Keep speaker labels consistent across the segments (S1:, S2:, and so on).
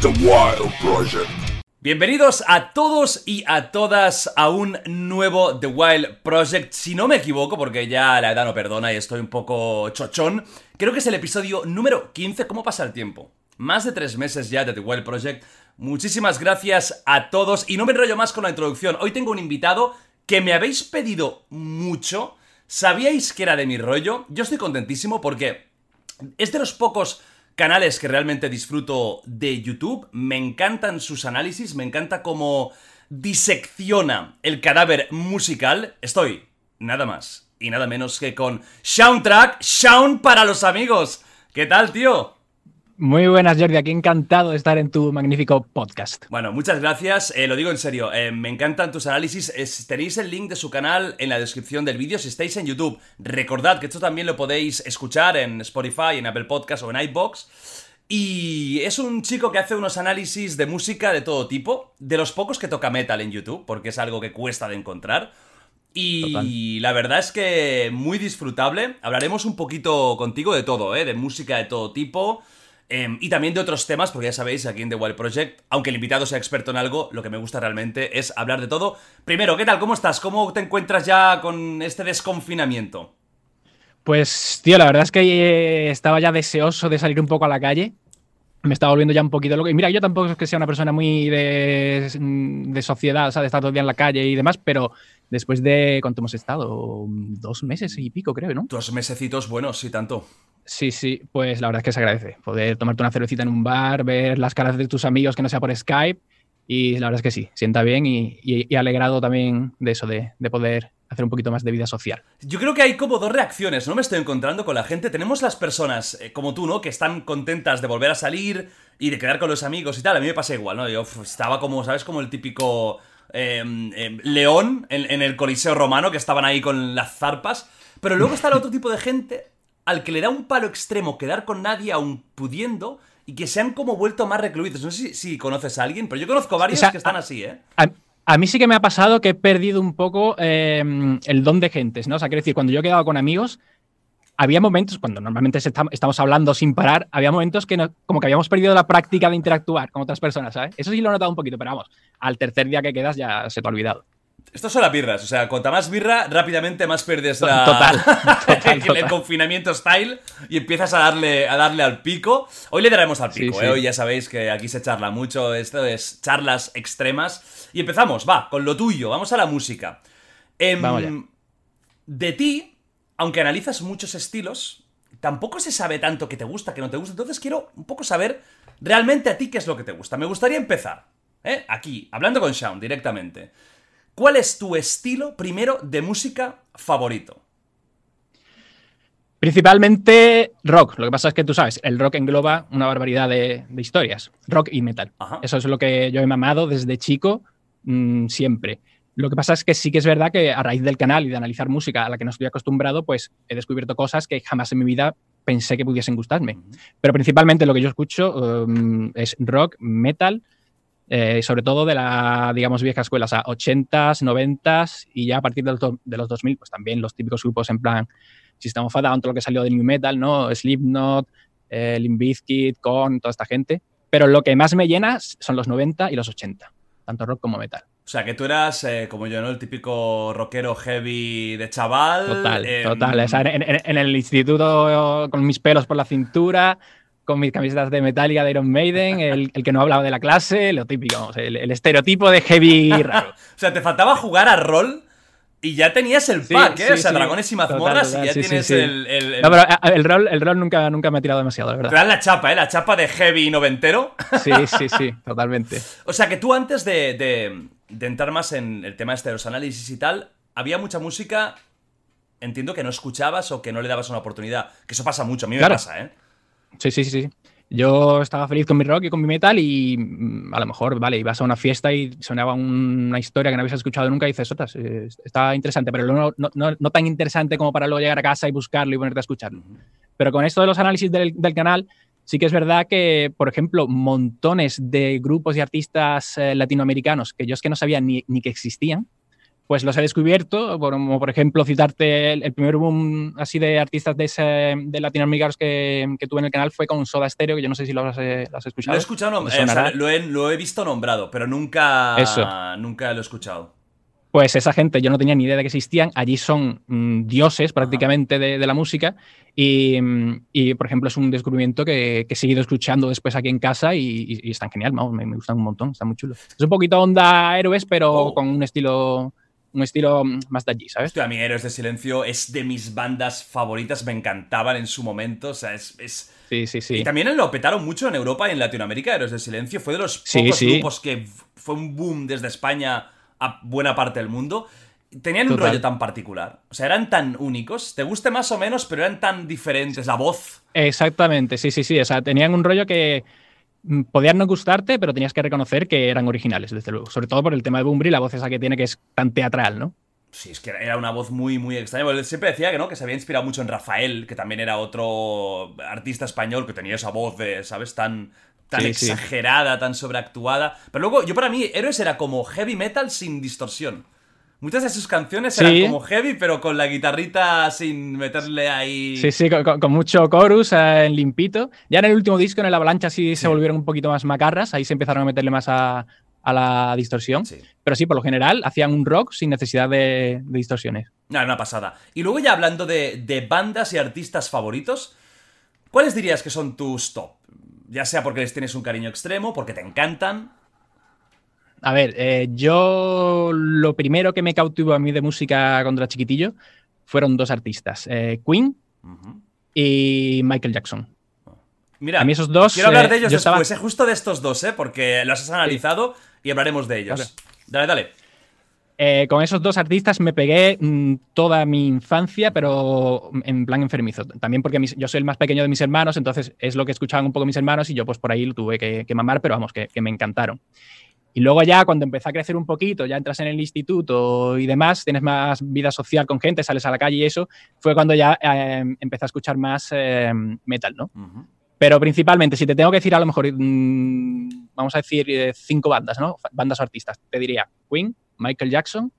S1: The Wild Project.
S2: Bienvenidos a todos y a todas a un nuevo The Wild Project. Si no me equivoco, porque ya la edad no perdona y estoy un poco chochón, creo que es el episodio número 15. ¿Cómo pasa el tiempo? Más de tres meses ya de The Wild Project. Muchísimas gracias a todos y no me enrollo más con la introducción. Hoy tengo un invitado que me habéis pedido mucho. ¿Sabíais que era de mi rollo? Yo estoy contentísimo porque es de los pocos canales que realmente disfruto de YouTube. Me encantan sus análisis, me encanta cómo disecciona el cadáver musical. Estoy nada más y nada menos que con Soundtrack, Sound para los amigos. ¿Qué tal, tío?
S3: Muy buenas, Jordi. Aquí encantado de estar en tu magnífico podcast.
S2: Bueno, muchas gracias. Eh, lo digo en serio. eh, me encantan tus análisis. Es- tenéis el link de su canal en la descripción del vídeo si estáis en YouTube. Recordad que esto también lo podéis escuchar en Spotify, en Apple Podcast o en iBox. Y es un chico que hace unos análisis de música de todo tipo. De los pocos que toca metal en YouTube, porque es algo que cuesta de encontrar. Y la verdad es que muy disfrutable. Hablaremos un poquito contigo de todo, ¿eh? De música de todo tipo. Em, y también de otros temas, porque ya sabéis, aquí en The Wild Project, aunque el invitado sea experto en algo, lo que me gusta realmente es hablar de todo. Primero, ¿qué tal? ¿Cómo estás? ¿Cómo te encuentras ya con este desconfinamiento?
S3: Pues, tío, la verdad es que eh, estaba ya deseoso de salir un poco a la calle. Me estaba volviendo ya un poquito loco. Y mira, yo tampoco es que sea una persona muy de, de sociedad, o sea, de estar todo el día en la calle y demás, pero después de. ¿Cuánto hemos estado? Dos meses y pico, creo, ¿no?
S2: Dos mesecitos buenos, sí, tanto.
S3: Sí, sí, pues la verdad es que se agradece. Poder tomarte una cervecita en un bar, ver las caras de tus amigos que no sea por Skype. Y la verdad es que sí, sienta bien y, y- y alegrado también de eso, de, de poder hacer un poquito más de vida social.
S2: Yo creo que hay como dos reacciones, ¿no? Me estoy encontrando con la gente. Tenemos las personas eh, como tú, ¿no? Que están contentas de volver a salir y de quedar con los amigos y tal. A mí me pasa igual, ¿no? Yo estaba como, ¿sabes? Como el típico eh, eh, león en, en el Coliseo romano que estaban ahí con las zarpas. Pero luego está el otro tipo de gente al que le da un palo extremo quedar con nadie aún pudiendo y que se han como vuelto más recluidos. No sé si, si conoces a alguien, pero yo conozco varios
S3: O sea,
S2: que están así, ¿eh?
S3: A, a mí sí que me ha pasado que he perdido un poco eh, el don de gentes, ¿no? O sea, quiero decir, cuando yo he quedado con amigos, había momentos, cuando normalmente estamos hablando sin parar, había momentos que no- como que habíamos perdido la práctica de interactuar con otras personas, ¿sabes? Eso sí lo he notado un poquito, pero vamos, al tercer día que quedas ya se te ha olvidado.
S2: Esto son las birras, o sea, cuanta más birra, rápidamente más pierdes la...
S3: Total, total,
S2: el, confinamiento style y empiezas a darle, a darle al pico. Hoy le daremos al pico,
S3: sí.
S2: ¿eh? Hoy ya sabéis que aquí se charla mucho, esto es charlas extremas. Y empezamos, va, con lo tuyo, vamos a la música. Em,
S3: Vamos ya.
S2: De ti, aunque analizas muchos estilos, tampoco se sabe tanto que te gusta, que no te gusta. Entonces quiero un poco saber realmente a ti qué es lo que te gusta. Me gustaría empezar, ¿eh? Aquí, hablando con Shaun directamente. ¿Cuál es tu estilo primero de música favorito?
S3: Principalmente rock. Lo que pasa es que tú sabes, el rock engloba una barbaridad de, de historias. Rock y metal.
S2: Ajá.
S3: Eso es lo que yo he mamado desde chico, mm, siempre. Lo que pasa es que sí que es verdad que a raíz del canal y de analizar música a la que no estoy acostumbrado, pues he descubierto cosas que jamás en mi vida pensé que pudiesen gustarme. Pero principalmente lo que yo escucho um, es rock, metal, eh, sobre todo de la, digamos, vieja escuela, o sea, 80s, 90s y ya a partir de los, de los 2000, pues también los típicos grupos en plan System of a Down, todo lo que salió de New Metal, ¿no? Slipknot, eh, Limp Bizkit, Korn, toda esta gente. Pero lo que más me llena son los 90 y los 80, tanto rock como metal.
S2: O sea, que tú eras, eh, como yo, ¿no? El típico rockero heavy de chaval.
S3: Total,
S2: em,
S3: total. O sea, en, en- en el instituto con mis pelos por la cintura, con mis camisetas de Metallica de Iron Maiden, el, el que no hablaba de la clase, lo típico, el, el estereotipo de heavy raro.
S2: O sea, te faltaba jugar a rol y ya tenías el
S3: Sí,
S2: pack, ¿eh?
S3: sí,
S2: o sea,
S3: sí.
S2: dragones y mazmorras
S3: total,
S2: y ya tienes el... el- el-
S3: No, pero el rol, el rol nunca, nunca me ha tirado demasiado, la
S2: Te
S3: verdad.
S2: dan la chapa, ¿eh? La chapa de heavy noventero.
S3: Sí, sí, sí, totalmente.
S2: O sea, que tú antes de, de- de entrar más en el tema este de los análisis y tal, había mucha música, entiendo que no escuchabas o que no le dabas una oportunidad. Que eso pasa mucho, a mí me
S3: Claro.
S2: pasa, ¿eh?
S3: Sí, sí, sí, sí. Yo estaba feliz con mi rock y con mi metal y mm, a lo mejor, vale, ibas a una fiesta y sonaba un- una historia que no habías escuchado nunca y dices, otras, eh, está interesante, pero no, no, no- no tan interesante como para luego llegar a casa y buscarlo y ponerte a escucharlo. Pero con esto de los análisis del, del canal, sí que es verdad que, por ejemplo, montones de grupos y artistas eh, latinoamericanos que yo es que no sabía ni, ni que existían, pues los he descubierto, como por ejemplo citarte el, primer boom así de artistas de, ese, de latinoamericanos que, que, tuve en el canal fue con Soda Stereo, que yo no sé si lo has, eh, escuchado.
S2: Lo he escuchado, eh, lo, he, lo, he, visto nombrado, pero nunca, nunca lo he escuchado.
S3: Pues esa gente, yo no tenía ni idea de que existían, allí son mm, dioses prácticamente de, de, la música y, y, por ejemplo, es un descubrimiento que, que, he seguido escuchando después aquí en casa y, y, están genial, me, me, gustan un montón, están muy chulos. Es un poquito onda héroes, pero oh. con un estilo un estilo más de allí, ¿sabes?
S2: Hostia, a mí Héroes de Silencio es de mis bandas favoritas, me encantaban en su momento, o sea, es...
S3: Sí, sí, sí.
S2: Y también lo petaron mucho en Europa y en Latinoamérica, Héroes de Silencio, fue de los pocos grupos que fue un boom desde España a buena parte del mundo. Tenían un rollo tan particular, o sea, eran tan únicos, te guste más o menos, pero eran tan diferentes, la voz.
S3: Exactamente, sí, sí, sí, o sea, tenían un rollo que Mm, podían no gustarte, pero tenías que reconocer que eran originales, desde luego. Sobre todo por el tema de Bumbri, la voz esa que tiene que es tan teatral, ¿no?
S2: Sí, es que era una voz muy, muy extraña. Siempre decía que no, que se había inspirado mucho en Rafael, que también era otro artista español que tenía esa voz de, ¿sabes? Tan, tan exagerada, tan sobreactuada. Pero luego, yo para mí, Héroes era como heavy metal sin distorsión. Muchas de sus canciones eran como heavy, pero con la guitarrita sin meterle ahí.
S3: Sí, sí, con, mucho chorus eh, en limpito. Ya en el último disco, en el Avalancha, sí, se volvieron un poquito más macarras. Ahí se empezaron a meterle más a, la distorsión. Pero sí, por lo general, hacían un rock sin necesidad de, distorsiones.
S2: No, una pasada. Y luego, ya hablando de, de bandas y artistas favoritos, ¿cuáles dirías que son tus top? Ya sea porque les tienes un cariño extremo, porque te encantan,
S3: a ver, eh, yo lo primero que me cautivó a mí de música cuando era chiquitillo fueron dos artistas, eh, Queen y Michael Jackson.
S2: Mira, a mí esos dos. Quiero hablar de eh, ellos después, justo de estos dos, ¿eh? porque los has analizado y hablaremos de ellos. Dale,
S3: dale. Con esos dos artistas me pegué mm, toda mi infancia, pero en plan enfermizo. También porque yo soy el más pequeño de mis hermanos, entonces es lo que escuchaban un poco mis hermanos y yo pues por ahí lo tuve que, mamar, pero vamos, que, me encantaron. Y luego ya cuando empecé a crecer un poquito, ya entras en el instituto y demás, tienes más vida social con gente, sales a la calle y eso, fue cuando ya eh, empecé a escuchar más eh, metal, ¿no? Pero principalmente, si te tengo que decir a lo mejor, mm, vamos a decir eh, cinco bandas, ¿no? Bandas o artistas. Te diría Queen, Michael Jackson,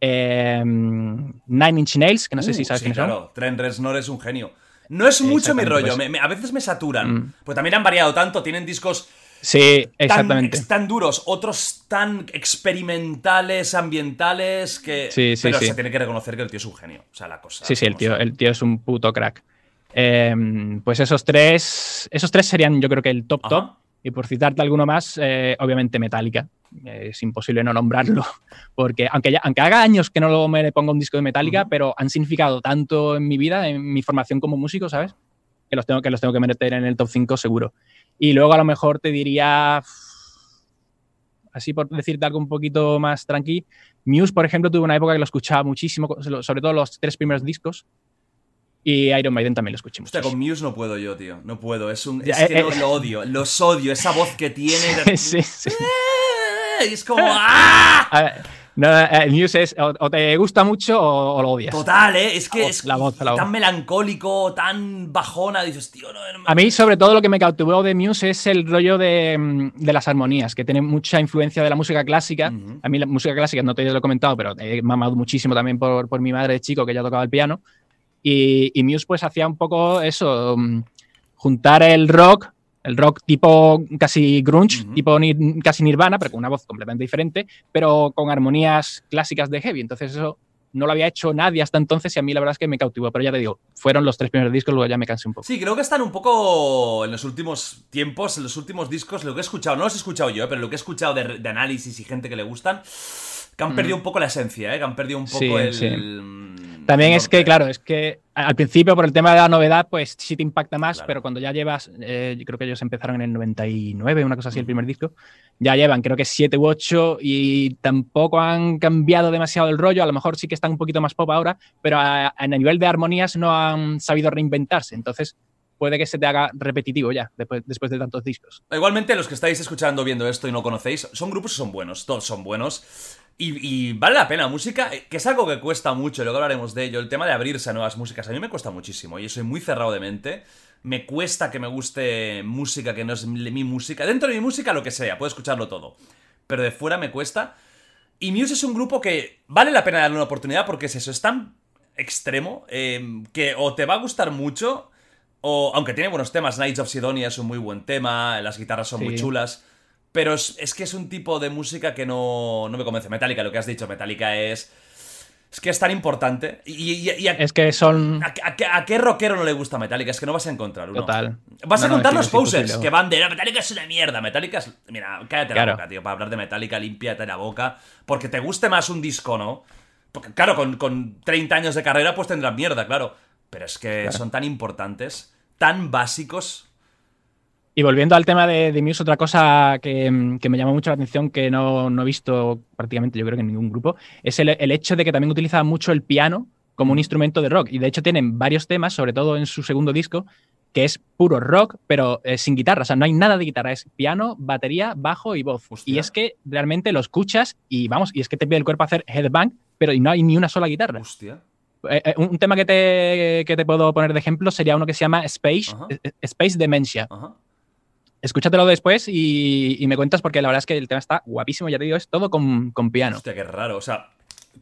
S3: Nine Inch Nails, que no sé si uh, sabes sí, quiénes claro.
S2: son. Trent Reznor es un genio. No es mucho mi rollo, pues. a veces me saturan, mm. pues también han variado tanto, tienen discos
S3: Sí, exactamente.
S2: Tan, duros, otros tan experimentales, ambientales, que.
S3: Sí, sí,
S2: pero
S3: se
S2: tiene que reconocer que el tío es un genio. O sea, la cosa.
S3: Sí, sí, el tío, el tío es un puto crack. Em, pues esos tres. Esos tres serían, yo creo que el top top. Y por citarte alguno más, eh, obviamente Metallica. Es imposible no nombrarlo. Porque aunque, ya, aunque haga años que no me ponga un disco de Metallica, pero han significado tanto en mi vida, en mi formación como músico, ¿sabes? Que los tengo que, los tengo que meter en el top 5 seguro. Y luego a lo mejor te diría, así por decirte algo un poquito más tranqui, Muse, por ejemplo, tuve una época que lo escuchaba muchísimo, sobre todo los tres primeros discos. Y Iron Maiden también lo escuché mucho.
S2: con Muse no puedo yo, tío. No puedo. Es un. Es que eh, lo odio. Los odio. Esa voz que tiene.
S3: sí, sí.
S2: Y es como. ¡Ah!
S3: No, el Muse es o, te gusta mucho o, lo odias.
S2: Total, ¿eh? Es que es tan melancólico, tan bajona. Dices, tío, no,
S3: A mí, sobre todo, lo que me cautivó de Muse es el rollo de, mm, de las armonías, que tiene mucha influencia de la música clásica. A mí, la música clásica, no te lo he comentado, pero he mamado muchísimo también por, por mi madre de chico, que ya tocaba el piano. Y, y Muse, pues, hacía un poco eso, mm, juntar el rock el rock tipo casi grunge, tipo casi nirvana, pero con una voz completamente diferente, pero con armonías clásicas de heavy. Entonces eso no lo había hecho nadie hasta entonces y a mí la verdad es que me cautivó. Pero ya te digo, fueron los tres primeros discos, luego ya me cansé un poco.
S2: Sí, creo que están un poco en los últimos tiempos, en los últimos discos, lo que he escuchado, no los he escuchado yo, pero lo que he escuchado de, análisis y gente que le gustan, que han perdido un poco la esencia, ¿eh? que han perdido un poco el...
S3: También es que, claro, es que al principio por el tema de la novedad, pues sí te impacta más, pero cuando ya llevas, eh, yo creo que ellos empezaron en el 99, una cosa así, el primer disco, ya llevan creo que 7 u 8 y tampoco han cambiado demasiado el rollo, a lo mejor sí que están un poquito más pop ahora, pero a, a nivel de armonías no han sabido reinventarse, entonces puede que se te haga repetitivo ya, después, después de tantos discos.
S2: Igualmente, los que estáis escuchando, viendo esto y no conocéis, son grupos que son buenos, todos son buenos. Y, vale la pena, música, eh, que es algo que cuesta mucho, luego hablaremos de ello, el tema de abrirse a nuevas músicas, a mí me cuesta muchísimo, y soy muy cerrado de mente, me cuesta que me guste música que no es mi música, dentro de mi música lo que sea, puedo escucharlo todo, pero de fuera me cuesta, Y Muse es un grupo que vale la pena darle una oportunidad porque es eso, es tan extremo eh, que o te va a gustar mucho, o aunque tiene buenos temas, Knights of Sidonia es un muy buen tema, las guitarras son muy chulas, pero es, es que es un tipo de música que no, no me convence. Metallica, lo que has dicho, Metallica es... Es que es tan importante. Y, y- y a,
S3: Es que son.
S2: a- a qué- a qué rockero no le gusta Metallica? Es que no vas a encontrar uno.
S3: Total.
S2: Vas a
S3: no, es
S2: los posers que van de "No, Metallica es una mierda. Metallica es. Mira, cállate la boca, tío. Para hablar de Metallica, límpiate la boca. Porque te guste más un disco, ¿no? Porque, claro, con, con 30 años de carrera, pues tendrán mierda, claro. Pero es que
S3: Claro.
S2: son tan importantes, tan básicos.
S3: Y volviendo al tema de, de Muse, otra cosa que, mm, que me llamó mucho la atención, que no, no he visto prácticamente, yo creo que en ningún grupo, es el, el hecho de que también utiliza mucho el piano como un instrumento de rock. Y de hecho tienen varios temas, sobre todo en su segundo disco, que es puro rock, pero eh, sin guitarra. O sea, no hay nada de guitarra, es piano, batería, bajo y voz.
S2: Hostia.
S3: Y es que realmente lo escuchas y vamos, y es que te pide el cuerpo hacer headbang, pero no hay ni una sola guitarra.
S2: Hostia.
S3: Eh, eh, un tema que te, que te puedo poner de ejemplo sería uno que se llama Space, Space Dementia.
S2: Ajá.
S3: Escúchatelo después y, y me cuentas porque la verdad es que el tema está guapísimo, ya te digo, es todo con, con piano.
S2: Hostia, qué raro. O sea,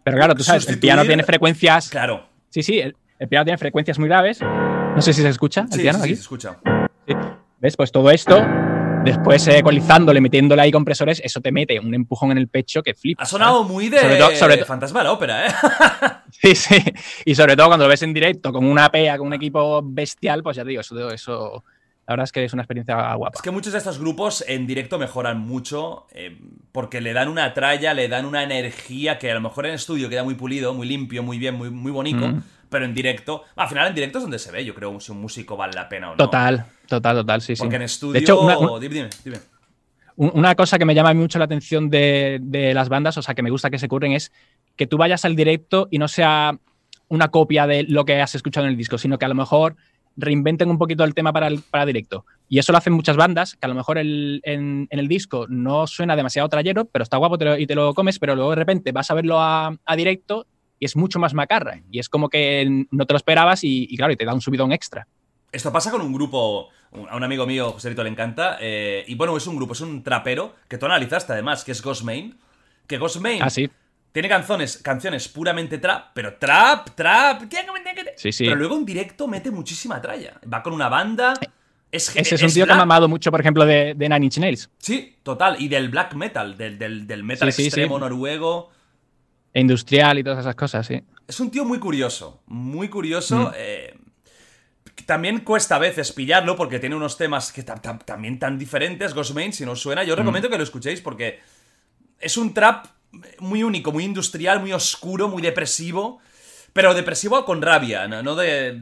S3: Pero claro, tú sabes, el piano
S2: sustituir-
S3: tiene frecuencias...
S2: claro.
S3: Sí, sí, el, el piano tiene frecuencias muy graves. No sé si se escucha el
S2: Sí,
S3: piano
S2: sí, sí,
S3: aquí.
S2: se escucha.
S3: ¿Ves? Pues todo esto, después eh, ecualizándole, metiéndole ahí compresores, eso te mete un empujón en el pecho que flipa.
S2: Ha sonado muy de
S3: Sobre todo- sobre
S2: Fantasma de la Ópera, ¿eh?
S3: Sí, sí. Y sobre todo cuando lo ves en directo con una PEA, con un equipo bestial, pues ya te digo, eso, eso la verdad es que es una experiencia guapa.
S2: Es que muchos de estos grupos en directo mejoran mucho eh, porque le dan una tralla, le dan una energía que a lo mejor en estudio queda muy pulido, muy limpio, muy bien, muy, muy bonito,
S3: Mm.
S2: pero en directo, al final en directo es donde se ve, yo creo, si un músico vale la pena o no.
S3: Total, total, total, sí, sí.
S2: Porque en estudio...
S3: De hecho, una- una-
S2: Dime, dime, dime.
S3: Un- Una cosa que me llama mucho la atención de, de las bandas, o sea, que me gusta que se curren, es que tú vayas al directo y no sea una copia de lo que has escuchado en el disco, sino que a lo mejor reinventen un poquito el tema para, el, para directo. Y eso lo hacen muchas bandas, que a lo mejor el- en, en el disco no suena demasiado trayero, pero está guapo te lo- y te lo comes, pero luego de repente vas a verlo a, a directo y es mucho más macarra. Y es como que no te lo esperabas y, y claro, y te da un subidón extra.
S2: Esto pasa con un grupo, a un amigo mío, Joserito, le encanta, eh, y bueno, es un grupo, es un trapero, que tú analizaste además, que es Ghostmain, que Ghostmain
S3: Ah, sí.
S2: Tiene canciones, canciones puramente trap, pero trap, trap,
S3: Sí, sí.
S2: pero luego en directo mete muchísima tralla. Va con una banda, es
S3: Ese es un tío que ha mamado mucho, por ejemplo, de, de Nine Inch Nails.
S2: Sí, total, y del black metal, del, del, del metal
S3: Sí,
S2: extremo noruego.
S3: E industrial y todas esas cosas, sí.
S2: Es un tío muy curioso, muy curioso.
S3: Mm.
S2: eh, también cuesta a veces pillarlo porque tiene unos temas que tam- tam- también tan diferentes. Ghostmain, si no os suena, yo os
S3: Mm.
S2: recomiendo que lo escuchéis porque es un trap muy único, muy industrial, muy oscuro, muy depresivo. Pero depresivo con rabia, no, no de.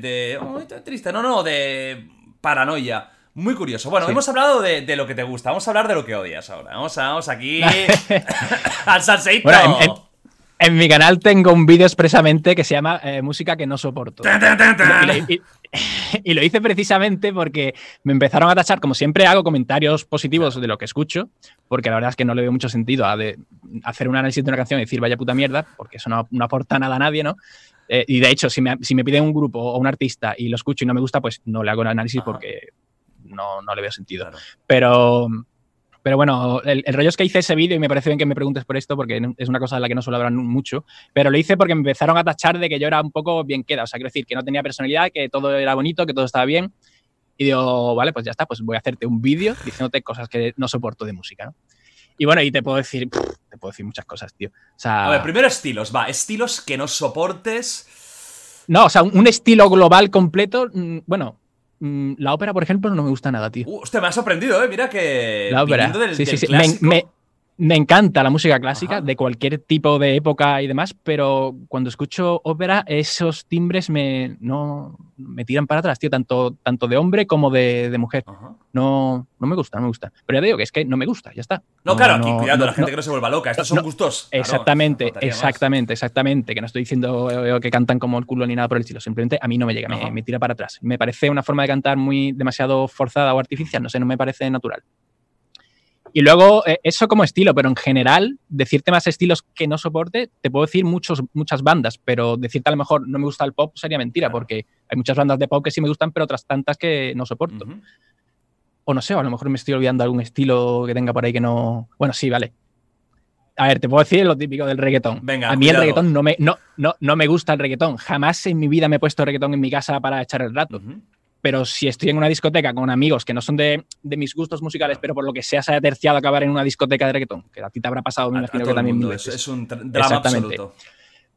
S2: de, "Oh, triste, no, no, de paranoia. Muy curioso. Bueno,
S3: Sí.
S2: hemos hablado de, de lo que te gusta, vamos a hablar de lo que odias ahora. Vamos, a- vamos aquí al salseito.
S3: Bueno, en, en- en mi canal tengo un vídeo expresamente que se llama eh, Música que no soporto.
S2: Tan, tan, tan, tan.
S3: Y lo, y- y lo hice precisamente porque me empezaron a tachar, como siempre hago comentarios positivos de lo que escucho, porque la verdad es que no le veo mucho sentido a de- hacer un análisis de una canción y decir vaya puta mierda, porque eso no, no aporta nada a nadie, ¿no? Eh, y de hecho, si me, si me piden un grupo o un artista y lo escucho y no me gusta, pues no le hago el análisis
S2: Ajá.
S3: porque no, no le veo sentido. Pero, pero bueno, el, el rollo es que hice ese vídeo y me parece bien que me preguntes por esto porque no- es una cosa de la que no suelo hablar mucho, pero lo hice porque me empezaron a tachar de que yo era un poco bien queda, o sea, quiero decir, que no tenía personalidad, que todo era bonito, que todo estaba bien. Y digo, vale, pues ya está, pues voy a hacerte un vídeo diciéndote cosas que no soporto de música, ¿no? Y bueno, y te puedo decir, te puedo decir muchas cosas, tío. O sea,
S2: A ver, primero estilos, va. Estilos que no soportes.
S3: no, o sea, un estilo global completo, mm, bueno, la ópera, por ejemplo, no me gusta nada, tío.
S2: Uh, hostia, me ha sorprendido, ¿eh? Mira que.
S3: La ópera.
S2: del,
S3: sí, sí,
S2: del
S3: sí. Me- me encanta la música clásica
S2: Ajá.
S3: de cualquier tipo de época y demás, pero cuando escucho ópera, esos timbres me, no, me tiran para atrás, tío, tanto, tanto de hombre como de, de mujer.
S2: Ajá.
S3: No, no me gusta, no me gusta. Pero ya te digo que es que no me gusta, ya está.
S2: No, claro, aquí, cuidado,
S3: no,
S2: la gente
S3: no.
S2: que no se vuelva loca. Estos son
S3: no,
S2: gustos. Claro,
S3: Exactamente, exactamente, exactamente. Que no estoy diciendo eh, que cantan como el culo ni nada por el estilo. Simplemente a mí no me llega, me, me tira para atrás. Me parece una forma de cantar muy demasiado forzada o artificial. No sé, no me parece natural. Y luego, eh, eso como estilo, pero en general, decirte más estilos que no soporte, te puedo decir muchos, muchas bandas, pero decirte a lo mejor no me gusta el pop sería mentira,
S2: Claro.
S3: porque hay muchas bandas de pop que sí me gustan, pero otras tantas que no soporto. O no sé, o a lo mejor me estoy olvidando algún estilo que tenga por ahí que no. Bueno, sí, vale. A ver, te puedo decir lo típico del reggaetón.
S2: Venga,
S3: a mí
S2: cuidado.
S3: el reggaetón no me, no, no, no me gusta el reggaetón. Jamás en mi vida me he puesto reggaetón en mi casa para echar el rato. Pero si estoy en una discoteca con amigos que no son de, de mis gustos musicales, pero por lo que sea se ha terciado acabar en una discoteca de reggaetón, que a ti te habrá pasado, me
S2: A- a
S3: imagino que también
S2: es, es un drama absoluto.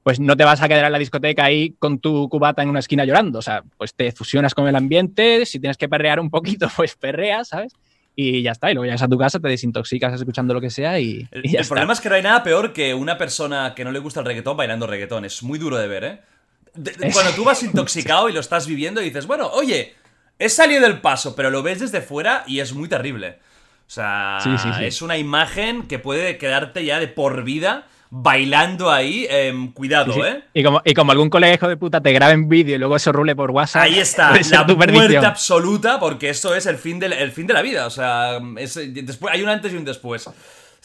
S3: Pues no te vas a quedar en la discoteca ahí con tu cubata en una esquina llorando. O sea, pues te fusionas con el ambiente, si tienes que perrear un poquito, pues perreas, ¿sabes? Y ya está. Y luego llegas a tu casa, te desintoxicas escuchando lo que sea y,
S2: El,
S3: y ya
S2: el
S3: está.
S2: problema es que no hay nada peor que una persona que no le gusta el reggaetón bailando reggaetón. Es muy duro de ver, ¿eh? De- de- cuando tú vas intoxicado y lo estás viviendo y dices, bueno, oye, he salido del paso, pero lo ves desde fuera y es muy terrible. O sea,
S3: Sí, sí, sí.
S2: es una imagen que puede quedarte ya de por vida bailando ahí. em, cuidado. ¿eh?
S3: Y como, y como algún colega hijo de puta te grabe en vídeo y luego eso rule por WhatsApp.
S2: Ahí está, la muerte absoluta, porque esto es el fin, del, el fin de la vida. O sea, es- después, hay un antes y un después.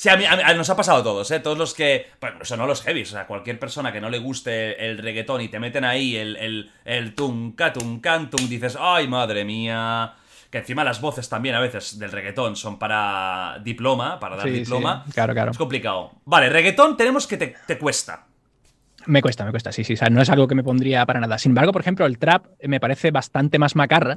S2: Sí, a mí, a mí- a- nos ha pasado a todos, ¿eh? Todos los que. Bueno, eso no los heavies, o sea, cualquier persona que no le guste el reggaetón y te meten ahí el, el, el tunca, tuncan, tung, dices, ¡ay, madre mía! Que encima las voces también a veces del reggaetón son para diploma, para dar
S3: Sí, sí,
S2: diploma.
S3: claro, claro.
S2: Es complicado. Vale, reggaetón tenemos que te, te cuesta.
S3: Me cuesta, me cuesta, sí, sí. O sea, no es algo que me pondría para nada. Sin embargo, por ejemplo, el trap me parece bastante más macarra.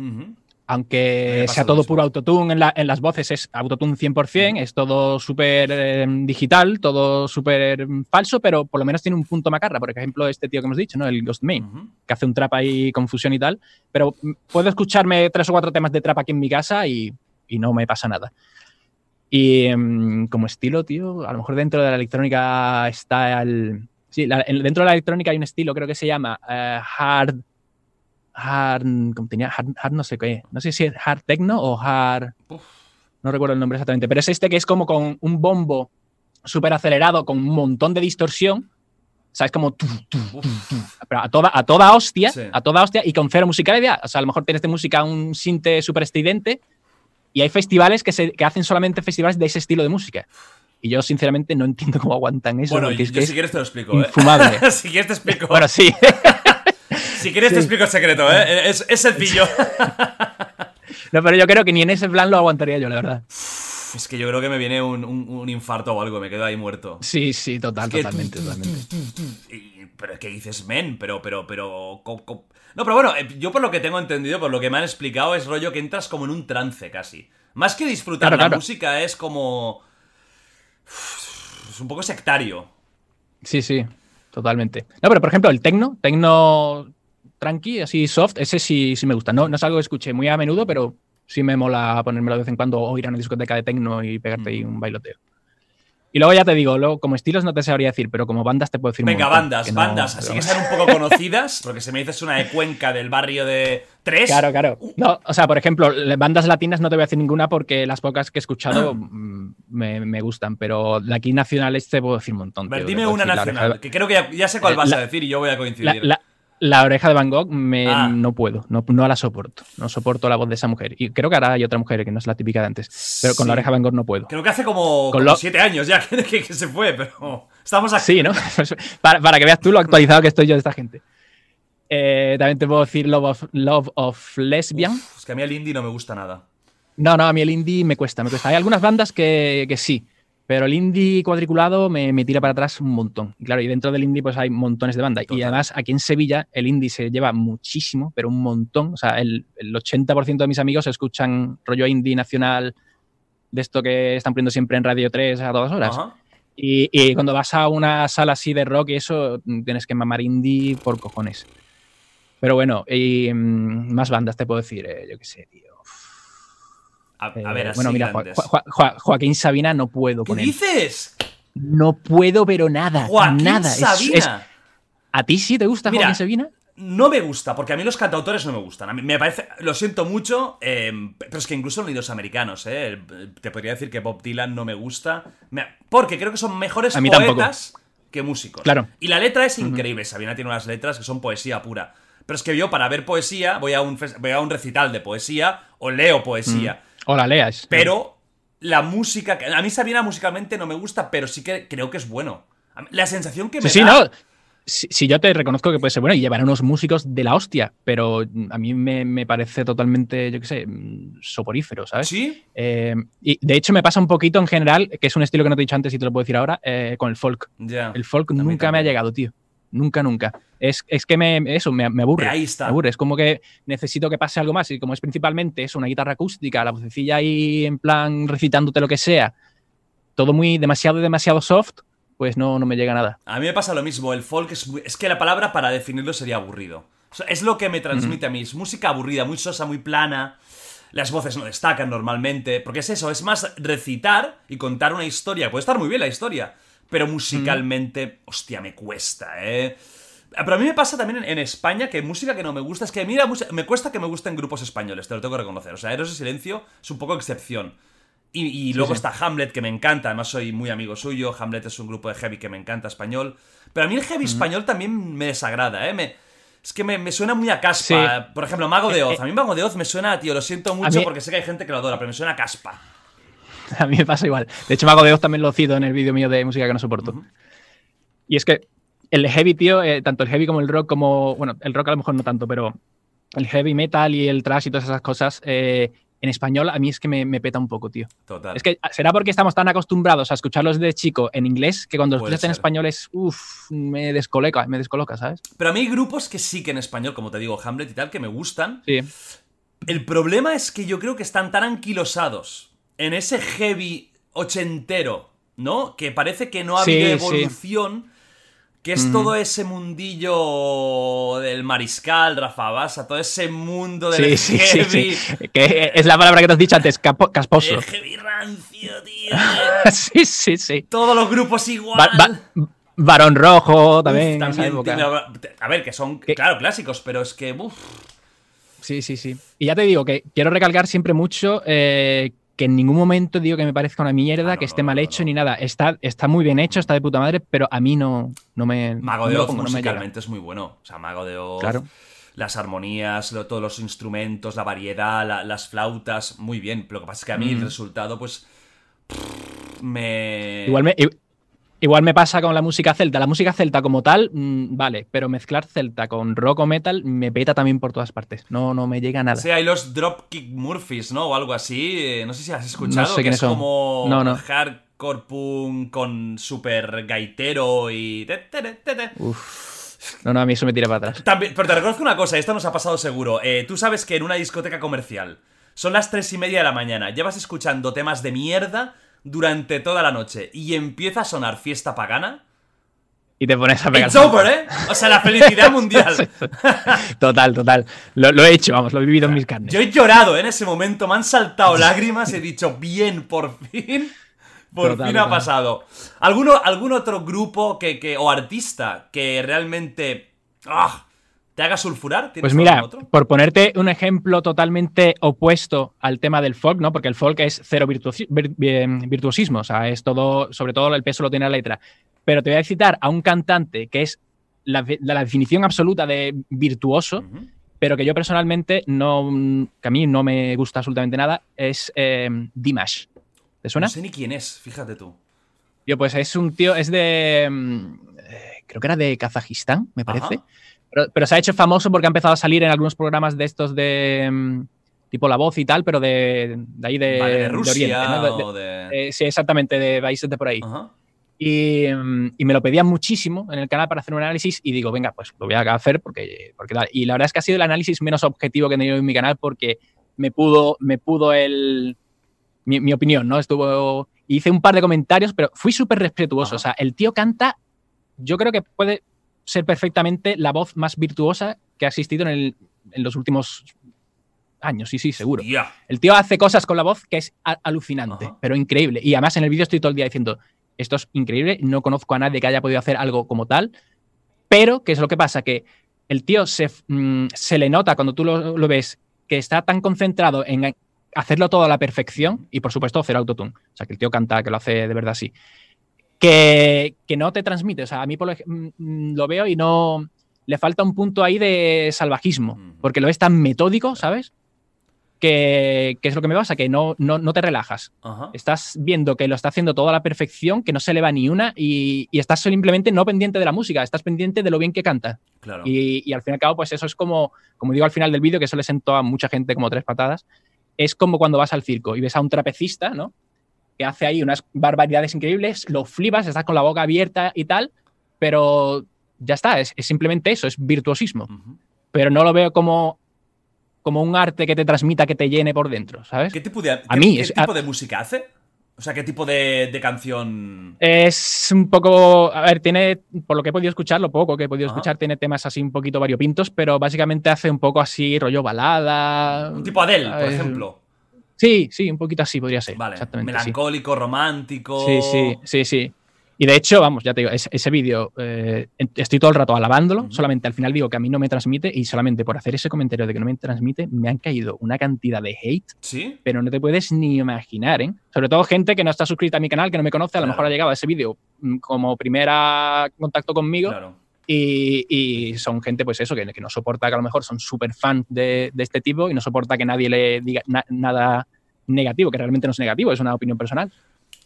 S3: Aunque sea todo puro autotune en, la- en las voces, es autotune 100%, es todo súper eh, digital, todo súper mm, falso, pero por lo menos tiene un punto macarra. Por ejemplo, este tío que hemos dicho, ¿no? El Ghost Main, que hace un trap ahí con fusión y tal. Pero puedo escucharme tres o cuatro temas de trap aquí en mi casa y, y no me pasa nada. Y mm, como estilo, tío, a lo mejor dentro de la electrónica está el. Sí, la- en- dentro de la electrónica hay un estilo, creo que se llama eh, hard. Hard. como tenía? Hard, hard no sé qué. No sé si es hard techno o hard.
S2: Uf.
S3: No recuerdo el nombre exactamente. Pero es este que es como con un bombo súper acelerado, con un montón de distorsión. ¿Sabes? Como. tu, tu, tu, tu, pero a toda, a toda hostia.
S2: Sí.
S3: A toda hostia y con cero musicalidad. O sea, a lo mejor tienes de música un sinte súper estridente. Y hay festivales que, se, que hacen solamente festivales de ese estilo de música. Y yo, sinceramente, no entiendo cómo aguantan eso.
S2: Bueno,
S3: porque
S2: yo
S3: es que
S2: si
S3: es
S2: quieres te lo explico, ¿eh?
S3: infumable.
S2: si quieres te explico.
S3: bueno, sí.
S2: Si quieres te explico el secreto, ¿eh? Es, es sencillo.
S3: no, pero yo creo que ni en ese plan lo aguantaría yo, la verdad.
S2: es que yo creo que me viene un, un- un infarto o algo, me quedo ahí muerto.
S3: Sí, sí, total,
S2: Es que-
S3: totalmente, totalmente.
S2: Y- pero ¿qué dices, men? Pero, pero, pero... co- co- No, pero bueno, eh, yo por lo que tengo entendido, por lo que me han explicado, es rollo que entras como en un trance casi. Más que disfrutar
S3: Claro,
S2: la
S3: claro.
S2: música, es como... Es un poco sectario.
S3: Sí, sí, totalmente. No, pero por ejemplo, el tecno, tecno tranqui, así soft, ese sí, sí me gusta. No, no es algo que escuche muy a menudo, pero sí me mola ponérmelo de vez en cuando o ir a una discoteca de tecno y pegarte ahí un bailoteo. Y luego ya te digo, luego, como estilos no te sabría decir, pero como bandas te puedo decir
S2: Venga,
S3: montón,
S2: bandas,
S3: no-
S2: bandas, así que sean un poco conocidas, porque si me dices una de Cuenca del barrio de Tres,
S3: Claro, claro. No, o sea, por ejemplo, bandas latinas no te voy a decir ninguna porque las pocas que he escuchado mm, me, me gustan, pero de aquí nacionales te puedo decir un montón. Tío.
S2: dime una
S3: decir
S2: nacional, que creo que ya, ya sé cuál
S3: Eh,
S2: vas
S3: la-
S2: a decir y yo voy a
S3: La,
S2: coincidir.
S3: la- la oreja de Van Gogh me,
S2: Ah.
S3: no puedo, no, no la soporto. No soporto la voz de esa mujer. Y creo que ahora hay otra mujer que no es la típica de antes. Pero con
S2: Sí.
S3: la oreja de Van Gogh no puedo.
S2: Creo que hace como,
S3: Con
S2: como
S3: lo-
S2: siete años ya que, que- que se fue, pero estamos aquí.
S3: Sí, ¿no? para, para que veas tú lo actualizado que estoy yo de esta gente. Eh, también te puedo decir Love of, Love of Lesbian.
S2: Uf, es que a mí el indie no me gusta nada.
S3: No, no, a mí el indie me cuesta, me cuesta. Hay algunas bandas que, que sí, pero el indie cuadriculado me, me tira para atrás un montón. Y claro, y dentro del indie pues hay montones de bandas.
S2: Total.
S3: Y además aquí en Sevilla el indie se lleva muchísimo, pero un montón. O sea, el, el 80% de mis amigos escuchan rollo indie nacional de esto que están poniendo siempre en Radio 3 a todas horas.
S2: Ajá.
S3: Y, y cuando vas a una sala así de rock y eso, tienes que mamar indie por cojones. Pero bueno, y mm, más bandas te puedo decir, eh, yo qué sé, tío.
S2: A, a
S3: Eh,
S2: ver, así
S3: bueno, mira, Jo-
S2: grandes.
S3: Jo- Jo- Joaquín Sabina no puedo
S2: ¿Qué
S3: con él.
S2: dices?
S3: No puedo, pero nada.
S2: Joaquín
S3: nada.
S2: Sabina.
S3: es- ¿A ti sí te gusta
S2: Mira,
S3: Joaquín Sabina?
S2: No me gusta, porque a mí los cantautores no me gustan. A mí me parece, lo siento mucho, eh, pero es que incluso los americanos, eh, te podría decir que Bob Dylan no me gusta, me- porque creo que son mejores
S3: A mí tampoco.
S2: poetas que músicos.
S3: Claro.
S2: Y la letra es increíble, Sabina tiene unas letras que son poesía pura. Pero es que yo para ver poesía voy a un, fes- voy a un recital de poesía o leo poesía.
S3: O la leas.
S2: Pero la música, a mí Sabina musicalmente no me gusta, pero sí que creo que es bueno. La sensación que me
S3: Sí, sí,
S2: da
S3: no. si, yo te reconozco que puede ser bueno y llevar unos músicos de la hostia, pero a mí me, parece totalmente, yo qué sé, soporífero, ¿sabes?
S2: Sí.
S3: Eh, y de hecho me pasa un poquito en general, que es un estilo que no te he dicho antes y te lo puedo decir ahora, eh, con el folk. El folk nunca me ha llegado, tío. Nunca, nunca. Es, que me, eso, me, aburre.
S2: Ahí está.
S3: Me aburre. Es como que necesito que pase algo más. Y como es principalmente es una guitarra acústica, la vocecilla ahí en plan recitándote lo que sea, todo muy demasiado, demasiado soft, pues no, no me llega nada.
S2: A mí me pasa lo mismo, el folk es, es que la palabra para definirlo sería aburrido. es lo que me transmite a mí, es música aburrida, muy sosa, muy plana. Las voces no destacan normalmente, porque es eso, es más recitar y contar una historia. Puede estar muy bien la historia, pero musicalmente, hostia, me cuesta, ¿eh? Pero a mí me pasa también en, España que música que no me gusta es que, mira, me cuesta que me gusten grupos españoles, te lo tengo que reconocer. O sea, Eros de Silencio es un poco excepción. Y, luego está Hamlet, que me encanta, además soy muy amigo suyo. Hamlet es un grupo de heavy que me encanta español. Pero a mí el heavy español también me desagrada, ¿eh? es que me, suena muy a caspa. Por ejemplo, Mago de eh, Oz. Eh. A mí Mago de Oz me suena, tío, lo siento mucho porque sé que hay gente que lo adora, pero me suena a caspa.
S3: A mí me pasa igual. De hecho, Mago de Oz también lo cito en el vídeo mío de música que no soporto. Y es que el heavy, tío, eh, tanto el heavy como el rock, como. Bueno, el rock a lo mejor no tanto, pero el heavy metal y el trash y todas esas cosas, en español a mí es que me, peta un poco, tío.
S2: Total.
S3: Es que será porque estamos tan acostumbrados a escucharlos de chico en inglés que cuando los escuchas en español es, uff, me descoloca, me descoloca, ¿sabes?
S2: Pero a mí hay grupos que sí que en español, como te digo, Hamlet y tal, que me gustan.
S3: Sí.
S2: El problema es que yo creo que están tan anquilosados en ese heavy ochentero, ¿no? Que parece que no ha habido evolución que es todo ese mundillo del mariscal, Rafa Basa, todo ese mundo del sí, heavy.
S3: Sí, que es la palabra que te has dicho antes, casposo.
S2: El heavy rancio, tío.
S3: sí, sí, sí.
S2: Todos los grupos igual.
S3: Varón Rojo también.
S2: a ver, que son, claro, clásicos, pero es que.
S3: Sí, sí, sí. Y ya te digo que quiero recalcar siempre mucho eh, que en ningún momento digo que me parezca una mierda, ah, que esté mal hecho ni nada. Está, está muy bien hecho, está de puta madre, pero a mí no, no me.
S2: Mago de Oz musicalmente es muy bueno. O sea, Mago de Oz.
S3: Claro.
S2: Las armonías, todos los instrumentos, la variedad, las flautas, muy bien. Lo que pasa es que a mí el resultado, pues. Me.
S3: Igual me, Igual me pasa con la música celta. La música celta como tal, mm, vale, pero mezclar celta con rock o metal me peta también por todas partes. No, no me llega nada.
S2: Sí, hay los Dropkick Murphys, ¿no? O algo así. Eh, no sé si has escuchado.
S3: No sé
S2: que
S3: es
S2: como hardcore punk con super gaitero y...
S3: Uf. No, no, a mí eso me tira para atrás.
S2: También, pero te reconozco una cosa, esto nos ha pasado seguro. Eh, tú sabes que en una discoteca comercial son las tres y media de la mañana, llevas escuchando temas de mierda durante toda la noche y empieza a sonar fiesta pagana.
S3: Y te pones a pegar.
S2: It's over, ¿eh? O sea, la felicidad mundial.
S3: total, total. Lo, he hecho, vamos, lo he vivido en mis carnes.
S2: Yo he llorado en ese momento, me han saltado lágrimas, he dicho, bien, por fin. Por fin ha pasado. ¿Alguno, ¿Algún otro grupo que, o artista que realmente. ¡ah! ¿Te haga sulfurar?
S3: Pues mira, por ponerte un ejemplo totalmente opuesto al tema del folk, ¿no? Porque el folk es cero virtuosismo, o sea, es todo, sobre todo el peso lo tiene la letra. Pero te voy a citar a un cantante que es la, definición absoluta de virtuoso, pero que yo personalmente no, que a mí no me gusta absolutamente nada, es eh, Dimash. ¿Te suena?
S2: No sé ni quién es, fíjate tú.
S3: Yo, pues es un tío, es de, mm, eh, creo que era de Kazajistán, me parece. Pero, se ha hecho famoso porque ha empezado a salir en algunos programas de estos de mm, tipo La Voz y tal, pero de, de ahí de,
S2: Rusia
S3: Oriente. sí, exactamente, de países de por ahí. Y, mm, y, me lo pedían muchísimo en el canal para hacer un análisis y digo, venga, pues lo voy a hacer porque, porque tal. Y la verdad es que ha sido el análisis menos objetivo que he tenido en mi canal porque me pudo, me pudo el... Mi, opinión, ¿no? Estuvo... Hice un par de comentarios, pero fui súper respetuoso. O sea, el tío canta, yo creo que puede, ser perfectamente la voz más virtuosa que ha existido en, los últimos años, sí, sí, seguro. El tío hace cosas con la voz que es alucinante, pero increíble. Y además en el vídeo estoy todo el día diciendo, esto es increíble, no conozco a nadie que haya podido hacer algo como tal, pero ¿qué es lo que pasa? Que el tío se, mm, se le nota cuando tú lo, lo, ves que está tan concentrado en hacerlo todo a la perfección y por supuesto cero autotune. O sea, que el tío canta, que lo hace de verdad así que, no te transmite. O sea, a mí mm, mm, lo veo y no. Le falta un punto ahí de salvajismo, porque lo es tan metódico, ¿sabes? que, que es lo que me pasa, que no, no, no te relajas.
S2: Ajá.
S3: Estás viendo que lo está haciendo todo a la perfección, que no se le va ni una y, y estás simplemente no pendiente de la música, estás pendiente de lo bien que canta.
S2: Claro.
S3: Y, y al fin y al cabo, pues eso es como, como digo al final del vídeo, que eso le sentó a mucha gente como tres patadas, es como cuando vas al circo y ves a un trapecista, ¿no? Que hace ahí unas barbaridades increíbles, lo flipas, estás con la boca abierta y tal, pero ya está, es, es simplemente eso, es virtuosismo. Pero no lo veo como, como un arte que te transmita, que te llene por dentro, ¿sabes?
S2: ¿Qué tipo de,
S3: A mí
S2: qué
S3: es-
S2: tipo
S3: a-
S2: de música hace? O sea, ¿qué tipo de, de canción?
S3: Es un poco, a ver, tiene, por lo que he podido escuchar, lo poco que he podido
S2: Ajá.
S3: escuchar, tiene temas así un poquito variopintos, pero básicamente hace un poco así rollo balada.
S2: Un tipo Adele, por ejemplo.
S3: Sí, sí, un poquito así podría ser.
S2: Vale.
S3: exactamente. sí.
S2: Melancólico, romántico.
S3: Sí, sí, sí, sí. Y de hecho, vamos, ya te digo, ese, ese vídeo eh, estoy todo el rato alabándolo,
S2: Ujú.
S3: solamente al final digo que a mí no me transmite y solamente por hacer ese comentario de que no me transmite me han caído una cantidad de hate,
S2: ¿Sí?
S3: pero no te puedes ni imaginar, ¿eh? Sobre todo gente que no está suscrita a mi canal, que no me conoce, a lo
S2: Claro.
S3: mejor ha llegado a ese vídeo mm, como primera contacto conmigo
S2: Claro.
S3: y, y son gente, pues eso, que, que no soporta, que a lo mejor son súper fan de, de este tipo y no soporta que nadie le diga na- nada negativo, que realmente no es negativo, es una opinión personal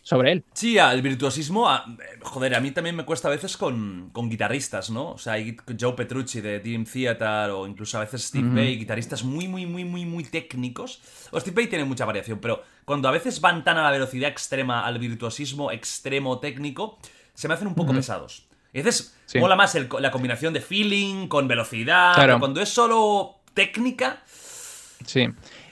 S3: sobre él.
S2: Sí, al virtuosismo, a- joder, a mí también me cuesta a veces con, con guitarristas, ¿no? O sea, hay Joe Petrucci de Dream Theater o incluso a veces Steve. Vai, guitarristas muy, muy, muy, muy, muy técnicos. O Steve Vai tiene mucha variación, pero cuando a veces van tan a la velocidad extrema, al virtuosismo extremo técnico, se me hacen un poco pesados. Y a veces
S3: Sí.
S2: mola más el- la combinación de feeling con velocidad,
S3: Claro.
S2: pero cuando es solo técnica,
S3: Sí.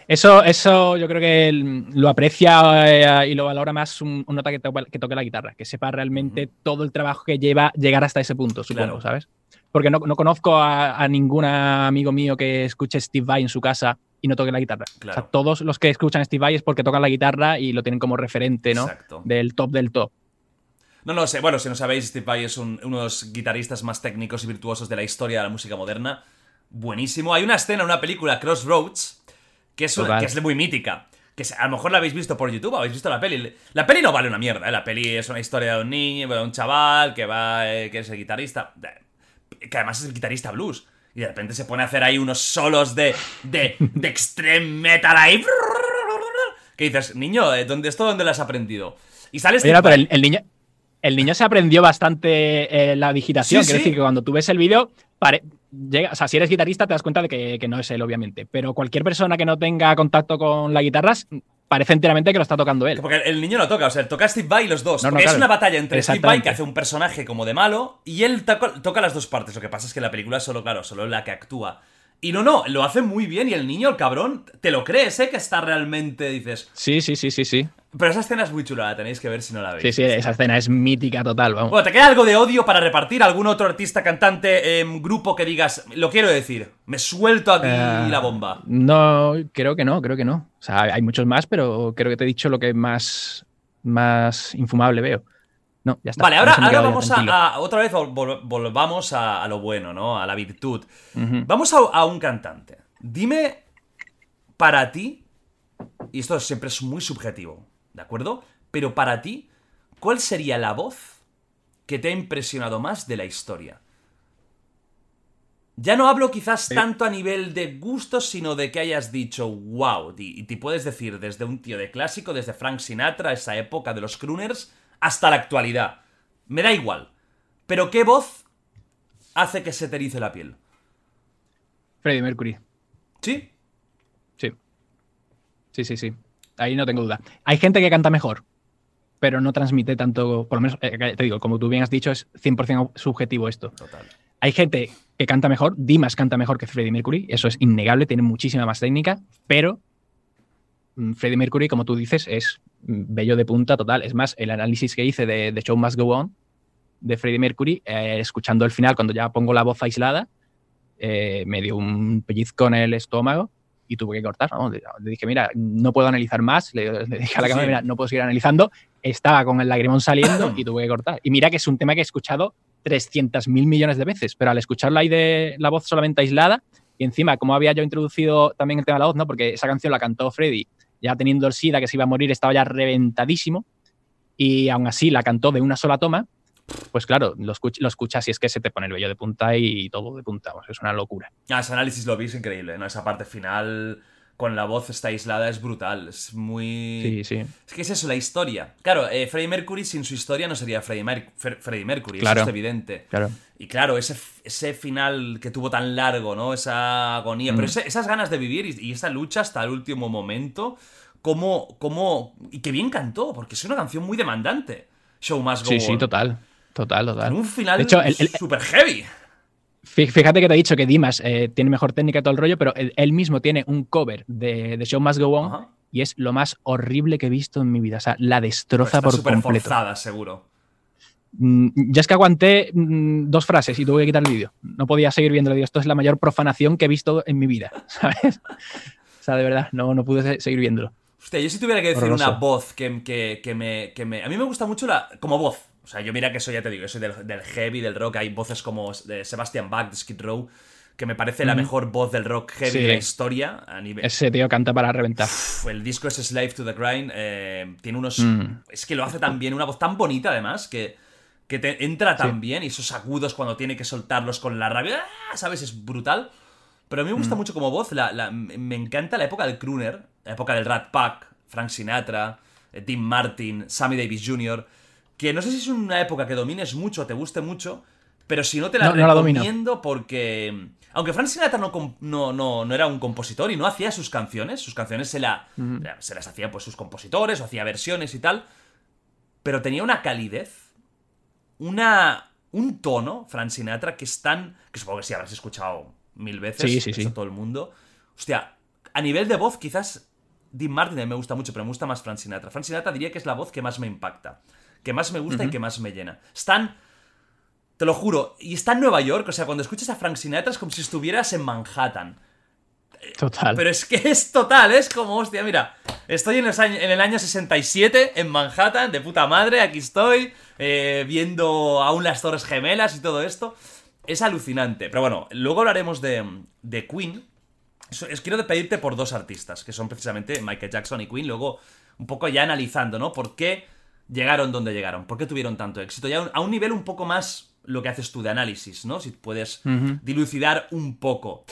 S3: Eso, eso yo creo que lo aprecia eh, y lo valora más un, un nota que, toque la guitarra, que sepa realmente todo el trabajo que lleva llegar hasta ese punto, supongo,
S2: Claro.
S3: ¿sabes? Porque no, no conozco a, a ningún amigo mío que escuche Steve Vai en su casa y no toque la guitarra. O
S2: Claro.
S3: sea, todos los que escuchan Steve Vai es porque tocan la guitarra y lo tienen como referente, ¿no?
S2: Exacto.
S3: Del top del top.
S2: No, no sé. Bueno, si no sabéis, Steve Vai es un- uno de los guitarristas más técnicos y virtuosos de la historia de la música moderna. Buenísimo. Hay una escena en una película, Crossroads, que es, una-
S3: Total.
S2: que es muy mítica. Que es- a lo mejor la habéis visto por YouTube, habéis visto la peli. La peli no vale una mierda, ¿eh? La peli es una historia de un niño, de un chaval que va, eh, que es el guitarrista. Que además es el guitarrista blues. Y de repente se pone a hacer ahí unos solos de, de, de extreme metal ahí. Que dices, niño, ¿eh? ¿dónde, ¿esto dónde lo has aprendido? Y sale
S3: Oye,
S2: Steve
S3: no, pero el, el niño, el niño se aprendió bastante eh, la digitación.
S2: Sí,
S3: Quiero
S2: sí.
S3: decir que cuando tú ves el vídeo, pare- llega, o sea, si eres guitarrista te das cuenta de que, que no es él, obviamente. Pero cualquier persona que no tenga contacto con la guitarra parece enteramente que lo está tocando él.
S2: Porque el niño no toca, o sea, toca Steve Vai los dos.
S3: No, no,
S2: porque es
S3: claro.
S2: una batalla entre Steve Vai, que hace un personaje como de malo, y él toca, toca las dos partes. Lo que pasa es que la película es solo, claro, solo la que actúa. Y no, no, lo hace muy bien y el niño, el cabrón, te lo crees, ¿eh? Que está realmente, dices...
S3: Sí, sí, sí, sí, sí.
S2: Pero esa escena es muy chula, la tenéis que ver si no la veis.
S3: Sí, sí, esa escena es mítica total, vamos.
S2: Bueno, ¿te queda algo de odio para repartir? ¿Algún otro artista, cantante, em, grupo que digas, lo quiero decir, me suelto aquí
S3: Eh,
S2: la bomba?
S3: No, creo que no, creo que no. O sea, hay muchos más, pero creo que te he dicho lo que más, más infumable veo. No, ya está.
S2: Vale, ahora, ahora vamos a, a- Otra vez vol- vol- volvamos a, a lo bueno, ¿no? A la virtud. Vamos a, a un cantante. Dime, para ti, y esto siempre es muy subjetivo, ¿de acuerdo? Pero para ti, ¿cuál sería la voz que te ha impresionado más de la historia? Ya no hablo quizás tanto a nivel de gustos, sino de que hayas dicho, wow, y te puedes decir desde un tío de clásico, desde Frank Sinatra, esa época de los crooners, hasta la actualidad. Me da igual. Pero ¿qué voz hace que se te erice la piel?
S3: Freddie Mercury.
S2: ¿Sí?
S3: Sí. Sí, sí, sí. Ahí no tengo duda. Hay gente que canta mejor, pero no transmite tanto, por lo menos, eh, te digo, como tú bien has dicho, es 100% subjetivo esto.
S2: Total.
S3: Hay gente que canta mejor, Dimas canta mejor que Freddie Mercury, eso es innegable, tiene muchísima más técnica, pero mm, Freddie Mercury, como tú dices, es mm, bello de punta total. Es más, el análisis que hice de The Show Must Go On de Freddie Mercury, eh, escuchando el final, cuando ya pongo la voz aislada, eh, me dio un pellizco en el estómago y tuve que cortar. ¿no? Le dije, mira, no puedo analizar más. Le, le dije a la
S2: Sí,
S3: cámara, mira, no puedo seguir analizando. Estaba con el lagrimón saliendo y tuve que cortar. Y mira que es un tema que he escuchado 300.000 millones de veces, pero al escucharla ahí de la voz solamente aislada, y encima, como había yo introducido también el tema de la voz, ¿no? Porque esa canción la cantó Freddy, ya teniendo el SIDA, que se iba a morir, estaba ya reventadísimo, y aún así la cantó de una sola toma, pues claro, lo, escuch- lo escuchas y es que se te pone el vello de punta y todo de punta, vamos, es una locura.
S2: Ah, ese análisis lo vi, es increíble, ¿no? Esa parte final con la voz esta aislada es brutal. Es muy.
S3: Sí, sí.
S2: Es que es eso, la historia. Claro, eh, Freddie Mercury sin su historia no sería Freddie, Mer- Fre- Freddie Mercury,
S3: Claro.
S2: eso es evidente.
S3: Claro.
S2: Y claro, ese, ese final que tuvo tan largo, ¿no? Esa agonía,
S3: Mm.
S2: pero ese- esas ganas de vivir y, y esa lucha hasta el último momento, como, como... Y que bien cantó, porque es una canción muy demandante. Show Must Go
S3: Sí, sí, total. Total, total.
S2: Con un final
S3: De hecho, el- el-
S2: super heavy.
S3: Fí- Fíjate que te he dicho que Dimas eh, tiene mejor técnica y todo el rollo, pero él, él mismo tiene un cover de, de Show Must Go On
S2: Ajá.
S3: y es lo más horrible que he visto en mi vida. O sea, la destroza por
S2: súper
S3: completo.
S2: forzada, seguro.
S3: Mm, Ya es que aguanté mm, dos frases y tuve que quitar el vídeo. No podía seguir viéndolo. Esto es la mayor profanación que he visto en mi vida, ¿sabes? O sea, de verdad, no, no pude se- seguir viéndolo.
S2: Hostia, yo si tuviera que decir
S3: Horroroso.
S2: una voz que, que- que me, que me- A mí me gusta mucho la... como voz. O sea, yo mira que soy, ya te digo, yo soy del, del heavy, del rock. Hay voces como de Sebastian Bach, de Skid Row, que me parece la mejor voz del rock heavy
S3: Sí.
S2: de la historia. A nivel...
S3: Ese tío canta para reventar.
S2: Uf, El disco es Slave to the Grind. eh, tiene unos...
S3: Mm.
S2: Es que lo hace tan bien, una voz tan bonita además, que, que te entra tan
S3: Sí.
S2: bien. Y esos agudos cuando tiene que soltarlos con la rabia, ¡ah! ¿sabes? Es brutal. Pero a mí me
S3: Mm.
S2: gusta mucho como voz. la- la- me encanta la época del crooner, la época del Rat Pack, Frank Sinatra, eh, Dean Martin, Sammy Davis Jr., que no sé si es una época que domines mucho, te guste mucho, pero si no te la
S3: No, no la domino.
S2: recomiendo porque... Aunque Frank Sinatra no, no, no, no era un compositor y no hacía sus canciones, sus canciones se, la, se las hacían pues sus compositores o hacía versiones y tal, pero tenía una calidez, una, un tono, Frank Sinatra, que es tan... que supongo que sí habrás escuchado mil veces,
S3: Sí, sí,
S2: eso
S3: sí.
S2: todo el mundo. Hostia, a nivel de voz quizás Dean Martin a mí me gusta mucho, pero me gusta más Frank Sinatra. Frank Sinatra diría que es la voz que más me impacta, que más me gusta y que más me llena. Están... Te lo juro, y está en Nueva York, o sea, cuando escuchas a Frank Sinatra es como si estuvieras en Manhattan.
S3: Total.
S2: Pero es que es total, es como, hostia, mira, estoy en, los años- en el año 67 en Manhattan, de puta madre, aquí estoy, eh, viendo aún las Torres Gemelas y todo esto. Es alucinante. Pero bueno, luego hablaremos de, de Queen. Es, quiero pedirte por dos artistas, que son precisamente Michael Jackson y Queen. Luego, un poco ya analizando, ¿no? ¿Por qué llegaron donde llegaron? ¿Por qué tuvieron tanto éxito? Ya a un- nivel un poco más lo que haces tú de análisis, ¿no? Si puedes dilucidar un poco.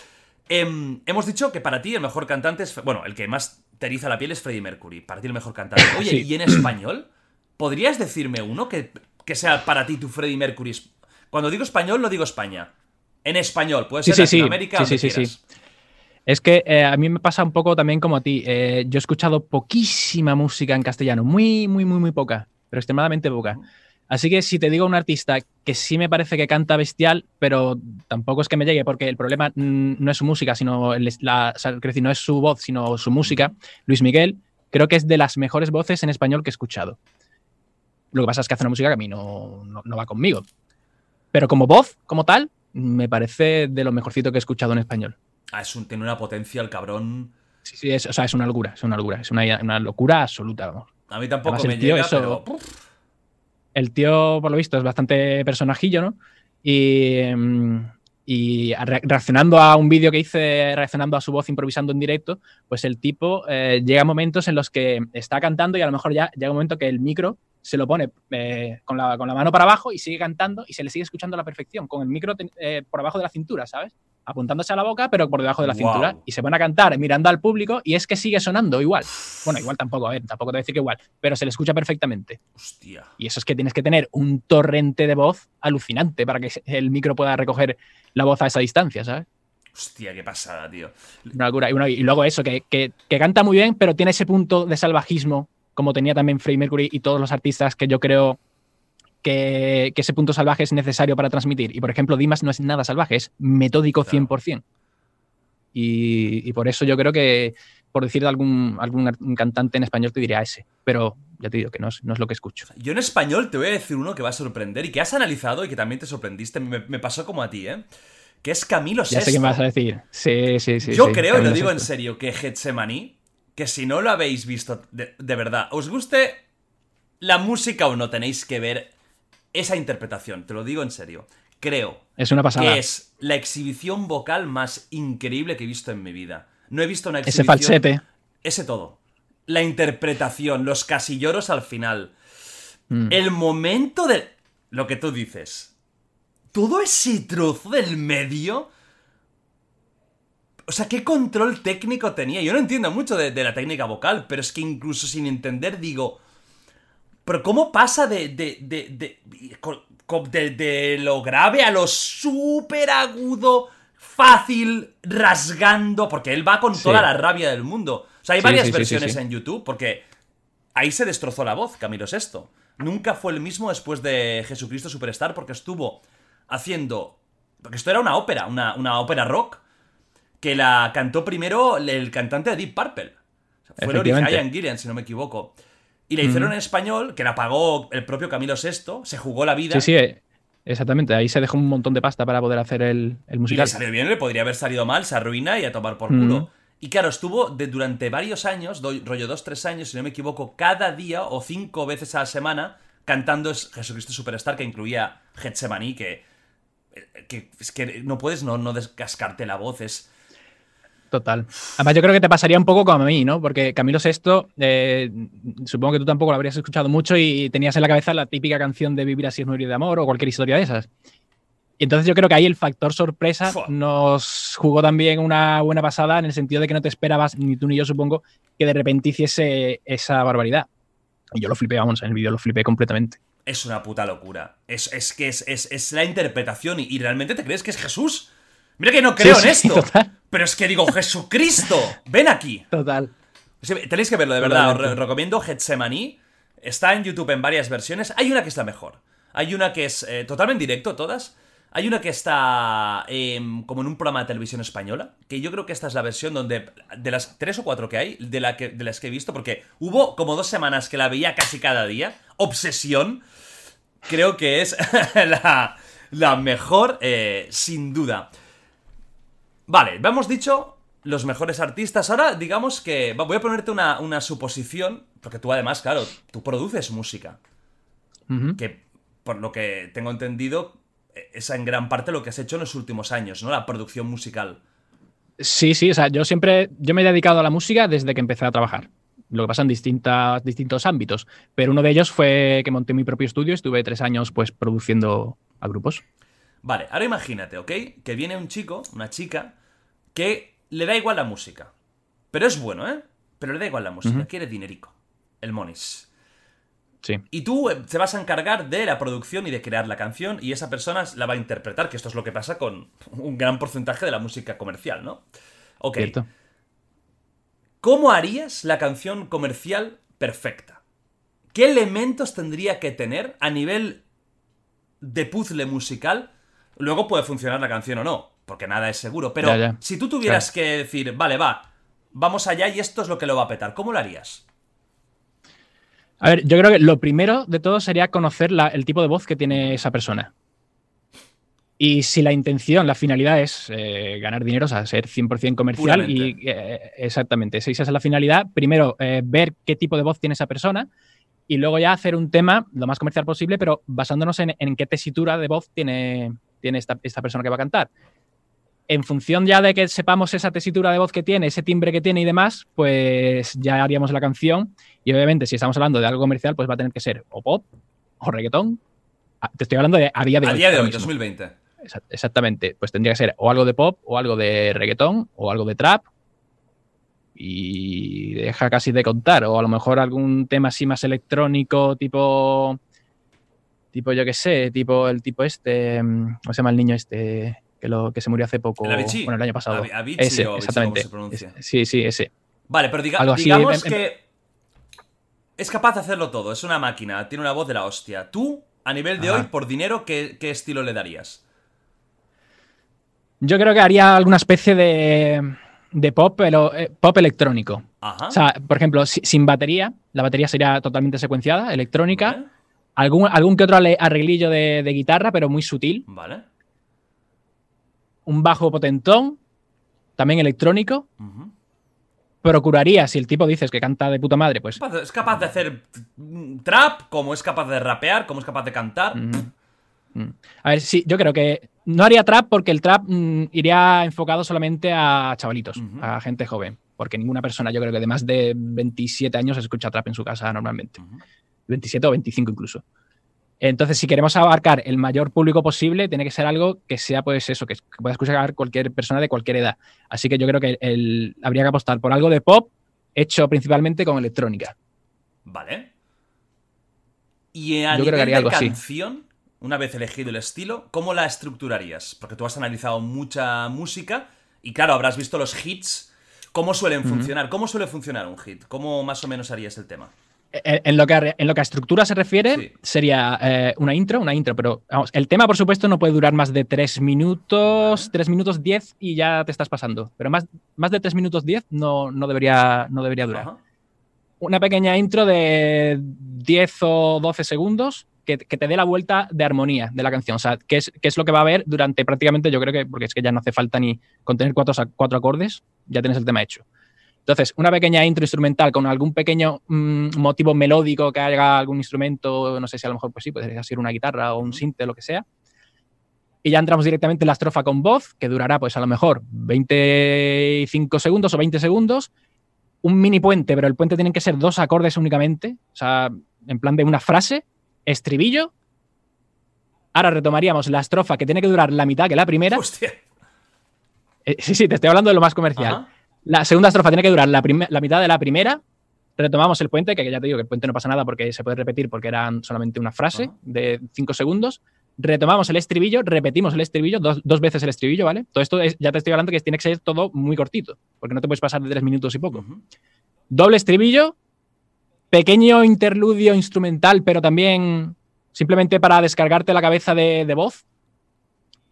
S2: Em, hemos dicho que para ti el mejor cantante es. Bueno, el que más te eriza la piel es Freddie Mercury. Para ti el mejor cantante. Oye,
S3: Sí.
S2: ¿y en español? ¿Podrías decirme uno que, que sea para ti tu Freddie Mercury? Cuando digo español, no digo España. En español, puede
S3: Sí,
S2: ser
S3: sí, sí.
S2: Latinoamérica,
S3: Sí, sí, sí,
S2: quieras.
S3: Es que eh, a mí me pasa un poco también como a ti. Eh, yo he escuchado poquísima música en castellano, muy, muy, muy, muy poca, pero extremadamente poca. Así que si te digo un artista que sí me parece que canta bestial, pero tampoco es que me llegue, porque el problema no es su música, sino el- la, o sea, no es su voz, sino su música. Luis Miguel, creo que es de las mejores voces en español que he escuchado. Lo que pasa es que hace una música que a mí no, no- no va conmigo. Pero como voz, como tal, me parece de lo mejorcito que he escuchado en español.
S2: Ah, es un, tiene una potencia el cabrón.
S3: Sí, sí, es, o sea, es una locura, es una locura, es una, una locura absoluta, vamos.
S2: A mí tampoco
S3: Además,
S2: me
S3: el tío,
S2: llega,
S3: eso-
S2: pero.
S3: El tío, por lo visto, es bastante personajillo, ¿no? Y, mm, y re- reaccionando a un vídeo que hice, reaccionando a su voz improvisando en directo, pues el tipo eh, llega a momentos en los que está cantando y a lo mejor ya llega un momento que el micro se lo pone eh, con, la, con la mano para abajo y sigue cantando y se le sigue escuchando a la perfección, con el micro eh, por abajo de la cintura, ¿sabes? Apuntándose a la boca, pero por debajo de la cintura. Y se van a cantar mirando al público y es que sigue sonando igual. Bueno, igual tampoco, a ver, tampoco te voy a decir que igual, pero se le escucha perfectamente.
S2: Hostia.
S3: Y eso es que tienes que tener un torrente de voz alucinante para que el micro pueda recoger la voz a esa distancia, ¿sabes?
S2: Hostia, qué pasada, tío.
S3: Una locura. Y, bueno, y luego eso, que, que- que canta muy bien, pero tiene ese punto de salvajismo, como tenía también Freddie Mercury y todos los artistas que yo creo que, que ese punto salvaje es necesario para transmitir. Y por ejemplo, Dimas no es nada salvaje, es metódico
S2: Claro.
S3: 100%. Y, y por eso yo creo que, por decir de algún, algún cantante en español, te diría ese. Pero ya te digo que no es, no es lo que escucho.
S2: Yo en español te voy a decir uno que va a sorprender y que has analizado y que también te sorprendiste. Me, me pasó como a ti, ¿eh? Que es Camilo
S3: Ya sé
S2: Sesto.
S3: qué me vas a decir. Sí, sí, sí.
S2: Yo
S3: sí,
S2: creo, y lo digo en
S3: Sesto.
S2: serio, que Getsemaní, que si no lo habéis visto de, de verdad, os guste la música o no, tenéis que ver esa interpretación. Te lo digo en serio. Creo
S3: Es una pasada.
S2: que es la exhibición vocal más increíble que he visto en mi vida. No he visto una
S3: Ese
S2: exhibición...
S3: falsete.
S2: Ese todo. La interpretación, los casilleros al final.
S3: Mm.
S2: El momento de... Lo que tú dices. Todo ese trozo del medio... O sea, ¿qué control técnico tenía? Yo no entiendo mucho de, de la técnica vocal, pero es que incluso sin entender digo... Pero ¿cómo pasa de, de, de, de, de, lo grave a lo súper agudo, fácil, rasgando? Porque él va con
S3: Sí.
S2: toda la rabia del mundo. O sea, hay
S3: Sí,
S2: varias
S3: sí,
S2: versiones en YouTube, porque ahí se destrozó la voz, Camilo Sesto. Nunca fue el mismo después de Jesucristo Superstar, porque estuvo haciendo... Porque esto era una ópera, una, una ópera rock, que la cantó primero el cantante de Deep Purple. O sea, fue el original. Ian Gillian, si no me equivoco. Y la hicieron en español, que la pagó el propio Camilo VI, se jugó la vida.
S3: Sí, sí, eh, exactamente. Ahí se dejó un montón de pasta para poder hacer el, el
S2: Y le
S3: musical.
S2: salió bien, le podría haber salido mal, se arruina y a tomar por culo. Y claro, estuvo de, durante varios años, doy- rollo dos, tres años, si no me equivoco, cada día o cinco veces a la semana cantando es- Jesucristo Superstar, que incluía Getsemaní, que, que es que no puedes no, no descascarte la voz, es...
S3: Total. Además, yo creo que te pasaría un poco como a mí, ¿no? Porque Camilo VI, eh, supongo que tú tampoco lo habrías escuchado mucho y tenías en la cabeza la típica canción de Vivir así es morir de amor o cualquier historia de esas. Y entonces yo creo que ahí el factor sorpresa
S2: Fua.
S3: nos jugó también una buena pasada en el sentido de que no te esperabas, ni tú ni yo supongo, que de repente hiciese esa barbaridad. Y yo lo flipé, vamos, en el vídeo lo flipé completamente.
S2: Es una puta locura. Es, es que es, es- es la interpretación y, y realmente te crees que es Jesús. Mira que no creo
S3: Sí,
S2: en esto.
S3: total.
S2: Pero es que digo, Jesucristo, ven aquí.
S3: Total.
S2: O sea, tenéis que verlo, de verdad. Os
S3: Totalmente.
S2: recomiendo Getsemaní. Está en YouTube en varias versiones. Hay una que es la mejor. Hay una que es eh, totalmente en directo, todas. Hay una que está em, como en un programa de televisión española. Que yo creo que esta es la versión donde. De las tres o cuatro que hay, de, la que, de las que he visto, porque hubo como dos semanas que la veía casi cada día. Obsesión. Creo que es la, la mejor, eh, sin duda. Vale, hemos dicho los mejores artistas. Ahora, digamos que. Voy a ponerte una, una suposición. Porque tú, además, claro, tú produces música. Que, por lo que tengo entendido, es en gran parte lo que has hecho en los últimos años, ¿no? La producción musical.
S3: Sí, sí, o sea, yo siempre, yo me he dedicado a la música desde que empecé a trabajar. Lo que pasa en distintas, distintos ámbitos, pero uno de ellos fue que monté mi propio estudio, estuve tres años pues produciendo a grupos.
S2: Vale, ahora imagínate, ¿ok? Que viene un chico, una chica, que le da igual la música. Pero es bueno, ¿eh? Pero le da igual la música, quiere dinerico. El monis.
S3: Sí,
S2: Y tú eh, te vas a encargar de la producción y de crear la canción y esa persona la va a interpretar, que esto es lo que pasa con un gran porcentaje de la música comercial, ¿no? Ok.
S3: cierto.
S2: ¿Cómo harías la canción comercial perfecta? ¿Qué elementos tendría que tener a nivel de puzzle musical? Luego puede funcionar la canción o no, porque nada es seguro. Pero
S3: Ya, ya.
S2: si tú tuvieras que decir, vale, va, vamos allá y esto es lo que lo va a petar, ¿cómo lo harías?
S3: A ver, yo creo que lo primero de todo sería conocer la- el tipo de voz que tiene esa persona. Y si la intención, la finalidad es eh, ganar dinero, o sea, ser 100% comercial y eh, exactamente, si esa es la finalidad, primero eh, ver qué tipo de voz tiene esa persona y luego ya hacer un tema lo más comercial posible, pero basándonos en, en qué tesitura de voz tiene, tiene esta, esta persona que va a cantar. En función ya de que sepamos esa tesitura de voz que tiene, ese timbre que tiene y demás, pues ya haríamos la canción. Y obviamente, si estamos hablando de algo comercial, pues va a tener que ser o pop o reggaetón. Ah, Te estoy hablando de a día de
S2: A
S3: hoy.
S2: día de hoy,
S3: mismo.
S2: 2020.
S3: Exa- Exactamente. Pues tendría que ser o algo de pop, o algo de reggaetón, o algo de trap. Y deja casi de contar. O a lo mejor algún tema así más electrónico, tipo. Tipo, yo qué sé, tipo el tipo este. mm, ¿Cómo se llama el niño este? Que, lo, que se murió hace poco.
S2: ¿El Avicii?
S3: Bueno, el año pasado.
S2: Avi- Avicii
S3: ese,
S2: o
S3: exactamente.
S2: ¿cómo se pronuncia?
S3: Sí, sí, ese.
S2: Vale, pero diga-
S3: Algo así,
S2: digamos
S3: em- em-
S2: que es capaz de hacerlo todo, es una máquina, tiene una voz de la hostia. Tú, a nivel de
S3: Ajá.
S2: hoy, por dinero, ¿qué, qué estilo le darías?
S3: Yo creo que haría alguna especie de, de pop, pero eh, pop electrónico.
S2: Ajá.
S3: O sea, por ejemplo, si- sin batería, la batería sería totalmente secuenciada, electrónica.
S2: Vale,
S3: Algún, algún que otro arreglillo de, de guitarra, pero muy sutil.
S2: Vale.
S3: Un bajo potentón, también electrónico. Procuraría, si el tipo dices que canta de puta madre, pues.
S2: Es capaz de hacer trap, como es capaz de rapear, como es capaz de cantar.
S3: mm, mm. A ver, sí, yo creo que no haría trap porque el trap mm, iría enfocado solamente a chavalitos, a gente joven. Porque ninguna persona, yo creo que de más de 27 años escucha trap en su casa normalmente. 27 o 25 incluso. Entonces, si queremos abarcar el mayor público posible, tiene que ser algo que sea, pues eso, que, pueda escuchar cualquier persona de cualquier edad. Así que yo creo que el, habría que apostar por algo de pop hecho principalmente con electrónica.
S2: Vale. Y a yo nivel de canción, una vez elegido el estilo, ¿cómo la estructurarías? Porque tú has analizado mucha música y claro, habrás visto los hits. ¿Cómo suelen funcionar? ¿Cómo suele funcionar un hit? ¿Cómo más o menos harías el tema?
S3: En lo, que a, en lo que a estructura se refiere, sería eh, una intro, una intro, pero vamos, el tema, por supuesto, no puede durar más de tres minutos, tres minutos diez y ya te estás pasando. Pero más, más de tres minutos diez no, no, debería, no debería durar. Una pequeña intro de 10 o 12 segundos que, te dé la vuelta de armonía de la canción. O sea, que es, es lo que va a haber durante prácticamente, yo creo que, porque es que ya no hace falta ni contener cuatro, cuatro acordes, ya tienes el tema hecho. Entonces, una pequeña intro instrumental con algún pequeño mm, motivo melódico que haga algún instrumento, no sé si a lo mejor, pues sí, podría ser una guitarra o un sinte, lo que sea. Y ya entramos directamente en la estrofa con voz, que durará, pues a lo mejor 25 segundos o 20 segundos. Un mini puente, pero el puente tienen que ser dos acordes únicamente, o sea, en plan de una frase estribillo. Ahora retomaríamos la estrofa que tiene que durar la mitad que la primera.
S2: Hostia.
S3: Eh, sí, sí, te estoy hablando de lo más comercial. La segunda estrofa tiene que durar la, la, mitad de la primera. Retomamos el puente, que ya te digo que el puente no pasa nada porque se puede repetir porque eran solamente una frase de cinco segundos. Retomamos el estribillo, repetimos el estribillo, dos, veces el estribillo, ¿vale? Todo esto ya te estoy hablando que tiene que ser todo muy cortito, porque no te puedes pasar de tres minutos y poco. Doble estribillo, pequeño interludio instrumental, pero también simplemente para descargarte la cabeza de, voz.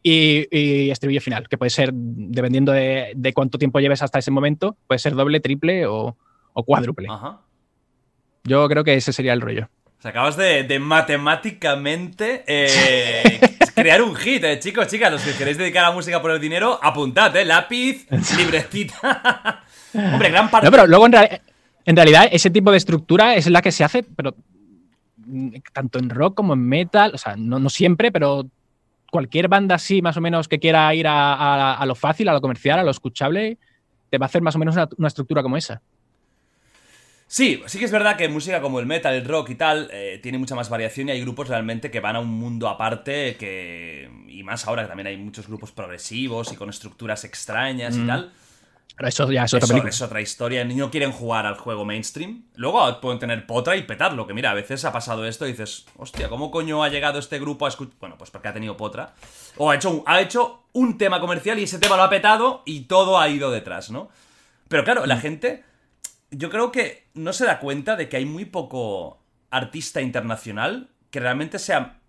S3: Y, estribillo final, que puede ser, dependiendo de, cuánto tiempo lleves hasta ese momento, puede ser doble, triple o, cuádruple. Yo creo que ese sería el rollo.
S2: O acabas de, matemáticamente eh, crear un hit, eh, chicos, chicas. Los que queréis dedicar a música por el dinero, apuntad, eh, lápiz, libretita. Hombre, gran parte.
S3: No, pero luego en realidad en realidad, ese tipo de estructura es la que se hace, pero mm, tanto en rock como en metal, o sea, no, siempre, pero cualquier banda así, más o menos, que quiera ir a, lo fácil, a lo comercial, a lo escuchable, te va a hacer más o menos una, estructura como esa.
S2: Sí, sí que es verdad que música como el metal, el rock y tal, eh, tiene mucha más variación y hay grupos realmente que van a un mundo aparte que... Y más ahora que también hay muchos grupos progresivos y con estructuras extrañas y mm. tal
S3: eso ya es
S2: otra historia. No quieren jugar al juego mainstream. Luego pueden tener potra y petarlo. Que mira, a veces ha pasado esto y dices, hostia, ¿cómo coño ha llegado este grupo a escuchar? Bueno, pues porque ha tenido potra. O ha hecho, un, ha hecho un tema comercial y ese tema lo ha petado y todo ha ido detrás, ¿no? Pero claro, la mm. gente. Yo creo que no se da cuenta de que hay muy poco artista internacional que realmente sea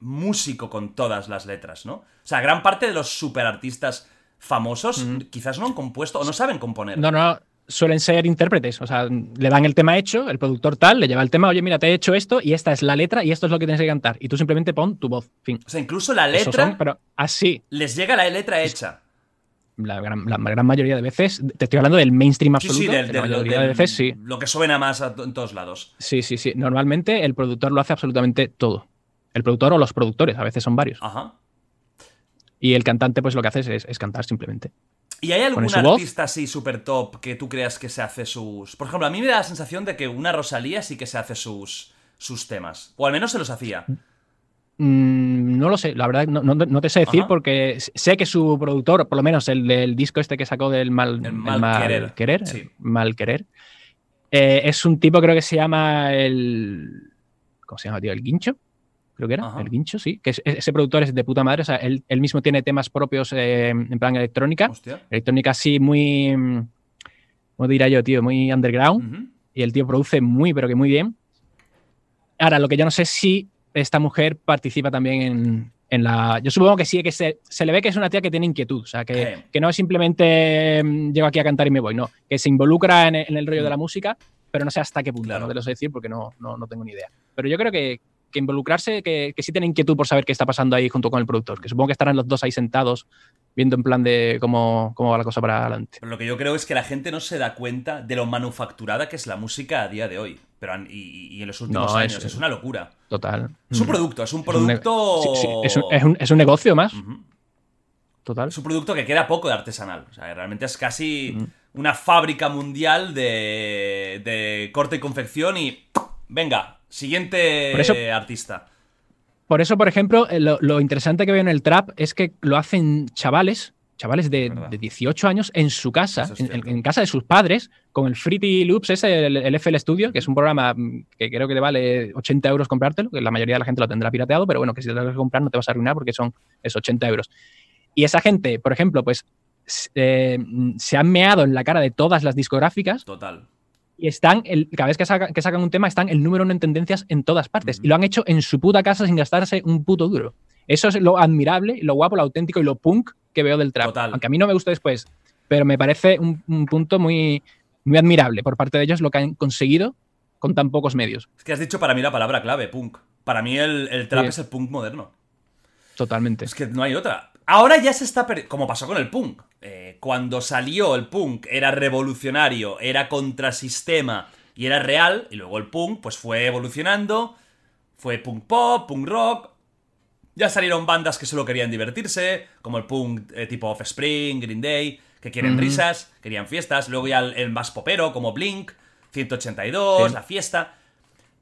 S2: músico con todas las letras, ¿no? O sea, gran parte de los superartistas famosos quizás no han compuesto o no saben componer.
S3: No, no, suelen ser intérpretes. O sea, le dan el tema hecho, el productor tal, le lleva el tema, oye, mira, te he hecho esto y esta es la letra y esto es lo que tienes que cantar. Y tú simplemente pon tu voz. Fin.
S2: O sea, incluso la letra.
S3: pero así.
S2: Les llega la letra hecha.
S3: La gran, mayoría de veces, te estoy hablando del mainstream absoluto. Sí, sí, la mayoría de veces sí.
S2: Lo que suena más en todos lados.
S3: Sí, sí, sí. Normalmente el productor lo hace absolutamente todo. El productor o los productores, a veces son varios.
S2: Ajá.
S3: Y el cantante, pues lo que hace es, cantar simplemente.
S2: ¿Y hay algún artista así súper top que tú creas que se hace sus. Por ejemplo, a mí me da la sensación de que una Rosalía sí que se hace sus, sus temas. O al menos se los hacía.
S3: Mm, no lo sé, la verdad no, te sé decir porque sé que su productor, por lo menos el del disco este que sacó del Mal,
S2: mal,
S3: Querer, Mal Querer eh, es un tipo creo que se llama el... ¿Cómo se llama, tío? ¿El Guincho? Creo que era, el Guincho, sí, que ese productor es de puta madre, o sea, él, mismo tiene temas propios eh, en plan electrónica, electrónica así muy, ¿cómo diría yo, tío? Muy underground, y el tío produce muy, pero que muy bien. Ahora, lo que yo no sé si esta mujer participa también en, la... Yo supongo que sí, que se, le ve que es una tía que tiene inquietud, o sea, que, no es simplemente mm, llego aquí a cantar y me voy, no, que se involucra en, el rollo de la música, pero no sé hasta qué punto, no te lo sé decir porque no, no, no tengo ni idea. Pero yo creo que, que involucrarse, que, que sí tienen inquietud por saber qué está pasando ahí junto con el productor, que supongo que estarán los dos ahí sentados viendo en plan de cómo, cómo va la cosa para adelante.
S2: lo que yo creo es que la gente no se da cuenta de lo manufacturada que es la música a día de hoy. Pero y, en los últimos años. Es, una locura.
S3: Total.
S2: Es un producto, es un producto.
S3: Es un, es, un, negocio más. Total.
S2: Es un producto que queda poco de artesanal. O sea, realmente es casi una fábrica mundial de, de corte y confección y. Venga, Siguiente artista.
S3: por eso, por ejemplo, eh, lo, lo interesante que veo en el trap es que lo hacen chavales, chavales de,
S2: Verdad.
S3: de 18 años en su casa,
S2: es
S3: en, en casa de sus padres, con el Fruity Loops, ese, el, el FL Studio, que es un programa mm, que creo que te vale 80 euros comprártelo, que la mayoría de la gente lo tendrá pirateado, pero bueno, que si te lo vas a comprar no te vas a arruinar porque son es 80 euros. Y esa gente, por ejemplo, pues eh, mm, se han meado en la cara de todas las discográficas
S2: Total.
S3: Y están, el, cada vez que, saca- que sacan un tema, están el número uno en tendencias en todas partes. Y lo han hecho en su puta casa sin gastarse un puto duro. Eso es lo admirable, lo guapo, lo auténtico y lo punk que veo del trap.
S2: Total.
S3: Aunque a mí no me gusta después, pero me parece un, un punto muy, muy admirable por parte de ellos lo que han conseguido con tan pocos medios.
S2: Es que has dicho para mí la palabra clave, punk. Para mí el, el trap
S3: Sí.
S2: es el punk moderno.
S3: Totalmente.
S2: Es que no hay otra. Ahora ya se está perdiendo. Como pasó con el punk. Eh, cuando salió el punk era revolucionario, era contrasistema y era real. Y luego el punk pues fue evolucionando. Fue punk pop, punk rock. Ya salieron bandas que solo querían divertirse, como el punk eh, tipo Offspring, Green Day, que quieren risas, querían fiestas. Luego ya el, el más popero, como Blink, 182,
S3: Sí.
S2: la fiesta.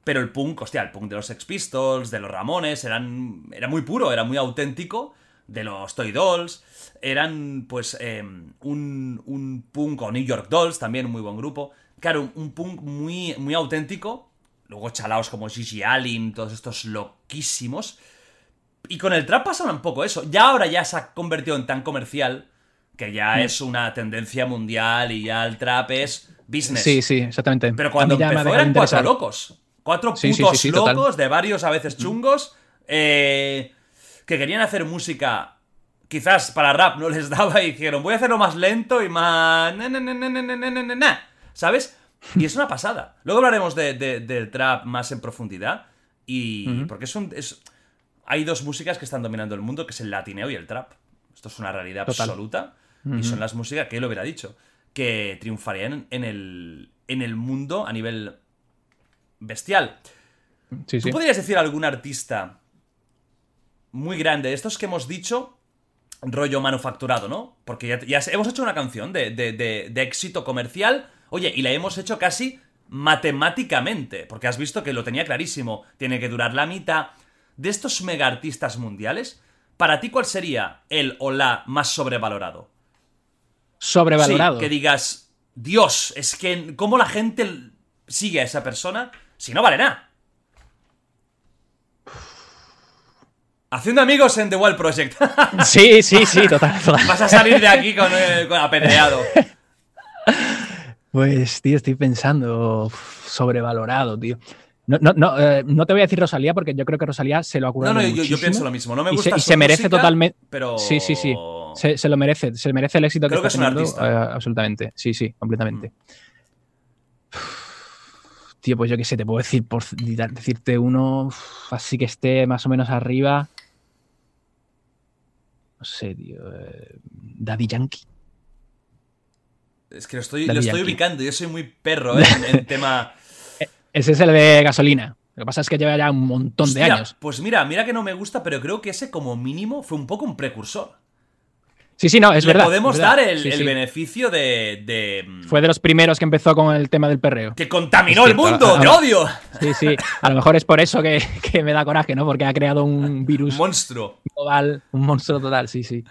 S2: Pero el punk, hostia, el punk de los Sex Pistols, de los Ramones, eran, era muy puro, era muy auténtico. De los Toy Dolls, eran pues eh, un, un punk o New York Dolls, también un muy buen grupo. Claro, un, un punk muy, muy auténtico. Luego chalaos como Gigi Allen, todos estos loquísimos. Y con el trap pasa un poco eso. Ya ahora ya se ha convertido en tan comercial que ya
S3: Mm.
S2: es una tendencia mundial y ya el trap es business.
S3: Sí, sí, exactamente.
S2: Pero cuando empezó eran cuatro locos. Cuatro
S3: Sí, sí,
S2: putos
S3: sí, sí, total.
S2: locos, de varios a veces chungos, eh, que querían hacer música quizás para rap no les daba y dijeron, voy a hacerlo más lento y más... ¿Sabes? Y es una pasada. Luego hablaremos de, del trap más en profundidad. Y... Porque es un... Es, hay dos músicas que están dominando el mundo, que es el latineo y el trap. Esto es una realidad absoluta. Y son las músicas que él hubiera dicho. Que triunfarían en el, en el mundo a nivel bestial. ¿Tú podrías decir a algún artista muy grande de estos que hemos dicho, rollo manufacturado, ¿no? Porque ya, ya hemos hecho una canción de, de- de- de éxito comercial, oye, y la hemos hecho casi matemáticamente, porque has visto que lo tenía clarísimo, tiene que durar la mitad. De estos mega artistas mundiales, ¿para ti cuál sería el o la más sobrevalorado?
S3: Sobrevalorado.
S2: Sí, que digas, Dios, es que cómo la gente sigue a esa persona si no vale nada. Haciendo amigos en The Wild Project.
S3: Sí, sí, sí, total, total.
S2: Vas a salir de aquí con, eh, con apedreado.
S3: Pues, tío, estoy pensando sobrevalorado, tío. No, no, no, eh, no te voy a decir Rosalía porque yo creo que Rosalía se lo ha
S2: No,
S3: curado
S2: no, yo, yo
S3: muchísimo.
S2: pienso lo mismo. No me
S3: Y
S2: gusta
S3: se, y se merece totalmente.
S2: Pero...
S3: Sí, sí, sí. Se, se lo merece. Se merece el éxito
S2: Creo
S3: que
S2: que
S3: está
S2: es un
S3: teniendo,
S2: artista. Mm.
S3: eh, absolutamente. Sí, sí, completamente. Tío, pues yo qué sé, te puedo decir, por decirte uno así que esté más o menos arriba. Sé, tío. eh, Daddy Yankee.
S2: Es que lo estoy,
S3: Daddy
S2: lo estoy
S3: Yankee.
S2: ubicando. Yo soy muy perro ¿eh? en, en tema...
S3: Ese es el de gasolina. Lo que pasa es que lleva ya un montón de años.
S2: Pues mira, mira que no me gusta, pero creo que ese como mínimo fue un poco un precursor.
S3: Sí, sí, no, es
S2: Le
S3: verdad.
S2: podemos
S3: es verdad.
S2: dar el,
S3: Sí,
S2: el
S3: sí.
S2: beneficio de, de-
S3: Fue de los primeros que empezó con el tema del perreo.
S2: Que contaminó el mundo, te odio.
S3: Sí, sí. A lo mejor es por eso que, que me da coraje, ¿no? Porque ha creado un virus
S2: Monstruo.
S3: global, un monstruo total, sí, sí.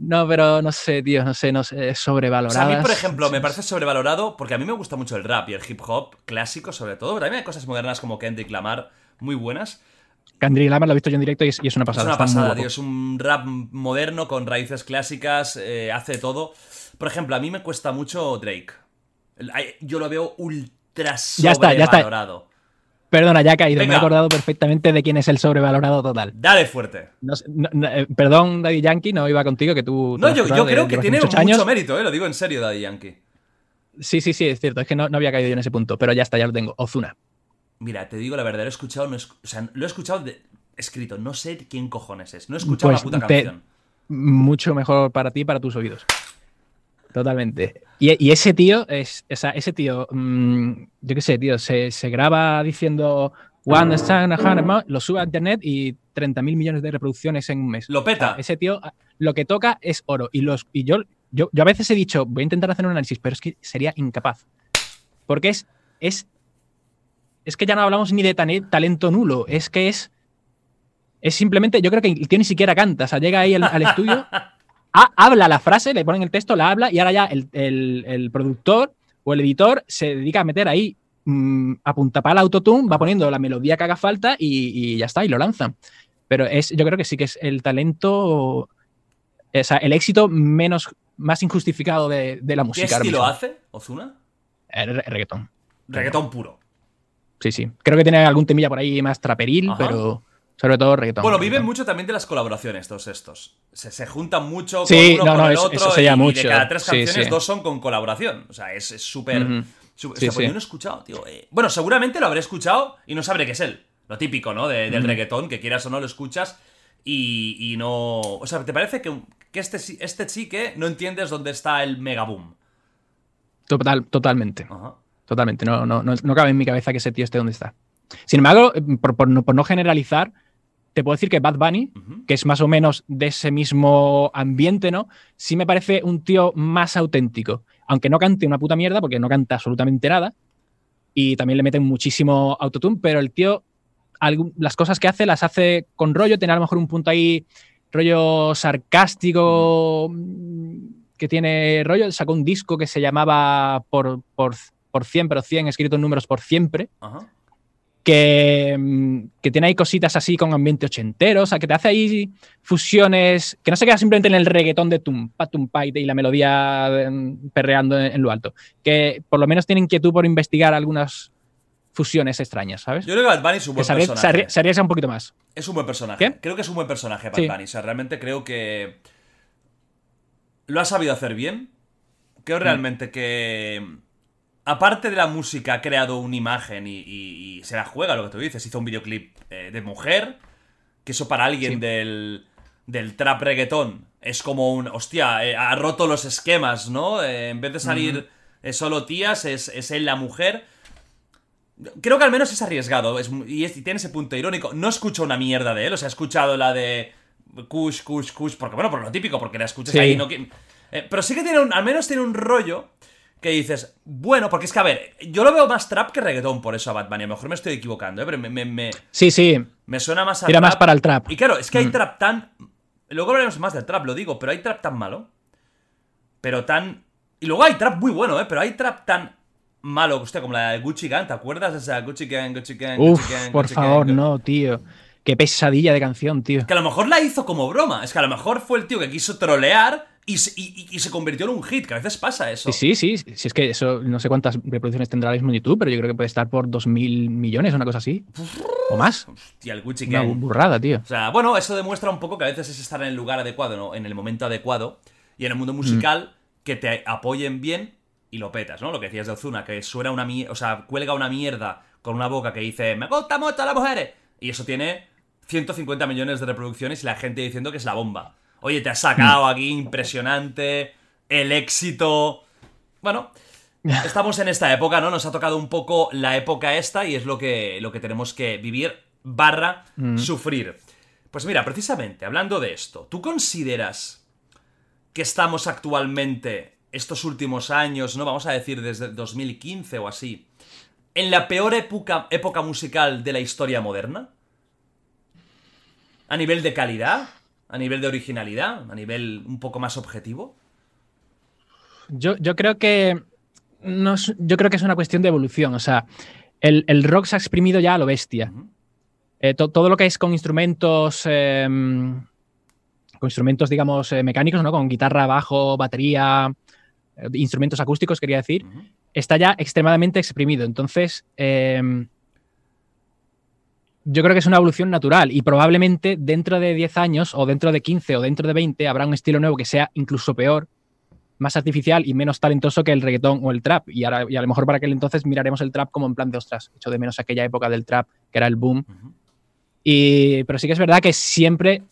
S3: No, pero no sé, tío, no sé, no sé, es
S2: O
S3: sobrevalorado.
S2: sea, a mí, por ejemplo, me parece sobrevalorado porque a mí me gusta mucho el rap y el hip hop clásico, sobre todo. Pero también hay cosas modernas como Kendrick Lamar muy buenas.
S3: Kendrick Lamar lo he visto yo en directo y es, y es una
S2: Es
S3: pasada.
S2: una
S3: está muy
S2: pasada, tío. Es un rap moderno con raíces clásicas, eh, hace todo. Por ejemplo, a mí me cuesta mucho Drake. Yo lo veo ultra
S3: Ya está, ya está.
S2: sobrevalorado.
S3: Perdona, ya ha caído. Me he acordado perfectamente de quién es el sobrevalorado total.
S2: Dale fuerte.
S3: No sé- no- no, eh, perdón, Daddy Yankee, no iba contigo, que tú.
S2: No, yo, yo
S3: de-
S2: creo que tiene mucho
S3: años.
S2: mérito, eh, lo Mira, te digo la verdad, lo he escuchado, no he escu- o sea, lo he escuchado de- escrito, no sé quién cojones es, no he escuchado
S3: Pues
S2: la puta
S3: te-
S2: canción.
S3: mucho mejor para ti y para tus oídos. Totalmente. Y, y ese tío, es, o sea, ese tío, mm, yo qué sé, tío, se, se graba diciendo One Miles", lo sube a internet y 30.000 millones de reproducciones en un mes.
S2: Lo
S3: O sea,
S2: peta.
S3: ese tío, ah, lo que toca es oro. Y, los, y yo, yo, yo a veces he dicho, voy a intentar hacer un análisis, pero es que sería incapaz. Porque es, es, es que ya no hablamos ni de talento nulo, es que es es simplemente, yo creo que el tío ni siquiera canta, o sea, llega ahí al, al estudio, ha- habla la frase, le ponen el texto, la habla y ahora ya el, el- el productor o el editor se dedica a meter ahí mm, a punta pala autotune, va poniendo la melodía que haga falta y, y ya está, y lo lanzan. Pero es, yo creo que sí que es el talento, o sea, el éxito menos, más injustificado de, de la
S2: ¿Qué
S3: música. ahora
S2: estilo hace, Ozuna?
S3: Eh, re- reggaetón.
S2: Reggaetón puro.
S3: Sí, sí. Creo que tiene algún temilla por ahí más traperil,
S2: Ajá.
S3: pero sobre todo reggaetón.
S2: Bueno, viven mucho también de las colaboraciones, todos estos. Se, se juntan mucho
S3: Sí,
S2: con uno
S3: no,
S2: con
S3: no,
S2: el
S3: eso-
S2: otro
S3: eso sería
S2: y, y
S3: mucho.
S2: de cada tres
S3: Sí,
S2: canciones,
S3: sí.
S2: dos son con colaboración. O sea, es súper...
S3: Sí,
S2: hostia, pues
S3: sí.
S2: yo no he escuchado, tío. eh, Bueno, seguramente lo habré escuchado y no sabré qué es él. Lo típico, ¿no? De- del
S3: Ujú.
S2: reggaetón, que quieras o no lo escuchas y, y no... O sea, ¿te parece que, que este, sí- este sí que no entiendes dónde está el megaboom?
S3: Total, totalmente.
S2: Ajá.
S3: Totalmente. No, no, no, no cabe en mi cabeza que ese tío esté donde está. Sin embargo, eh, por, por no, por no generalizar, te puedo decir que Bad Bunny, que es más o menos de ese mismo ambiente, ¿no? Sí me parece un tío más auténtico. Aunque no cante una puta mierda, porque no canta absolutamente nada. Y también le meten muchísimo autotune, pero el tío, algún- las cosas que hace, las hace con rollo. Tiene a lo mejor un punto ahí, rollo sarcástico, mm, que tiene rollo. Sacó un disco que se llamaba Por, por, por 100, pero 100 escrito en números por siempre
S2: Ajá.
S3: que, mm, que tiene ahí cositas así con ambiente ochentero, o sea, que te hace ahí fusiones, que no se queda simplemente en el reggaetón de tumpa, tumpa y, y la melodía mm, perreando en, en lo alto, que por lo menos tiene inquietud por investigar algunas fusiones extrañas, ¿sabes?
S2: Yo creo que Bad Bunny es un buen
S3: se, arrie- se
S2: personaje.
S3: arrie- se arriesga un poquito más.
S2: Es un buen personaje.
S3: ¿Qué?
S2: Creo que es un buen personaje Bad
S3: Sí.
S2: Bunny. O sea, realmente creo que lo ha sabido hacer bien.
S3: Mm.
S2: Creo realmente que, aparte de la música, ha creado una imagen y, y- y se la juega, lo que tú dices. Hizo un videoclip eh, de mujer, que eso para alguien
S3: Sí.
S2: del, del trap reggaetón es como un, hostia, eh, ha roto los esquemas, ¿no? Eh, en vez de salir solo tías, es, es él la mujer. Creo que al menos es arriesgado es y, es- y tiene ese punto irónico. No escucho una mierda de él, o sea, he escuchado la de Kush, Kush, Kush, porque bueno, por lo típico, porque la escuchas
S3: Sí.
S2: ahí. No, eh, pero sí que tiene un, al menos tiene un rollo que dices, bueno, porque es que a ver, yo lo veo más trap que reggaetón por eso a Bad Bunny. A lo mejor me estoy equivocando, ¿eh? pero me, me, me,
S3: Sí, sí,
S2: me suena más a
S3: tira más para el trap.
S2: Y claro, es que hay
S3: Mm.
S2: trap tan. Luego hablaremos más del trap, lo digo, pero hay trap tan malo. Pero tan. Y luego hay trap muy bueno, ¿eh? Pero hay trap tan malo, hostia, como la de Gucci Gang, ¿te acuerdas de esa Gucci Gang, Gucci Gang,
S3: Uf,
S2: Gucci Gang,
S3: por
S2: Gucci
S3: favor,
S2: Gang?
S3: no, tío. Qué pesadilla de canción, tío.
S2: Que a lo mejor la hizo como broma. Es que a lo mejor fue el tío que quiso trolear y se, y- se convirtió en un hit, que a veces pasa eso.
S3: Sí, sí, sí, sí, es que eso no sé cuántas reproducciones tendrá ahora mismo en YouTube, pero yo creo que puede estar por 2.000 millones o una cosa así. O más.
S2: Hostia, el Gucci
S3: Una
S2: Gang.
S3: burrada, tío.
S2: O sea, bueno, eso demuestra un poco que a veces es estar en el lugar adecuado, ¿no? En el momento adecuado. Y en el mundo musical, que te apoyen bien y lo petas, ¿no? Lo que decías de Ozuna, que suena una mierda, o sea, cuelga una mierda con una boca que dice, me gusta mucho las mujeres. Y eso tiene 150 millones de reproducciones y la gente diciendo que es la bomba. Oye, te has sacado aquí, impresionante, el éxito. Bueno, estamos en esta época, ¿no? Nos ha tocado un poco la época esta y es lo que, lo que tenemos que vivir barra
S3: Mm.
S2: sufrir. Pues mira, precisamente, hablando de esto, ¿tú consideras que estamos actualmente, estos últimos años, no vamos a decir desde el 2015 o así, en la peor época, época musical de la historia moderna? ¿A nivel de calidad? ¿A nivel de originalidad? ¿A nivel un poco más objetivo?
S3: Yo, yo creo que. No es- yo creo que es una cuestión de evolución. O sea, el, el rock se ha exprimido ya a lo bestia. Eh, to- todo lo que es con instrumentos. eh, con instrumentos, digamos, eh, mecánicos, ¿no? Con guitarra, bajo, batería, eh, instrumentos acústicos, quería decir, está ya extremadamente exprimido. Entonces, eh, yo creo que es una evolución natural y probablemente dentro de 10 años o dentro de 15 o dentro de 20 habrá un estilo nuevo que sea incluso peor, más artificial y menos talentoso que el reggaetón o el trap. Y, ahora, y a lo mejor para aquel entonces miraremos el trap como en plan de ostras, echo de menos aquella época del trap que era el boom.
S2: Ujú.
S3: Y, pero sí que es verdad que siempre,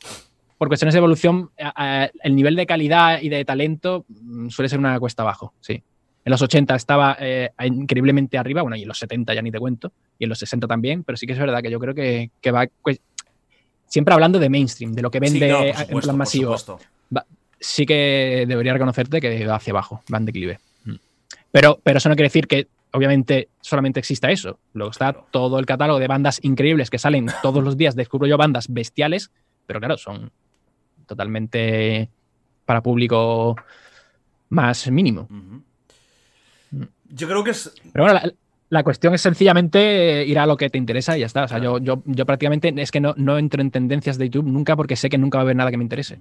S3: por cuestiones de evolución, a- a- el nivel de calidad y de talento mm, suele ser una cuesta abajo, sí. En los 80 estaba eh, increíblemente arriba, bueno, y en los 70 ya ni te cuento, y en los 60 también, pero sí que es verdad que yo creo que, que va pues, siempre hablando de mainstream, de lo que
S2: Sí,
S3: vende
S2: no, por
S3: en
S2: supuesto,
S3: plan masivo.
S2: supuesto.
S3: Sí que debería reconocerte que va hacia abajo, va en declive. Mm. Pero, pero eso no quiere decir que obviamente solamente exista eso. Luego está todo el catálogo de bandas increíbles que salen todos los días. Descubro yo bandas bestiales, pero claro, son totalmente para público más mínimo.
S2: Yo creo que es.
S3: Pero bueno, la, cuestión es sencillamente ir a lo que te interesa y ya está. O sea, yo, yo, yo, prácticamente es que no, no entro en tendencias de YouTube nunca porque sé que nunca va a haber nada que me interese.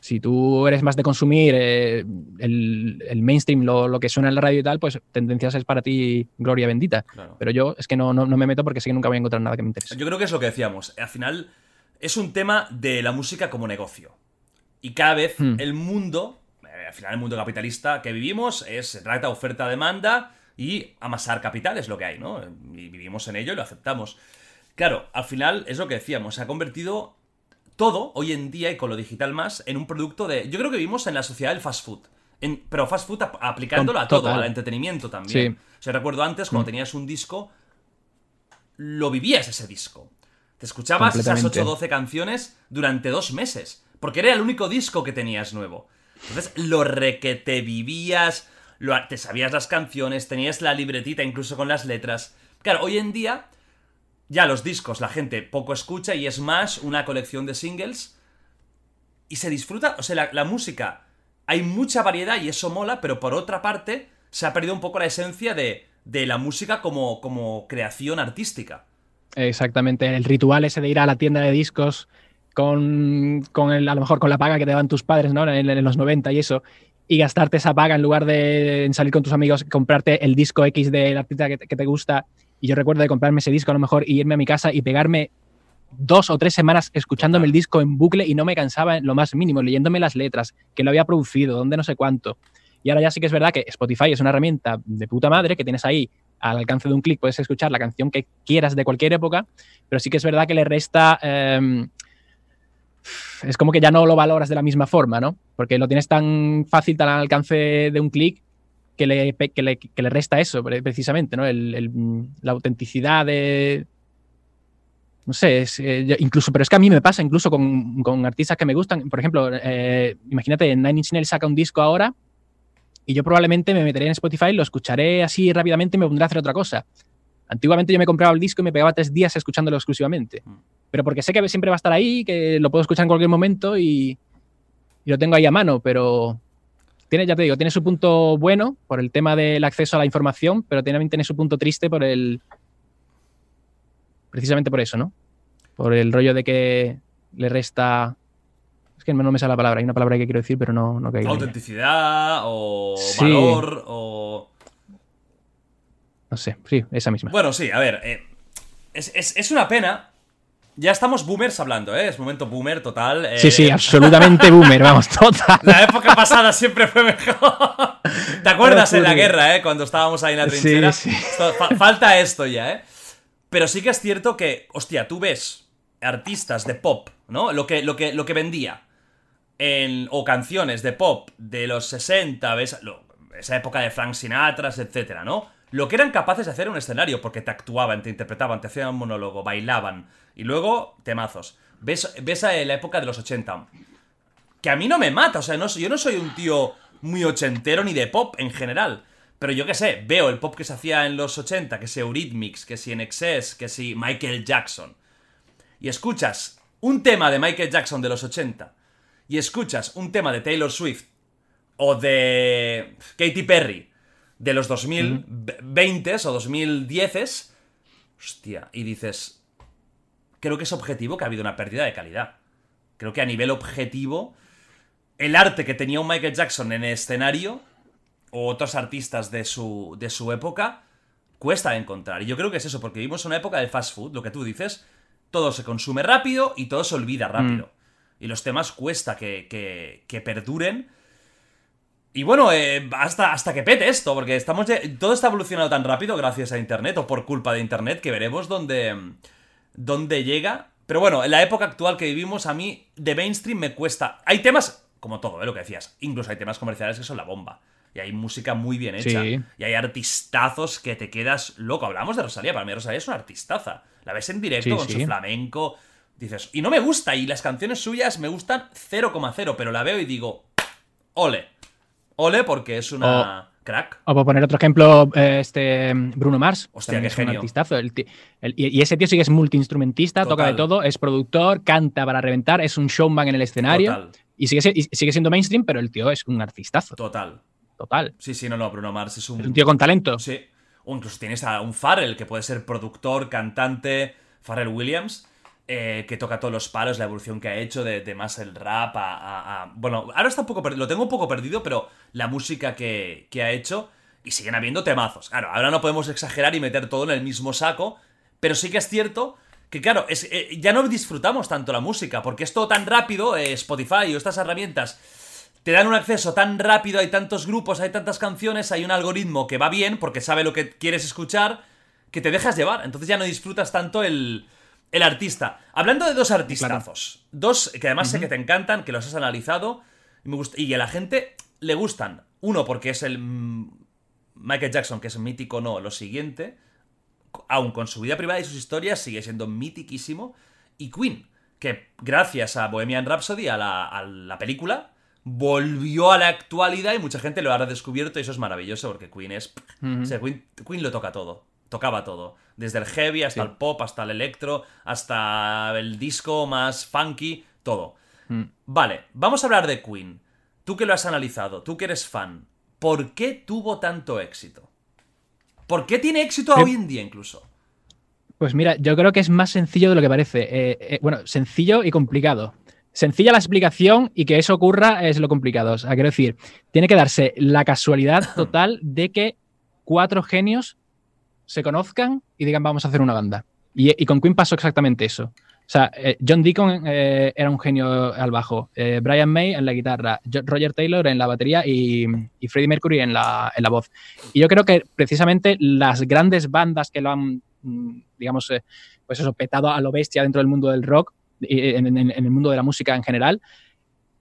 S3: Si tú eres más de consumir eh, el, mainstream, lo, que suena en la radio y tal, pues tendencias es para ti gloria bendita. Pero yo es que no, no, me meto porque sé que nunca voy a encontrar nada que me interese.
S2: Yo creo que es lo que decíamos. Al final es un tema de la música como negocio. Y cada vez hmm. el mundo, eh, al final el mundo capitalista que vivimos, es, se trata oferta-demanda y amasar capital es lo que hay, ¿no? Y vivimos en ello y lo aceptamos. Claro, al final es lo que decíamos, se ha convertido todo, hoy en día y con lo digital más, en un producto de... Yo creo que vivimos en la sociedad del fast food. pero fast food aplicándolo a todo, al entretenimiento también. Sí. O sea, recuerdo antes, cuando mm. tenías un disco, lo vivías ese disco. Te escuchabas esas 8 o 12 canciones durante dos meses. Porque era el único disco que tenías nuevo. Entonces, lo re que te vivías, lo, te sabías las canciones, tenías la libretita incluso con las letras. Claro, hoy en día ya los discos la gente poco escucha y es más una colección de singles. Y se disfruta, o sea, la, música, hay mucha variedad y eso mola, pero por otra parte se ha perdido un poco la esencia de, de la música como, como creación artística.
S3: Exactamente, el ritual ese de ir a la tienda de discos con, con el, a lo mejor con la paga que te daban tus padres, ¿no? En, los 90 y eso, y gastarte esa paga en lugar de salir con tus amigos, comprarte el disco X del artista que te gusta y yo recuerdo de comprarme ese disco a lo mejor y irme a mi casa y pegarme dos o tres semanas escuchándome el disco en bucle y no me cansaba en lo más mínimo, leyéndome las letras, que lo había producido, dónde no sé cuánto. Y ahora ya sí que es verdad que Spotify es una herramienta de puta madre que tienes ahí al alcance de un clic, puedes escuchar la canción que quieras de cualquier época, pero sí que es verdad que le resta... Em, es como que ya no lo valoras de la misma forma, ¿no? Porque lo tienes tan fácil, tan al alcance de un clic, que le, resta eso, precisamente, ¿no? El, la autenticidad de. No sé, eh, incluso, pero es que a mí me pasa, incluso con, artistas que me gustan. Por ejemplo, eh, imagínate, Nine Inch Nails saca un disco ahora y yo probablemente me meteré en Spotify, lo escucharé así rápidamente y me pondré a hacer otra cosa. Antiguamente yo me compraba el disco y me pegaba tres días escuchándolo exclusivamente. Pero porque sé que siempre va a estar ahí, que lo puedo escuchar en cualquier momento y, y lo tengo ahí a mano, pero tiene, ya te digo, tiene su punto bueno por el tema del acceso a la información, pero también tiene su punto triste por el. Precisamente por eso, ¿no? Por el rollo de que le resta. Es que no me sale la palabra, hay una palabra que quiero decir, pero no, no caigo.
S2: Autenticidad o valor o.
S3: No sé, sí, esa misma.
S2: Bueno, sí, a ver. Eh, es, es una pena ya estamos boomers hablando, ¿eh? Es momento boomer total. Eh.
S3: Sí, sí, absolutamente boomer, vamos, total.
S2: La época pasada siempre fue mejor. ¿Te acuerdas en la guerra, eh? Cuando estábamos ahí en la trinchera. Sí, sí. falta esto ya, ¿eh? Pero sí que es cierto que, hostia, tú ves artistas de pop, ¿no? Lo que, lo que, lo que vendía. En, o canciones de pop de los 60, ¿ves? esa época de Frank Sinatra, etcétera, ¿no? Lo que eran capaces de hacer en un escenario, porque te actuaban, te interpretaban, te hacían un monólogo, bailaban, y luego, temazos. Ves, ves a la época de los 80. Que a mí no me mata, o sea, no, yo no soy un tío muy ochentero ni de pop en general. Pero yo qué sé, veo el pop que se hacía en los 80, que si Eurythmics, que si NXS, que si Michael Jackson. Y escuchas un tema de Michael Jackson de los 80 y escuchas un tema de Taylor Swift o de Katy Perry de los 2020 s o 2010s, hostia, y dices, creo que es objetivo que ha habido una pérdida de calidad. Creo que a nivel objetivo, el arte que tenía un Michael Jackson en el escenario, o otros artistas de su, de su época, cuesta encontrar. Y yo creo que es eso, porque vivimos una época de fast food, lo que tú dices, todo se consume rápido y todo se olvida rápido. Mm. Y los temas cuesta que, que, perduren. Y bueno, eh, hasta, hasta que pete esto, porque estamos todo está evolucionando tan rápido gracias a Internet o por culpa de Internet que veremos dónde dónde llega. Pero bueno, en la época actual que vivimos, a mí de mainstream me cuesta. Hay temas, como todo, ¿eh? lo que decías. Incluso hay temas comerciales que son la bomba. Y hay música muy bien hecha. Y hay artistazos que te quedas loco. Hablamos de Rosalía. Para mí Rosalía es una artistaza. La ves en directo con su flamenco. Dices, y no me gusta. Y las canciones suyas me gustan 0,0. Pero la veo y digo, ole. Ole porque es una crack.
S3: O por poner otro ejemplo, eh, este Bruno Mars.
S2: Hostia, qué
S3: es
S2: genio.
S3: Un artistazo. El ti- el- y, ese tío sí que es multiinstrumentista, toca de todo, es productor, canta para reventar, es un showman en el escenario.
S2: Total,
S3: Y sigue, si- y sigue siendo mainstream, pero el tío es un artistazo.
S2: total.
S3: Total.
S2: Sí, sí, no, no, Bruno Mars es un...
S3: Es un tío con talento.
S2: Sí. O incluso tienes a un Farrell, que puede ser productor, cantante, Farrell Williams, eh, que toca todos los palos, la evolución que ha hecho de, más el rap a, a- a- Bueno, ahora está un poco perdido, lo tengo un poco perdido, pero la música que, que ha hecho, y siguen habiendo temazos. Claro, ahora no podemos exagerar y meter todo en el mismo saco, pero sí que es cierto que, claro, es, eh, ya no disfrutamos tanto la música, porque es todo tan rápido, eh, Spotify o estas herramientas te dan un acceso tan rápido, hay tantos grupos, hay tantas canciones, hay un algoritmo que va bien porque sabe lo que quieres escuchar, que te dejas llevar. Entonces ya no disfrutas tanto el, el artista. Hablando de dos artistazos, dos que además sé que te encantan, que los has analizado y, me y a la gente le gustan. Uno porque es el Michael Jackson, que es mítico, no, lo siguiente, aun con su vida privada y sus historias, sigue siendo mitiquísimo. Y Queen, que gracias a Bohemian Rhapsody, a la, a la película, volvió a la actualidad y mucha gente lo ha redescubierto y eso es maravilloso porque Queen es...
S3: Ujú.
S2: o sea, Queen, Queen lo toca todo, tocaba todo. Desde el heavy hasta
S3: Sí.
S2: el pop, hasta el electro, hasta el disco más funky, todo.
S3: Mm.
S2: Vale, vamos a hablar de Queen. Tú que lo has analizado, tú que eres fan, ¿por qué tuvo tanto éxito? ¿Por qué tiene éxito hoy en día incluso?
S3: Pues mira, yo creo que es más sencillo de lo que parece. Eh, eh, bueno, sencillo y complicado. Sencilla la explicación y que eso ocurra es lo complicado. O sea, quiero decir, tiene que darse la casualidad total de que cuatro genios se conozcan y digan vamos a hacer una banda. Y, con Queen pasó exactamente eso. O sea, eh, John Deacon eh, era un genio al bajo, eh, Brian May en la guitarra, Roger Taylor en la batería y, Freddie Mercury en la, en la voz. Y yo creo que precisamente las grandes bandas que lo han, mm, digamos, pues eso, petado a lo bestia dentro del mundo del rock, en, en- el mundo de la música en general,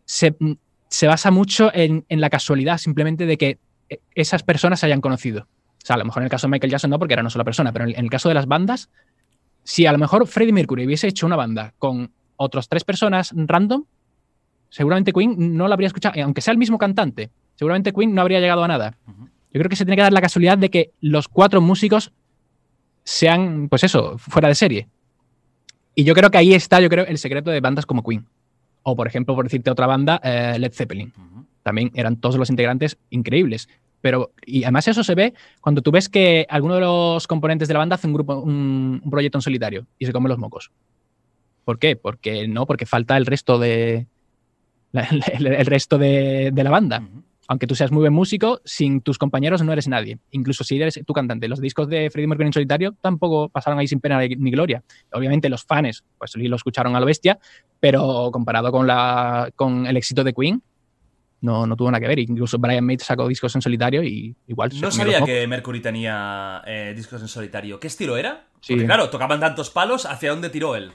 S3: se, mm, se basa mucho en, la casualidad simplemente de que esas personas se hayan conocido. Sea, a lo mejor en el caso de Michael Jackson no, porque era una sola persona, pero en el, caso de las bandas, si a lo mejor Freddie Mercury hubiese hecho una banda con otras tres personas random, seguramente Queen no la habría escuchado, aunque sea el mismo cantante, seguramente Queen no habría llegado a nada. Yo creo que se tiene que dar la casualidad de que los cuatro músicos sean, pues eso, fuera de serie. Y yo creo que ahí está, yo creo, el secreto de bandas como Queen. O, por ejemplo, por decirte otra banda, eh, Led Zeppelin. También eran todos los integrantes increíbles. Pero, y además eso se ve cuando tú ves que alguno de los componentes de la banda hace un grupo, un, un proyecto en solitario y se come los mocos. ¿Por qué? Porque no, porque falta el resto de. la- el, el resto de, de la banda aunque tú seas muy buen músico, sin tus compañeros no eres nadie. Incluso si eres tu cantante. Los discos de Freddie Mercury en solitario tampoco pasaron ahí sin pena ni gloria. Obviamente los fans, pues lo escucharon a lo bestia, pero comparado con, la, con el éxito de Queen, no, no tuvo nada que ver. Incluso Brian May sacó discos en solitario y igual
S2: No sabía que Mercury tenía eh, discos en solitario. ¿Qué estilo era?
S3: Sí.
S2: Porque claro, tocaban tantos palos, ¿hacia dónde tiró él?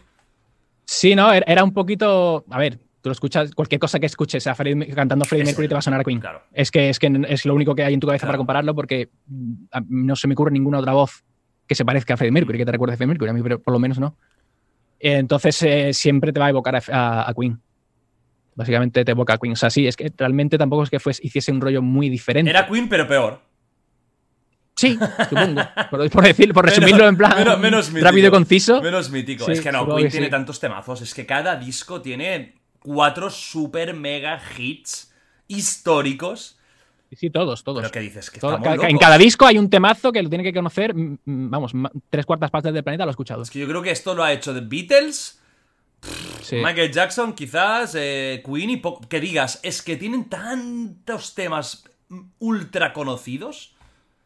S3: Sí, no, era- era un poquito. A ver, tú lo escuchas, cualquier cosa que escuches a Freddie- cantando Freddie Mercury te va a sonar a Queen.
S2: Claro.
S3: Es que, es que es lo único que hay en tu cabeza
S2: Claro.
S3: para compararlo porque mm, no se me ocurre ninguna otra voz que se parezca a Freddie Mercury, que te recuerde a Freddie Mercury. A mí por lo menos no. Entonces eh, siempre te va a evocar a, a- a Queen. Básicamente te evoca a Queen. O sea, sí, es que realmente tampoco es que fuese, hiciese un rollo muy diferente.
S2: Era Queen, pero peor.
S3: Sí, supongo. Por, por decir, por resumirlo en plan
S2: menos- menos mítico.
S3: rápido y conciso.
S2: Menos mítico.
S3: Sí,
S2: es que no, Queen
S3: que
S2: tiene
S3: sí.
S2: tantos temazos. Es que cada disco tiene cuatro super mega hits históricos.
S3: Sí, todos, todos.
S2: Pero que dices que
S3: Todo-
S2: estamos
S3: ca- ca- en cada disco hay un temazo que lo tiene que conocer, mm, mm, vamos, tres cuartas partes del planeta lo ha escuchado.
S2: Es que yo creo que esto lo ha hecho The Beatles,
S3: Sí.
S2: Michael Jackson, quizás, eh, Queen y que digas, es que tienen tantos temas ultra conocidos.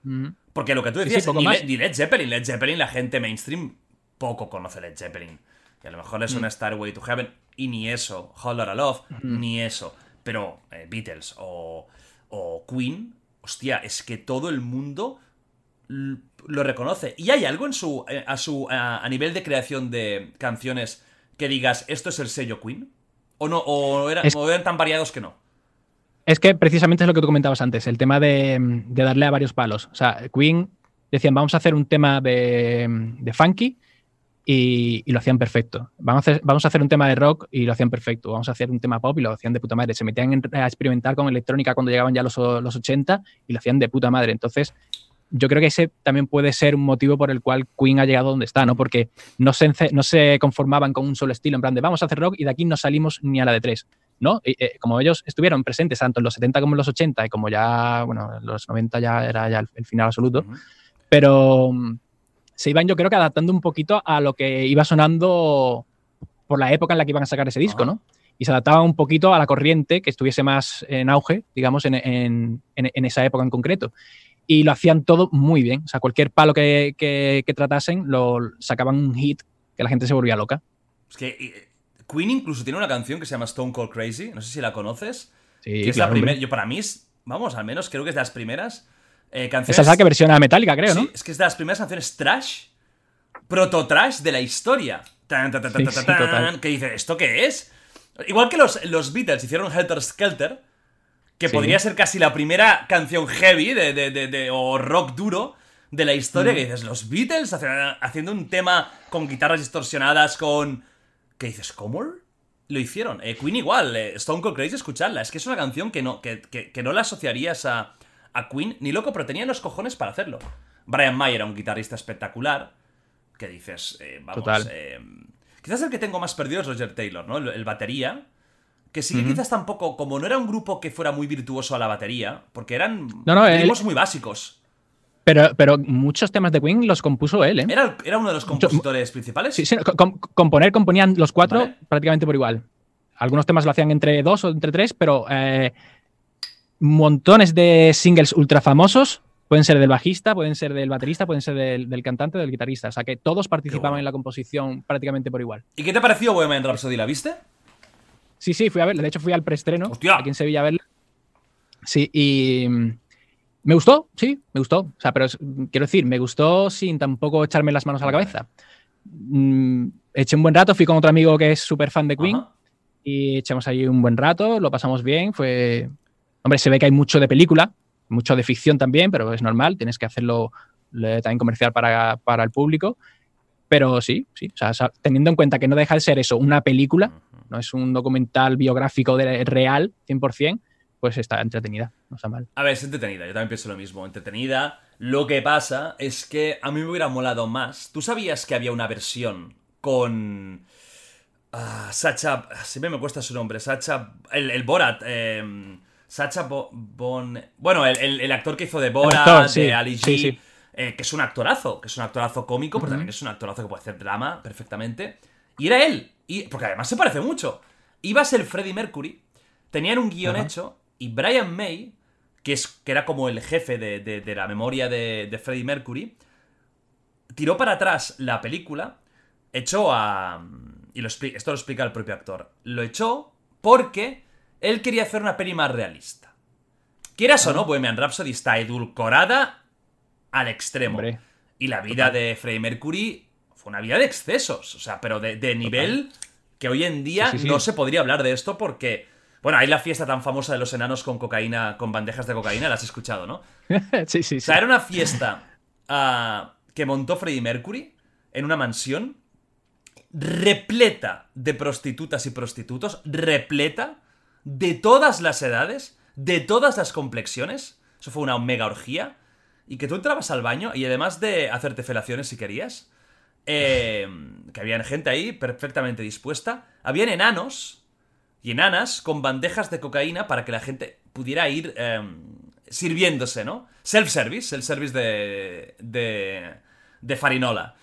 S3: Mm.
S2: Porque lo que tú
S3: Sí, sí,
S2: decías,
S3: poco
S2: ni,
S3: más.
S2: Le- ni Led Zeppelin, Led Zeppelin, la gente mainstream poco conoce Led Zeppelin. Y a lo mejor es
S3: Mm.
S2: una Starway to Heaven, y ni eso, Lotta Love, ni eso. Pero eh, Beatles o, o Queen, hostia, es que todo el mundo lo reconoce. Y hay algo en su, eh, a, su a, a nivel de creación de canciones que digas, esto es el sello Queen. O no, o, era-
S3: Es-
S2: o eran tan variados que no.
S3: Es que precisamente es lo que tú comentabas antes, el tema de, de darle a varios palos. O sea, Queen decían, vamos a hacer un tema de, de funky, y, lo hacían perfecto. Vamos a, hacer, vamos a hacer un tema de rock y lo hacían perfecto. Vamos a hacer un tema pop y lo hacían de puta madre. Se metían a experimentar con electrónica cuando llegaban ya los, los 80 y lo hacían de puta madre. Entonces, yo creo que ese también puede ser un motivo por el cual Queen ha llegado donde está, ¿no? Porque no se, no se conformaban con un solo estilo, en plan de vamos a hacer rock y de aquí no salimos ni a la de tres, ¿no? Eh, como ellos estuvieron presentes tanto en los 70 como en los 80 y como ya, bueno, en los 90 ya era ya el, final absoluto, pero se iban yo creo que adaptando un poquito a lo que iba sonando por la época en la que iban a sacar ese disco, ¿no? Y se adaptaban un poquito a la corriente que estuviese más en auge, digamos, en, en, en esa época en concreto. Y lo hacían todo muy bien. O sea, cualquier palo que, que, tratasen, lo sacaban un hit que la gente se volvía loca.
S2: Es que Queen incluso tiene una canción que se llama Stone Cold Crazy. No sé si la conoces.
S3: Sí,
S2: que es la primera. Yo, para mí, es, vamos, al menos creo que es de las primeras eh,
S3: canciones. Esa es la que versiona Metallica, creo, ¿no?
S2: es que es de las primeras canciones trash, proto-trash de la historia. Tan, que dice, ¿esto qué es? Igual que los, los Beatles hicieron Helter Skelter, que podría ser casi la primera canción heavy de, de, o rock duro de la historia, que dices, los Beatles haciendo un tema con guitarras distorsionadas, con... ¿Qué dices? ¿Cómo? Lo hicieron. Eh, Queen igual, eh, Stone Cold Crazy, escucharla. Es que es una canción que no, que, que, no la asociarías a, a, Queen ni loco, pero tenían los cojones para hacerlo. Brian May era un guitarrista espectacular. Que dices, eh, vamos...
S3: Total.
S2: quizás el que tengo más perdido es Roger Taylor, ¿no? el batería que sí, quizás tampoco, como no era un grupo que fuera muy virtuoso a la batería, porque eran
S3: no,
S2: muy básicos.
S3: Pero, pero muchos temas de Queen los compuso él, ¿eh?
S2: ¿Era, era uno de los compositores principales?
S3: Sí, sí componer, componían los cuatro prácticamente por igual. Algunos temas lo hacían entre dos o entre tres, pero eh, montones de singles ultra famosos pueden ser del bajista, pueden ser del baterista, pueden ser del, cantante, del guitarrista. O sea que todos participaban en la composición prácticamente por igual.
S2: ¿Y qué te pareció Bohemian Rhapsody? ¿La viste?
S3: Sí, sí, fui a verla. De hecho, fui al preestreno
S2: ¡Hostia!
S3: aquí en Sevilla a verla. Sí, y mm, me gustó, sí, me gustó. O sea, pero quiero decir, me gustó sin tampoco echarme las manos a la cabeza. Mm, eché un buen rato, fui con otro amigo que es súper fan de Queen y echamos ahí un buen rato, lo pasamos bien. Fue. Hombre, se ve que hay mucho de película, mucho de ficción también, pero es normal, tienes que hacerlo también comercial para, para el público. Pero sí, sí. O sea, teniendo en cuenta que no deja de ser eso, una película, no es un documental biográfico de, real, 100%, pues está entretenida, no está mal.
S2: A ver, es entretenida, yo también pienso lo mismo, entretenida. Lo que pasa es que a mí me hubiera molado más. ¿Tú sabías que había una versión con... Uh, Sacha... Siempre me cuesta su nombre. Sacha... El, Borat. Eh, Sacha Bon... Bueno, el, actor que hizo de Borat, de Ali G. Eh, que es un actorazo, que es un actorazo cómico, pero también es un actorazo que puede hacer drama perfectamente. Y era él, y, porque además se parece mucho. Iba a ser Freddie Mercury, tenían un guion hecho, y Brian May, que, es, que era como el jefe de, la memoria de, de, Freddie Mercury, tiró para atrás la película, echó a... Y lo esto lo explica el propio actor. Lo echó porque él quería hacer una peli más realista. Quieras o no, Bohemian Rhapsody está edulcorada al extremo. Y la vida de Freddie Mercury fue una vida de excesos, o sea, pero de, nivel que hoy en día no se podría hablar de esto porque... Bueno, hay la fiesta tan famosa de los enanos con cocaína, con bandejas de cocaína, la has escuchado, ¿no?
S3: sí, sí, sí.
S2: O sea, era una fiesta ah, que montó Freddie Mercury en una mansión repleta de prostitutas y prostitutos, repleta de todas las edades, de todas las complexiones. Eso fue una mega orgía y que tú entrabas al baño y además de hacerte felaciones si querías, eh, que había gente ahí perfectamente dispuesta, habían enanos y enanas con bandejas de cocaína para que la gente pudiera ir em, sirviéndose, ¿no? Self-service, el service de, de, de Farinola.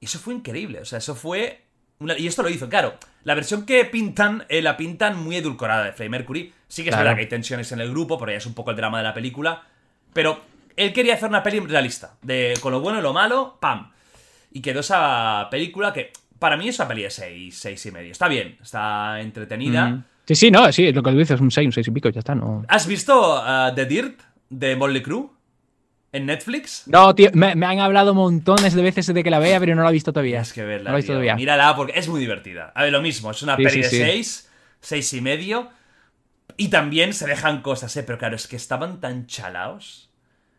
S2: Y eso fue increíble, o sea, eso fue... y esto lo hizo, claro. La versión que pintan, eh, la pintan muy edulcorada de Freddie Mercury. Sí que es verdad que hay tensiones en el grupo, porque ya es un poco el drama de la película. Pero él quería hacer una peli realista, de con lo bueno y lo malo, ¡pam! Y quedó esa película que para mí es una peli de 6, 6 y medio. Está bien, está entretenida. Mm.
S3: Sí, sí, no, sí, lo que dices es un 6, un 6 y pico, ya está, no.
S2: ¿Has visto uh, The Dirt de Molly Crew? ¿En Netflix?
S3: No, tío, me, han hablado montones de veces de que la vea, pero no la he visto todavía.
S2: Es que verla, no la he visto todavía. Mírala porque es muy divertida. A ver, lo mismo, es una peli de 6, 6 y medio. Y también se dejan cosas, ¿eh? Pero claro, es que estaban tan chalaos.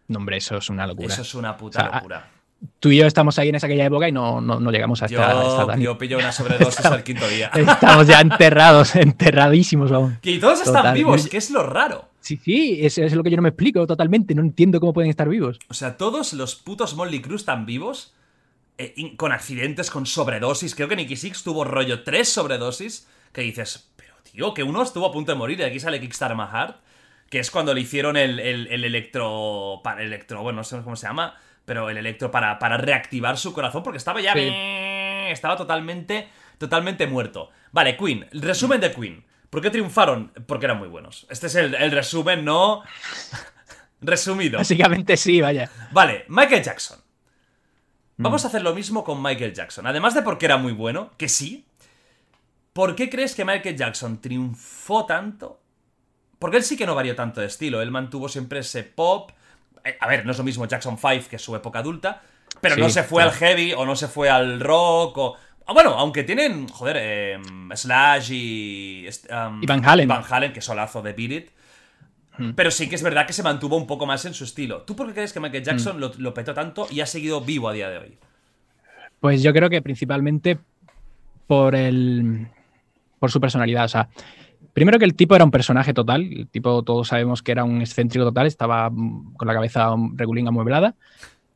S3: No, hombre, eso es una locura.
S2: Eso es una puta locura.
S3: Tú y yo estamos ahí en esa aquella época y no, no, no llegamos a esta,
S2: Yo,
S3: esta-
S2: yo pillo una sobredosis al quinto día.
S3: Estamos ya enterrados, enterradísimos aún.
S2: Y todos están vivos, que es lo raro.
S3: Sí, sí, es, es lo que yo no me explico totalmente. No entiendo cómo pueden estar vivos.
S2: O sea, todos los putos Molly Cruz están vivos, eh, con accidentes, con sobredosis. Creo que Nicky Six tuvo rollo tres sobredosis, que dices, pero tío, que uno estuvo a punto de morir y aquí sale Kickstarter My Heart, que es cuando le hicieron el, el- el electro... Para, electro, bueno, no sé cómo se llama, pero el electro para, para reactivar su corazón, porque estaba ya...
S3: Sí.
S2: Estaba totalmente, totalmente muerto. Vale, Queen, el resumen de Queen. ¿Por qué triunfaron? Porque eran muy buenos. Este es el, el resumen, ¿no? Resumido.
S3: Básicamente sí, vaya.
S2: Vale, Michael Jackson.
S3: Mm.
S2: Vamos a hacer lo mismo con Michael Jackson. Además de porque era muy bueno, que sí. ¿Por qué crees que Michael Jackson triunfó tanto? Porque él sí que no varió tanto de estilo. Él mantuvo siempre ese pop. Eh, A ver, no es lo mismo Jackson 5 que su época adulta. Pero
S3: Sí,
S2: no se fue
S3: claro.
S2: al heavy o no se fue al rock o. ah, Bueno, aunque tienen, joder, eh, Slash y. um,
S3: Van Halen.
S2: Van Halen, que solazo de Beat It. Pero sí que es verdad que se mantuvo un poco más en su estilo. ¿Tú por qué crees que Michael Jackson lo, lo petó tanto y ha seguido vivo a día de hoy?
S3: Pues yo creo que principalmente por el. por su personalidad. O sea, primero que el tipo era un personaje total. El tipo, todos sabemos que era un excéntrico total, estaba mm, con la cabeza um, regulín amueblada.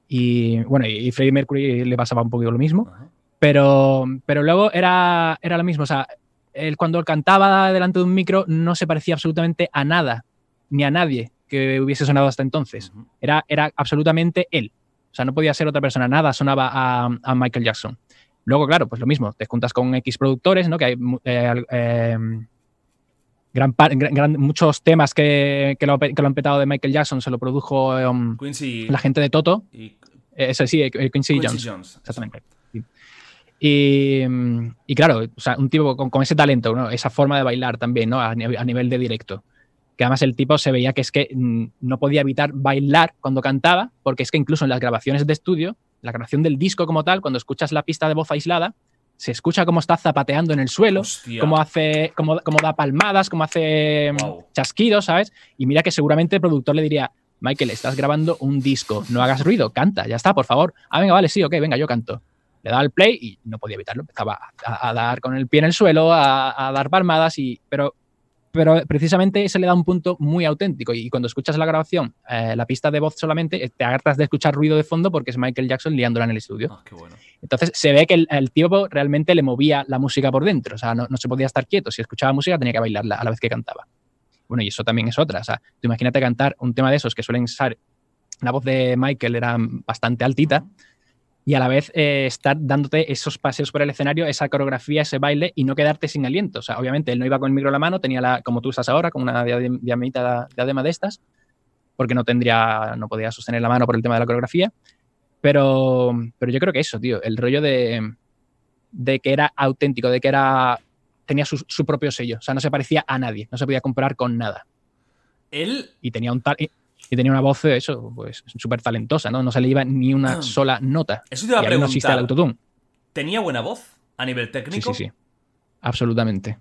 S3: Y bueno, y Freddie Mercury le pasaba un poquito lo mismo. Pero, pero luego era, era lo mismo. O sea, él cuando cantaba delante de un micro no se parecía absolutamente a nada, ni a nadie que hubiese sonado hasta entonces. Era, era absolutamente él. O sea, no podía ser otra persona, nada sonaba a, a Michael Jackson. Luego, claro, pues lo mismo, te juntas con X productores, ¿no? Que hay eh, eh, gran muchos temas que, que lo, que lo han petado de Michael Jackson, se lo produjo um,
S2: Quincy
S3: la gente de Toto,
S2: y
S3: eh, ese sí, eh, Quincy,
S2: Quincy
S3: Jones.
S2: Jones.
S3: Exactamente. sí. Y, y claro, o sea, un tipo con, con ese talento, ¿no? esa forma de bailar también, ¿no? A, nivel- a nivel de directo. Que además el tipo se veía que es que mm, no podía evitar bailar cuando cantaba, porque es que incluso en las grabaciones de estudio, la grabación del disco como tal, cuando escuchas la pista de voz aislada, se escucha cómo está zapateando en el suelo,
S2: Hostia.
S3: cómo hace, cómo, cómo da palmadas, cómo hace mm, chasquidos, ¿sabes? Y mira que seguramente el productor le diría, Michael, estás grabando un disco, no hagas ruido, canta, ya está, por favor. Ah, venga, vale, sí, ok, venga, yo canto. Le daba el play y no podía evitarlo, empezaba a, a dar con el pie en el suelo, a, a dar palmadas, y, pero, pero precisamente ese le da un punto muy auténtico. Y, cuando escuchas la grabación, eh, la pista de voz solamente, eh, te agarras de escuchar ruido de fondo porque es Michael Jackson liándola en el estudio.
S2: Ah, qué bueno.
S3: Entonces se ve que el, el tipo realmente le movía la música por dentro, o sea, no, no se podía estar quieto. Si escuchaba música tenía que bailarla a la vez que cantaba. Bueno, y eso también es otra. O sea, tú imagínate cantar un tema de esos que suelen ser. La voz de Michael era bastante altita y a la vez eh, estar dándote esos paseos por el escenario, esa coreografía, ese baile y no quedarte sin aliento. O sea, obviamente él no iba con el micro en la mano, tenía la, como tú estás ahora, con una diademita, diadema de estas, porque no tendría, no podía sostener la mano por el tema de la coreografía. Pero, pero yo creo que eso, tío, el rollo de, de que era auténtico, de que era tenía su, su propio sello, o sea, no se parecía a nadie, no se podía comparar con nada.
S2: Él,
S3: Y tenía un tal, y, tenía una voz, eso, pues súper talentosa, ¿no? No se le iba ni una sola nota.
S2: eso te iba
S3: Y
S2: a
S3: ahí no existe el
S2: preguntar.
S3: autotune.
S2: ¿Tenía buena voz a nivel
S3: Sí,
S2: técnico?
S3: sí, sí. Absolutamente.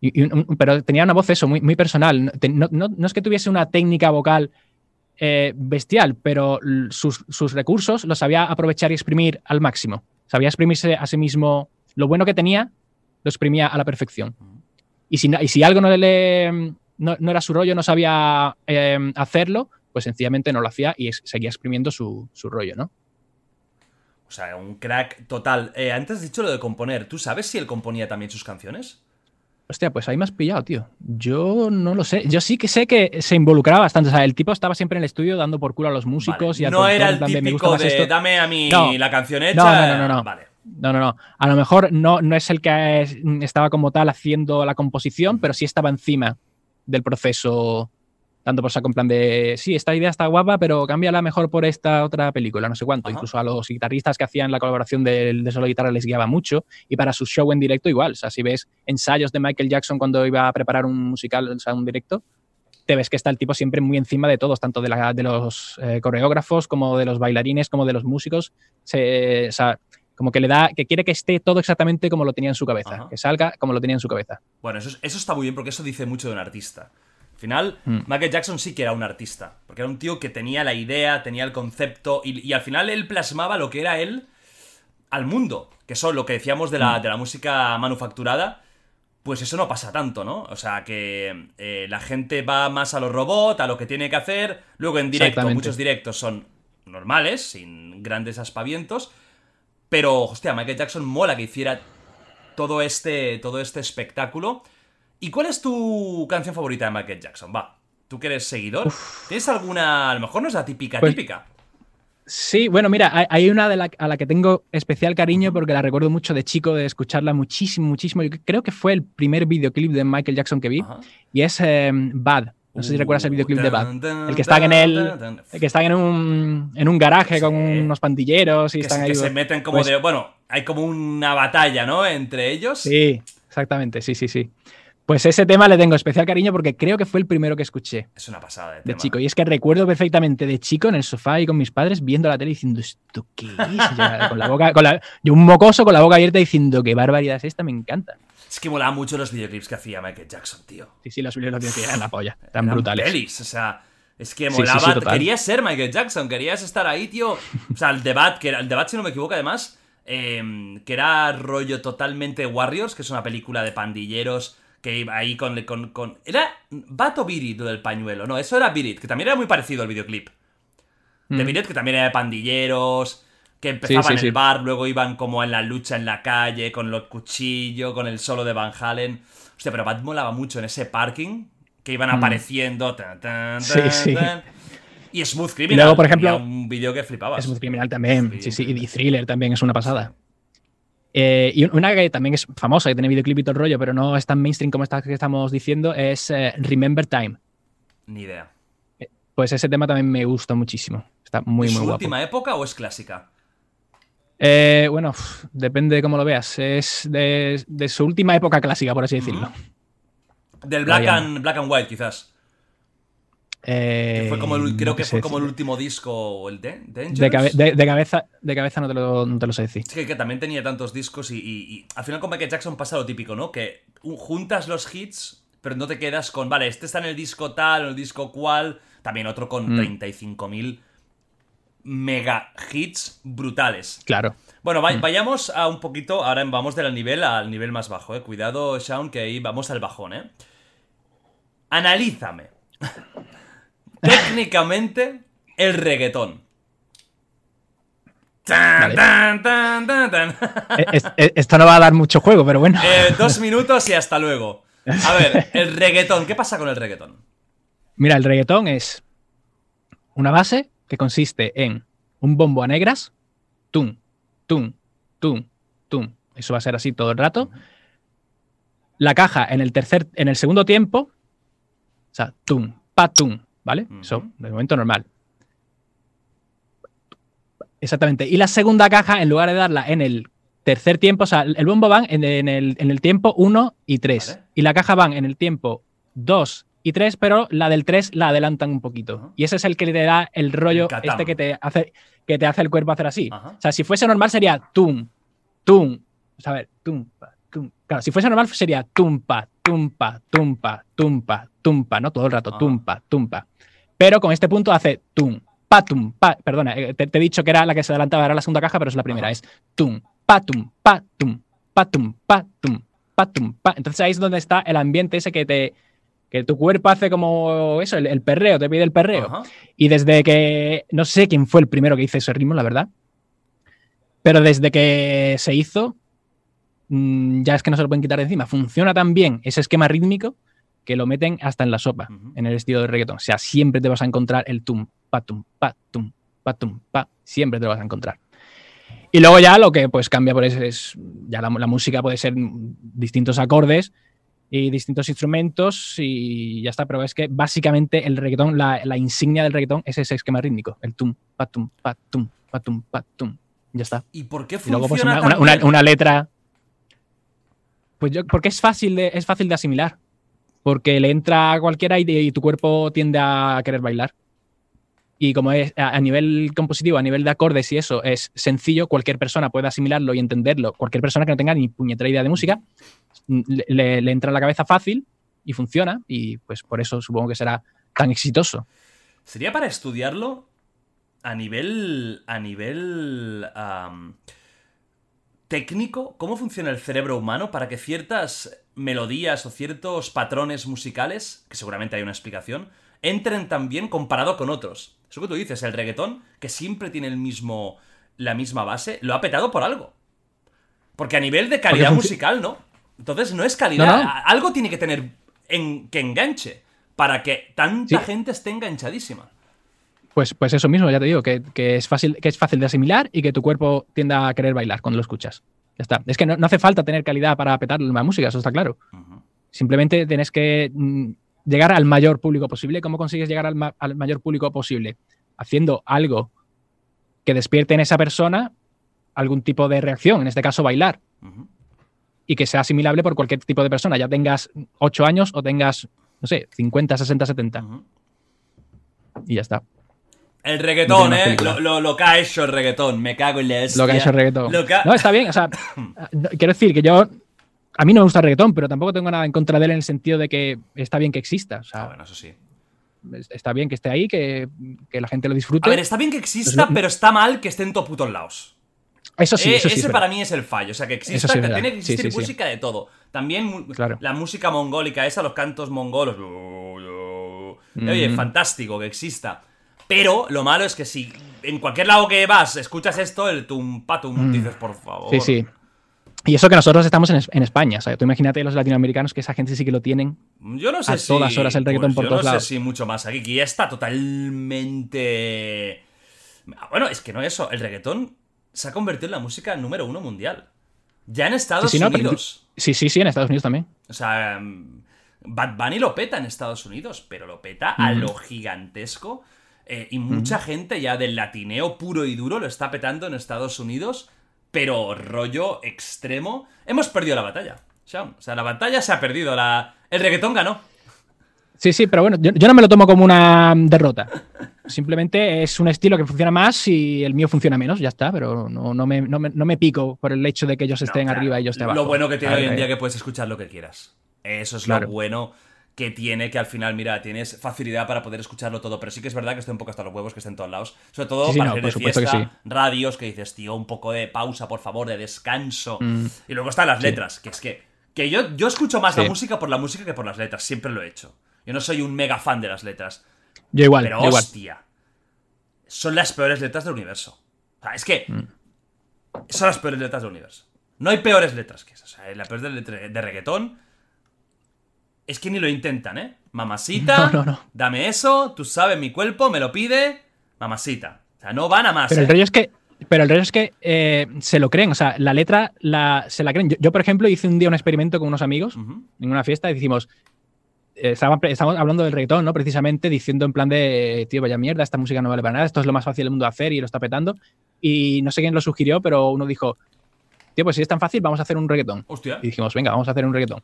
S3: Y- y un- un- pero tenía una voz eso, muy, muy personal. No, no- no- es que tuviese una técnica vocal eh, bestial, pero sus, sus recursos los sabía aprovechar y exprimir al máximo. Sabía exprimirse a sí mismo. Lo bueno que tenía, lo exprimía a la perfección. Y si, y si algo no, le, no, no era su rollo, no sabía eh, hacerlo, pues sencillamente no lo hacía y seguía exprimiendo su, su rollo, ¿no?
S2: O sea, un crack total. Eh, antes has dicho lo de componer. ¿Tú sabes si él componía también sus canciones?
S3: Hostia, pues ahí me has pillado, tío. Yo no lo sé. Yo sí que sé que se involucraba bastante. O sea, el tipo estaba siempre en el estudio dando por culo a los músicos
S2: Vale.
S3: y al
S2: no era el
S3: plan de, "Me gusta
S2: típico de
S3: esto".
S2: dame a mí
S3: No.
S2: la canción hecha.
S3: No, no, no, no, no.
S2: Vale.
S3: No, no, no. A lo mejor no, no es el que es- estaba como tal haciendo la composición, pero sí estaba encima del proceso, dando por saco en plan de, sí, esta idea está guapa, pero cámbiala mejor por esta otra película, no sé cuánto.
S2: Ajá.
S3: Incluso a los guitarristas que hacían la colaboración de, de solo guitarra les guiaba mucho. Y para su show en directo igual. O sea, si ves ensayos de Michael Jackson cuando iba a preparar un musical, o sea, un directo, te ves que está el tipo siempre muy encima de todos, tanto de, la- de los eh, coreógrafos como de los bailarines, como de los músicos. Se- o sea, como que le da, que quiere que esté todo exactamente como lo tenía en su cabeza,
S2: Ajá.
S3: que salga como lo tenía en su cabeza.
S2: Bueno, eso, es- eso está muy bien porque eso dice mucho de un artista. Al final,
S3: Mm.
S2: Michael Jackson sí que era un artista, porque era un tío que tenía la idea, tenía el concepto, y, y al final él plasmaba lo que era él al mundo, que eso lo que decíamos de
S3: Mm.
S2: la, de la música manufacturada, pues eso no pasa tanto, ¿no? O sea, que eh, la gente va más a los robots, a lo que tiene que hacer, luego en directo, muchos directos son normales, sin grandes aspavientos, pero, hostia, Michael Jackson mola que hiciera todo este, todo este espectáculo. ¿Y cuál es tu canción favorita de Michael Jackson? Va, tú que eres seguidor. ¿Tienes alguna, a lo mejor no es la típica,
S3: Pues-
S2: típica?
S3: Sí, bueno, mira, hay, hay una de la, a la que tengo especial cariño porque la recuerdo mucho de chico, de escucharla muchísimo, muchísimo. Yo creo que fue el primer videoclip de Michael Jackson que vi
S2: Ajá.
S3: y es eh, Bad. No sé si recuerdas el videoclip de Bad. El que están en el, el que están en un, en un garaje
S2: Sí.
S3: con unos pandilleros y
S2: Que,
S3: están
S2: se,
S3: ahí.
S2: que se meten como
S3: pues-
S2: de. Bueno, hay como una batalla, ¿no? Entre ellos.
S3: Sí, exactamente, sí, sí, sí. Pues ese tema le tengo especial cariño porque creo que fue el primero que escuché
S2: Es una pasada de,
S3: de
S2: tema.
S3: chico. Y es que recuerdo perfectamente de chico en el sofá y con mis padres viendo la tele diciendo, ¿esto qué es? Yo, con la boca, con la- yo un mocoso con la boca abierta diciendo, qué barbaridad es esta, me encanta.
S2: Es que molaba mucho los videoclips que hacía Michael Jackson, tío.
S3: Sí, sí, los vídeos los eran la polla, tan
S2: Eran
S3: brutales.
S2: pelis, o sea, es que
S3: Sí, sí,
S2: molaba.
S3: sí,
S2: querías ser Michael Jackson, querías estar ahí, tío. O sea, el debate, que era, el debate, si no me equivoco, además, eh, que era rollo totalmente Warriors, que es una película de pandilleros que iba ahí con. con, con- era Bat o Birit lo del pañuelo, no, eso era Birit, que también era muy parecido al videoclip. De
S3: Mm.
S2: Biret, que también era de pandilleros, que empezaban
S3: sí,
S2: en el bar, luego iban como en la lucha en la calle, con los cuchillos, con el solo de Van Halen. Hostia, pero Bat molaba mucho en ese parking, que iban apareciendo. tan, tan,
S3: Mm. Sí,
S2: tan,
S3: sí.
S2: tan. Y Smooth Criminal.
S3: luego, por ejemplo,
S2: un vídeo que flipabas.
S3: Es muy criminal también,
S2: Sí,
S3: sí, y Thriller también es una pasada. Eh, y una que también es famosa, que tiene videoclip y todo el rollo, pero no es tan mainstream como esta que estamos diciendo, es eh, Remember Time.
S2: Ni idea.
S3: Pues ese tema también me gusta muchísimo. Está muy,
S2: ¿Es
S3: muy
S2: su
S3: guapo.
S2: última época o es clásica?
S3: Eh, bueno, depende de cómo lo veas. Es de, de su última época clásica, por así decirlo.
S2: Del Black and, Black and White, quizás.
S3: Eh,
S2: Que fue como el- creo
S3: no
S2: que fue como el último disco, o el de
S3: de, cabe- de- cabeza, de cabeza no te, lo, no te lo sé decir.
S2: Es que, que también tenía tantos discos y, y- y al final con Michael Jackson pasa lo típico, ¿no? Que juntas los hits, pero no te quedas con, vale, este está en el disco tal, en el disco cual. También otro con
S3: Mm.
S2: 35.000 mega hits brutales.
S3: Claro.
S2: Bueno,
S3: Mm.
S2: va- vayamos a un poquito, ahora vamos del nivel al nivel más bajo, ¿eh? Cuidado, Shaun, que ahí vamos al bajón, ¿eh? Analízame. Técnicamente, el reggaetón. Tan,
S3: Vale.
S2: tan, tan, tan, tan.
S3: Es- eh, esto no va a dar mucho juego, pero bueno.
S2: Eh, dos minutos y hasta luego. A ver, el reggaetón. ¿Qué pasa con el reggaetón?
S3: Mira, el reggaetón es una base que consiste en un bombo a negras, tum, tum, tum, tum. Eso va a ser así todo el rato. La caja en el tercer, en el segundo tiempo, o sea, tum, pa, tum, ¿vale? Eso, de momento normal. Exactamente. Y la segunda caja, en lugar de darla en el tercer tiempo, o sea, el bombo van en, en el, en el tiempo 1 y 3.
S2: Vale.
S3: Y la caja van en el tiempo 2 y 3, pero la del 3 la adelantan un poquito.
S2: Ajá.
S3: Y ese es el que le da el rollo
S2: El
S3: este que te hace que te hace el cuerpo hacer así.
S2: Ajá.
S3: O sea, si fuese normal sería tum, tum. O sea, a ver, tum, pa, tum. Claro, si fuese normal sería tumpa, tumpa, tumpa, tumpa, tumpa, ¿no? Todo el rato,
S2: Ajá.
S3: tumpa, tumpa. Pero con este punto hace tum, pa, tum, pa. Perdona, eh, te, te he dicho que era la que se adelantaba, era la segunda caja, pero es la primera. Es tum, pa, tum, pa, tum, pa, tum, pa, tum, pa, tum, pa. Entonces ahí es donde está el ambiente ese que te. Que tu cuerpo hace como eso, el, el perreo, te pide el perreo.
S2: Ajá.
S3: Y desde que. No sé quién fue el primero que hizo ese ritmo, la verdad. Pero desde que se hizo, mm, ya es que no se lo pueden quitar de encima. Funciona tan bien ese esquema rítmico que lo meten hasta en la sopa, en el estilo de reggaetón. O sea, siempre te vas a encontrar el tum, pa, tum, pa, tum, pa, tum, pa. Siempre te lo vas a encontrar. Y luego ya lo que pues cambia por eso es. Ya la, la música puede ser distintos acordes y distintos instrumentos y ya está. Pero es que básicamente el reggaetón, la, la insignia del reggaetón es ese esquema rítmico. El tum, pa, tum, pa, tum, pa, tum, pa, tum. Ya está.
S2: ¿Y por qué
S3: Y
S2: funciona
S3: luego pues una, una letra. Pues yo, porque es fácil de, es fácil de asimilar. Porque le entra a cualquiera y, y tu cuerpo tiende a querer bailar. Y como es a, a nivel compositivo, a nivel de acordes y eso es sencillo, cualquier persona puede asimilarlo y entenderlo. Cualquier persona que no tenga ni puñetera idea de música, le, le- le entra en la cabeza fácil y funciona y pues por eso supongo que será tan exitoso.
S2: ¿Sería para estudiarlo a nivel. a nivel. técnico? ¿Cómo funciona el cerebro humano para que ciertas melodías o ciertos patrones musicales, que seguramente hay una explicación, entren también comparado con otros? Eso que tú dices, el reggaetón, que siempre tiene el mismo. la misma base, lo ha petado por algo. Porque a nivel de calidad musical, ¿no? Entonces no es calidad. Algo tiene que tener en, que enganche para que tanta gente esté enganchadísima.
S3: Pues, pues eso mismo, ya te digo, que, es fácil, que es fácil de asimilar y que tu cuerpo tienda a querer bailar cuando lo escuchas. Ya está. Es que no, hace falta tener calidad para petar la música, eso está claro. Simplemente tienes que mm, llegar al mayor público posible. ¿Cómo consigues llegar al, mayor público posible? Haciendo algo que despierte en esa persona algún tipo de reacción, en este caso bailar. Y que sea asimilable por cualquier tipo de persona, ya tengas 8 años o tengas, no sé, 50, 60, 70. Y ya está.
S2: El reggaetón, ¿eh? Lo, que ha hecho el reggaetón. Me cago en la
S3: Lo que ha hecho el reggaetón. No, está bien. O sea, quiero decir que yo. A mí no me gusta el reggaetón, pero tampoco tengo nada en contra de él en el sentido de que está bien que exista. O sea,
S2: ah, bueno, eso sí.
S3: Está bien que esté ahí, que, la gente lo disfrute.
S2: A ver, está bien que exista, pero está mal que esté en todos putos lados.
S3: Eso sí,
S2: eh,
S3: eso sí.
S2: Ese para mí es el fallo. O sea, que exista, que tiene que existir música de todo. También la música mongólica, esa, los cantos mongolos. Oye, fantástico que exista. Pero lo malo es que si en cualquier lado que vas escuchas esto, el tum patum, mm. dices, por favor.
S3: Sí, sí. Y eso que nosotros estamos en, España, ¿sabes? Tú imagínate los latinoamericanos que esa gente sí que lo tienen.
S2: Yo no sé a
S3: todas horas el reggaetón por todos lados. Yo no sé
S2: si mucho más. Aquí ya está totalmente. Bueno, es que no eso. El reggaetón se ha convertido en la música número uno mundial. Ya en Estados Unidos.
S3: sí, sí, sí, en Estados Unidos también.
S2: O sea, Bad Bunny lo peta en Estados Unidos, pero lo peta a lo gigantesco. Eh, y mucha gente ya del latineo puro y duro lo está petando en Estados Unidos, pero rollo extremo. Hemos perdido la batalla. O sea, la batalla se ha perdido. La... El reggaetón ganó.
S3: Sí, sí, pero bueno, yo, no me lo tomo como una derrota. Simplemente es un estilo que funciona más y el mío funciona menos, ya está, pero no, no, me, pico por el hecho de que ellos estén arriba y yo esté abajo.
S2: Lo bueno que tiene hoy en día que puedes escuchar lo que quieras. Eso es lo bueno que tiene que al final, mira, tienes facilidad para poder escucharlo todo, pero sí que es verdad que estoy un poco hasta los huevos que estén en todos lados, sobre todo para de fiesta, radios que dices, tío, un poco de pausa, por favor, de descanso. Mm. Y luego están las letras, que es que, que yo, yo escucho más la música por la música que por las letras, siempre lo he hecho. Yo no soy un mega fan de las letras.
S3: Yo igual,
S2: pero hostia, son las peores letras del universo. O sea, es que mm. son las peores letras del universo. No hay peores letras que esas. O sea, la peor de, de reggaetón es que ni lo intentan, ¿eh? Mamacita, dame eso, tú sabes mi cuerpo, me lo pide, mamacita. O sea, no van a más.
S3: Pero el ¿eh? rollo es que, pero el rollo es que eh, se lo creen, o sea, la letra la, se la creen. Yo, por ejemplo, hice un día un experimento con unos amigos en una fiesta y decimos, eh, estábamos, hablando del reggaetón, ¿no? Precisamente diciendo en plan de, tío, vaya mierda, esta música no vale para nada, esto es lo más fácil del mundo de hacer y lo está petando. Y no sé quién lo sugirió, pero uno dijo, tío, pues si es tan fácil, vamos a hacer un reggaetón.
S2: Hostia.
S3: Y dijimos, venga, vamos a hacer un reggaetón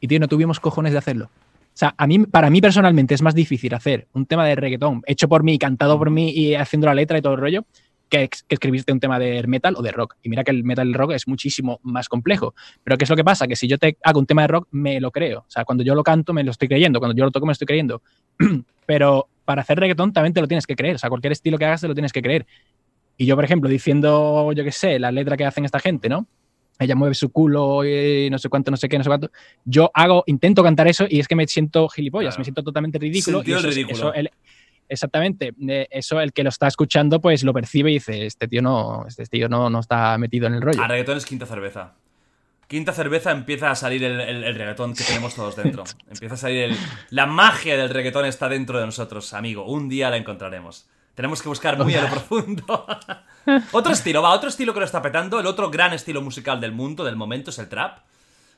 S3: y tío, no tuvimos cojones de hacerlo. O sea, a mí, para mí personalmente es más difícil hacer un tema de reggaetón hecho por mí, cantado por mí y haciendo la letra y todo el rollo, que, escribirte un tema de metal o de rock. Y mira que el metal y el rock es muchísimo más complejo. Pero ¿qué es lo que pasa? Que si yo te hago un tema de rock, me lo creo. O sea, cuando yo lo canto, me lo estoy creyendo. Cuando yo lo toco, me lo estoy creyendo. Pero para hacer reggaetón también te lo tienes que creer. O sea, cualquier estilo que hagas te lo tienes que creer. Y yo, por ejemplo, diciendo, yo qué sé, la letra que hacen esta gente, ¿no? ella mueve su culo y no sé cuánto, no sé qué, no sé cuánto. Yo hago, intento cantar eso y es que me siento gilipollas, me siento totalmente ridículo. Y eso,
S2: ridículo.
S3: Exactamente, eso el que lo está escuchando pues lo percibe y dice, este tío no, este tío no, no está metido en el rollo.
S2: A reggaetón es quinta cerveza. Quinta cerveza empieza a salir el, el, reggaetón que tenemos todos dentro. Empieza a salir el, la magia del reggaetón está dentro de nosotros, amigo. Un día la encontraremos. Tenemos que buscar muy a lo profundo. otro estilo, va, otro estilo que lo está petando. El otro gran estilo musical del mundo, del momento, es el trap.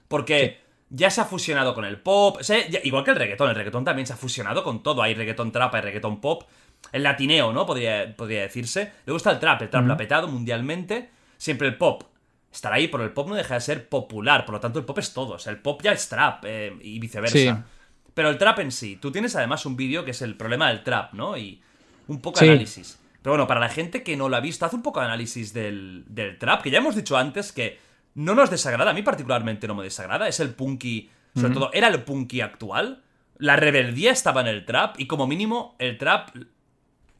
S2: Porque ya se ha fusionado con el pop. igual que el reggaetón. El reggaetón también se ha fusionado con todo. Hay reggaetón trap, hay reggaetón pop. El latineo, ¿no? Podría, podría decirse. Le gusta el trap. El trap lo ha petado mundialmente. Siempre el pop estará ahí, pero el pop no deja de ser popular. Por lo tanto, el pop es todo. O sea, el pop ya es trap eh, y viceversa. Pero el trap en sí. Tú tienes además un vídeo que es el problema del trap, ¿no? Y un poco de análisis. Pero bueno, para la gente que no lo ha visto, haz un poco de análisis del, trap, que ya hemos dicho antes que no nos desagrada, a mí particularmente no me desagrada, es el punky Sobre todo, era el punky actual. La rebeldía estaba en el trap y como mínimo el trap,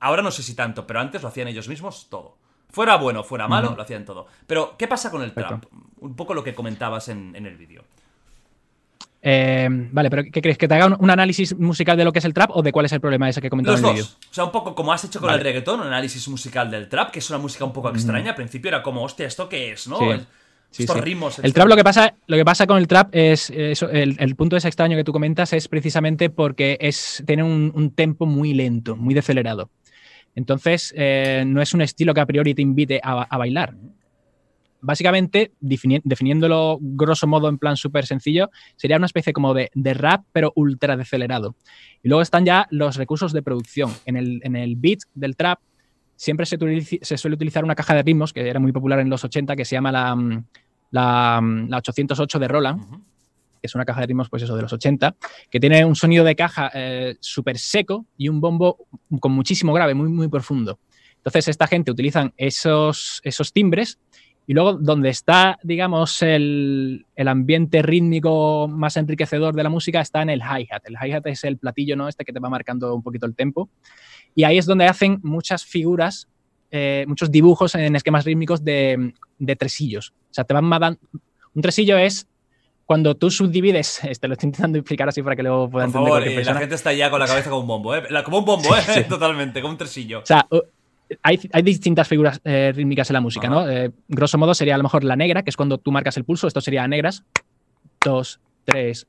S2: ahora no sé si tanto, pero antes lo hacían ellos mismos todo. Fuera bueno, fuera malo, lo hacían todo. Pero, ¿qué pasa con el trap? Un poco lo que comentabas en, el vídeo.
S3: Eh, vale, pero ¿qué crees? ¿Que te haga un, análisis musical de lo que es el trap o de cuál es el problema ese que comentabas en el vídeo?
S2: O sea, un poco como has hecho con el reggaetón, un análisis musical del trap, que es una música un poco extraña. Al principio era como, hostia, ¿esto qué es? ¿No? Estos ritmos.
S3: El trap, lo que pasa, lo que pasa con el trap es. el, punto ese extraño que tú comentas es precisamente porque es, tiene un, tempo muy lento, muy decelerado. Entonces, eh, no es un estilo que a priori te invite a, bailar. Básicamente, definiéndolo grosso modo en plan súper sencillo, sería una especie como de, rap, pero ultra decelerado. Y luego están ya los recursos de producción. En el, en el beat del trap siempre se, suele utilizar una caja de ritmos que era muy popular en los 80, que se llama la, mm, la, 808 mm, de Roland, que es una caja de ritmos, pues eso, de los 80, que tiene un sonido de caja eh, súper seco y un bombo con muchísimo grave, muy, muy profundo. Entonces, esta gente utilizan esos, esos timbres y luego donde está, digamos, el, el, ambiente rítmico más enriquecedor de la música está en el hi-hat. El hi-hat es el platillo, ¿no? Este que te va marcando un poquito el tempo. Y ahí es donde hacen muchas figuras, eh, muchos dibujos en esquemas rítmicos de, tresillos. O sea, te van mandando... Un tresillo es cuando tú subdivides, este lo estoy intentando explicar así para que luego pueda entender
S2: favor, La gente está ya con la cabeza como un bombo, ¿eh? Como un bombo, ¿eh? Totalmente, como un tresillo.
S3: O sea, hay, hay, distintas figuras eh, rítmicas en la música, ¿no? grosso modo sería a lo mejor la negra, que es cuando tú marcas el pulso, esto sería negras. Dos, tres,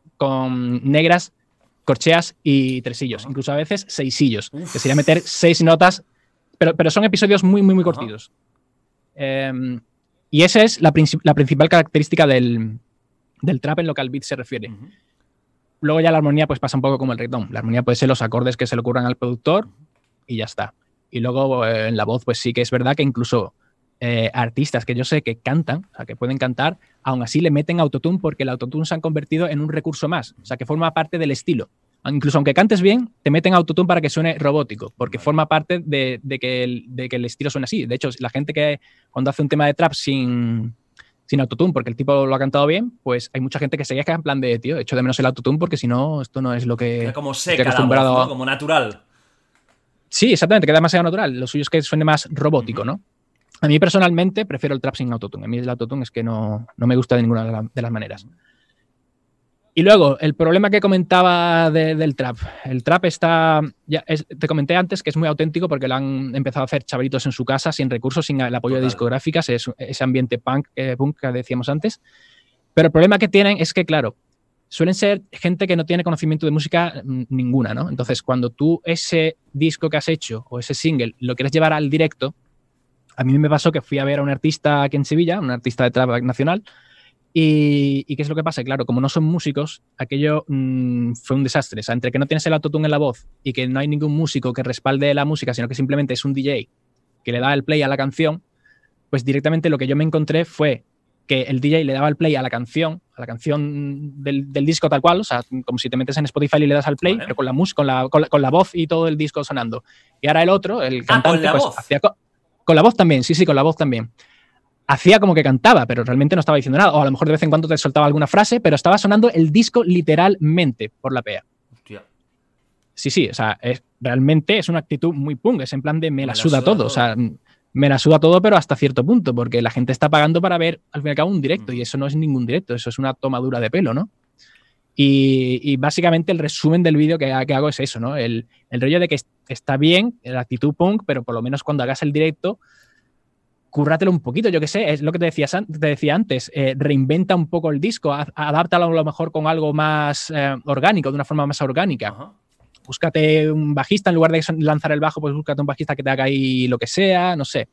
S3: con negras, corcheas y tresillos, incluso a veces seisillos, que sería meter seis notas, pero, pero son episodios muy, muy, muy cortitos. Em, y esa es la, principal característica del, trap en lo que al beat se refiere. Luego ya la armonía pues pasa un poco como el reggaetón. La armonía puede ser los acordes que se le ocurran al productor y ya está. Y luego eh, en la voz pues sí que es verdad que incluso eh, artistas que yo sé que cantan, o sea, que pueden cantar, aún así le meten autotune porque el autotune se han convertido en un recurso más, o sea, que forma parte del estilo. Incluso aunque cantes bien, te meten autotune para que suene robótico, porque forma parte de, que el, estilo suene así. De hecho, la gente que cuando hace un tema de trap sin, sin autotune, porque el tipo lo ha cantado bien, pues hay mucha gente que se queja en plan de, tío, echo de menos el autotune porque si no, esto no es lo que...
S2: como seca, acostumbrado como natural.
S3: Sí, exactamente, queda demasiado natural. Lo suyo es que suene más robótico, ¿no? A mí personalmente prefiero el trap sin autotune. A mí el autotune es que no, me gusta de ninguna de, las maneras. Y luego, el problema que comentaba del trap. El trap está, ya te comenté antes que es muy auténtico porque lo han empezado a hacer chavalitos en su casa, sin recursos, sin el apoyo de discográficas, ese ambiente punk, eh, punk que decíamos antes. Pero el problema que tienen es que, claro, suelen ser gente que no tiene conocimiento de música mm, ninguna, ¿no? Entonces, cuando tú ese disco que has hecho o ese single lo quieres llevar al directo, a mí me pasó que fui a ver a un artista aquí en Sevilla, un artista de trap nacional, y, ¿qué es lo que pasa? Claro, como no son músicos, aquello mm, fue un desastre. O sea, entre que no tienes el autotune en la voz y que no hay ningún músico que respalde la música, sino que simplemente es un DJ que le da el play a la canción, pues directamente lo que yo me encontré fue que el DJ le daba el play a la canción, a la canción del, disco tal cual, o sea, como si te metes en Spotify y le das al play, pero con la, con, la, con, la, voz y todo el disco sonando. Y ahora el otro, el ah, cantante, pues hacía, con la voz también, sí, sí, con la voz también. Hacía como que cantaba, pero realmente no estaba diciendo nada. O a lo mejor de vez en cuando te soltaba alguna frase, pero estaba sonando el disco literalmente por la PEA. Hostia. Sí, sí, o sea, es, realmente es una actitud muy punk, es en plan de me la, suda, todo. o sea, me la suda todo, pero hasta cierto punto, porque la gente está pagando para ver al fin y al cabo un directo, y eso no es ningún directo, eso es una tomadura de pelo, ¿no? Y, básicamente el resumen del vídeo que, hago es eso, ¿no? El, el, rollo de que está bien la actitud punk, pero por lo menos cuando hagas el directo, cúrratelo un poquito, yo que sé, es lo que te, decías, te decía antes, eh, reinventa un poco el disco, adáptalo a lo mejor con algo más eh, orgánico, de una forma más orgánica. Búscate un bajista, en lugar de lanzar el bajo, pues búscate un bajista que te haga ahí lo que sea, no sé.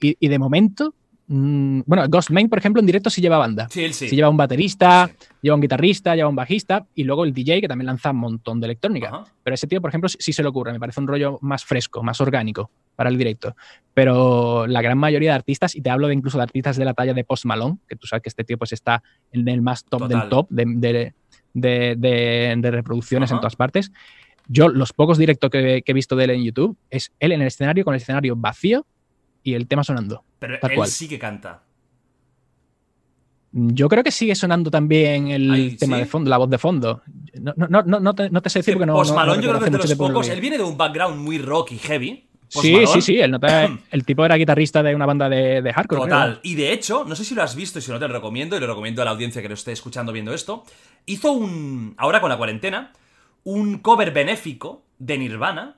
S3: Y, y de momento, mm, bueno, Ghostman, por ejemplo, en directo sí lleva banda.
S2: Sí, él sí.
S3: Sí lleva un baterista, lleva un guitarrista, lleva un bajista y luego el DJ que también lanza un montón de electrónica.
S2: Ajá.
S3: Pero ese tío, por ejemplo, sí, sí se le ocurre. Me parece un rollo más fresco, más orgánico para el directo. Pero la gran mayoría de artistas, y te hablo de incluso de artistas de la talla de Post Malone, que tú sabes que este tío pues está en el más top
S2: Total.
S3: del top de, de- de- de- de reproducciones en todas partes. Yo, los pocos directos que, que he visto de él en YouTube, es él en el escenario con el escenario vacío y el tema sonando.
S2: Pero
S3: Tal
S2: él
S3: cual.
S2: sí que canta.
S3: Yo creo que sigue sonando también el tema
S2: ¿sí?
S3: de fondo, la voz de fondo. No, no, no, no, te, no te sé decir porque no.
S2: Post Malone yo creo que es de los pocos. Él viene de un background muy rock y heavy. Post
S3: Sí,
S2: Malone.
S3: sí, sí. El, nota- el tipo era guitarrista de una banda de, de hardcore. creo.
S2: Total. Y de hecho, no sé si lo has visto y si no te lo recomiendo, y lo recomiendo a la audiencia que lo esté escuchando viendo esto. Hizo un. Ahora con la cuarentena, un cover benéfico de Nirvana.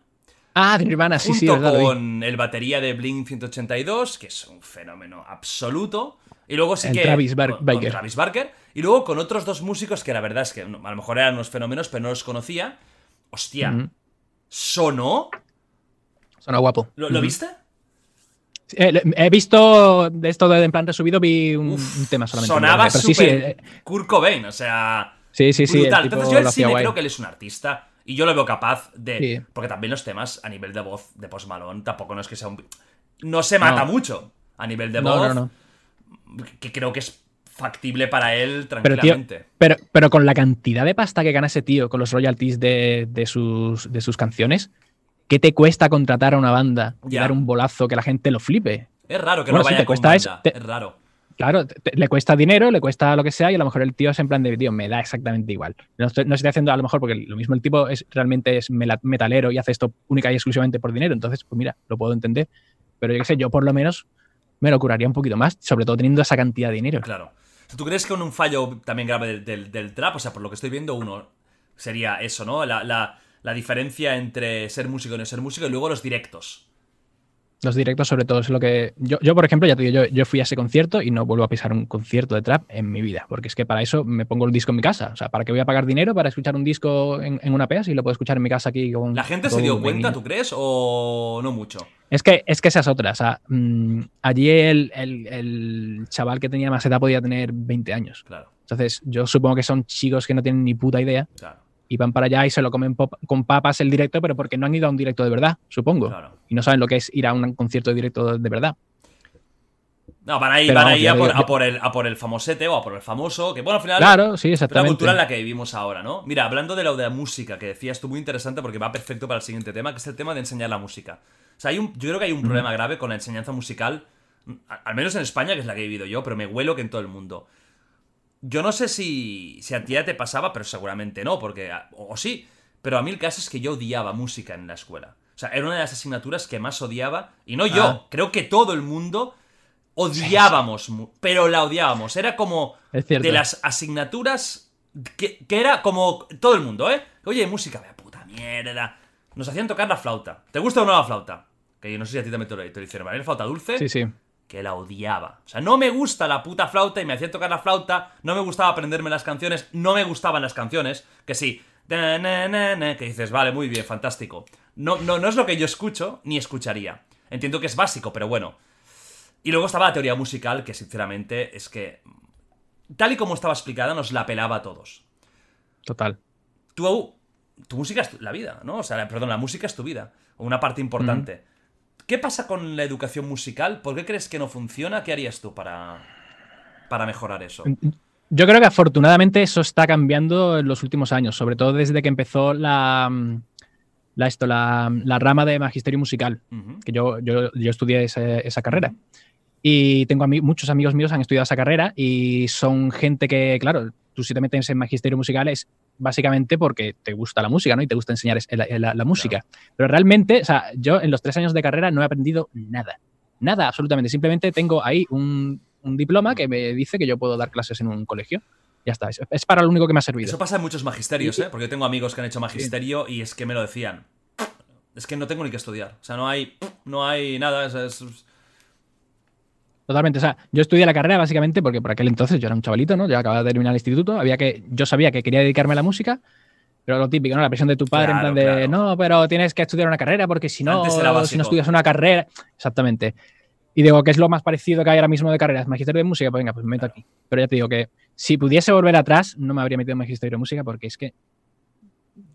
S3: Ah, de Nirvana, sí, sí,
S2: junto
S3: verdad, lo vi.
S2: con el batería de Blink 182, que es un fenómeno absoluto. Y luego sí
S3: El
S2: que.
S3: Travis Bar-
S2: con, con
S3: Barker.
S2: Travis Barker. Y luego con otros dos músicos que la verdad es que a lo mejor eran unos fenómenos, pero no los conocía. Hostia, sonó.
S3: Suena guapo.
S2: ¿Lo, lo
S3: Ujú.
S2: viste?
S3: Eh, he visto de esto de en plan resubido, vi un,
S2: Uf,
S3: tema solamente.
S2: Sonaba
S3: Pero sí, sí,
S2: súper
S3: eh,
S2: Kurt Cobain, o sea.
S3: sí, sí, sí,
S2: brutal. Entonces yo el sí
S3: guay.
S2: creo que él es un artista. Y yo lo veo capaz de.
S3: Sí.
S2: Porque también los temas a nivel de voz de Post Malone tampoco no es que sea un. No se mata
S3: No.
S2: mucho a nivel de
S3: No,
S2: voz.
S3: no, no.
S2: Que creo que es factible para él
S3: Pero, tío,
S2: tranquilamente.
S3: pero, pero con la cantidad de pasta que gana ese tío con los royalties de, de sus, de sus canciones, ¿qué te cuesta contratar a una banda y dar un bolazo que la gente lo flipe?
S2: es raro que
S3: bueno,
S2: no vaya
S3: te
S2: con
S3: cuesta
S2: banda.
S3: te-
S2: Es raro.
S3: Claro, le cuesta dinero, le cuesta lo que sea, y a lo mejor el tío es en plan de, tío, me da exactamente igual. No estoy, no haciendo a lo mejor porque lo mismo el tipo es realmente es metalero y hace esto única y exclusivamente por dinero. Entonces, pues mira, lo puedo entender. Pero yo qué sé, yo por lo menos me lo curaría un poquito más, sobre todo teniendo esa cantidad de dinero.
S2: Claro. ¿Tú crees que un fallo también grave del, del- del trap, o sea, por lo que estoy viendo, uno sería eso, ¿no? La, la- la diferencia entre ser músico y no ser músico y luego los directos.
S3: Los directos, sobre todo, es lo que. Yo, yo por ejemplo, ya te digo, yo, yo fui a ese concierto y no vuelvo a pisar un concierto de trap en mi vida, porque es que para eso me pongo el disco en mi casa. O sea, ¿para qué voy a pagar dinero para escuchar un disco en, en una PEA si lo puedo escuchar en mi casa aquí con.
S2: ¿La gente se dio
S3: en-
S2: cuenta, tú crees? ¿O no mucho?
S3: Es que, es que esa es otra. O sea, mm, allí el, el- el chaval que tenía más edad podía tener 20 años.
S2: Claro,
S3: Entonces, yo supongo que son chicos que no tienen ni puta idea
S2: claro,
S3: y van para allá y se lo comen con papas el directo, pero porque no han ido a un directo de verdad, supongo.
S2: claro.
S3: Y no saben lo que es ir a un concierto de directo de verdad.
S2: No, van ahí, van ahí a, por, a por el, a por el famosete o a por el famoso, que bueno, al final
S3: Claro, sí,
S2: la
S3: exactamente.
S2: cultura en la que vivimos ahora, ¿no? Mira, hablando de lo de la música, que decías tú muy interesante porque va perfecto para el siguiente tema, que es el tema de enseñar la música. O sea, hay un, yo creo que hay un problema grave con la enseñanza musical, al menos en España, que es la que he vivido yo, pero me huelo que en todo el mundo. Yo no sé si, si a ti ya te pasaba, pero seguramente no, porque. O, o sí, pero a mí el caso es que yo odiaba música en la escuela. O sea, era una de las asignaturas que más odiaba, y no yo,
S3: Ah.
S2: creo que todo el mundo odiábamos, pero la odiábamos. Era como de las asignaturas que, que era como todo el mundo, ¿eh? Oye, música, vaya puta mierda. Nos hacían tocar la flauta. ¿Te gusta o no la flauta? Que yo no sé si a ti también te lo, te lo hicieron, ¿vale? La flauta dulce
S3: Sí, sí.
S2: Que la odiaba. O sea, no me gusta la puta flauta y me hacían tocar la flauta, no me gustaba aprenderme las canciones, no me gustaban las canciones, que sí, que dices, vale, muy bien, fantástico. No, no, no es lo que yo escucho ni escucharía. Entiendo que es básico, pero bueno. Y luego estaba la teoría musical, que sinceramente es que, tal y como estaba explicada, nos la pelaba a todos.
S3: Total.
S2: Tú, tu música es tu- la vida, ¿no? O sea, perdón, la música es tu vida, o una parte importante. ¿Qué pasa con la educación musical? ¿Por qué crees que no funciona? ¿Qué harías tú para, para mejorar eso?
S3: Yo creo que afortunadamente eso está cambiando en los últimos años, sobre todo desde que empezó la, la, esto, la, la rama de magisterio musical,
S2: Ujú.
S3: que yo, yo, yo estudié ese- esa carrera. Y tengo ami- muchos amigos míos han estudiado esa carrera y son gente que, claro, tú si te metes en magisterio musical es básicamente porque te gusta la música, ¿no? Y te gusta enseñar es- la, la- la música. Pero realmente, o sea, yo en los tres años de carrera no he aprendido nada. Nada, absolutamente. Simplemente tengo ahí un, un diploma que me dice que yo puedo dar clases en un colegio. Ya está. Es, es para lo único que me ha servido.
S2: Eso pasa en muchos magisterios, ¿eh? Porque tengo amigos que han hecho magisterio y es que me lo decían. Es que no tengo ni que estudiar. O sea, no hay, no hay nada. es- es-
S3: Totalmente. O sea, yo estudié la carrera básicamente porque por aquel entonces yo era un chavalito, ¿no? Yo acababa de terminar el instituto. Había que, yo sabía que quería dedicarme a la música, pero lo típico, ¿no? La presión de tu padre
S2: Claro,
S3: en plan de,
S2: claro.
S3: no, pero tienes que estudiar una carrera porque si no, si no estudias una carrera. Exactamente. Y digo, ¿qué es lo más parecido que hay ahora mismo de carreras? Magisterio de música, pues venga, pues me meto aquí. Pero ya te digo que si pudiese volver atrás, no me habría metido en magisterio de música porque es que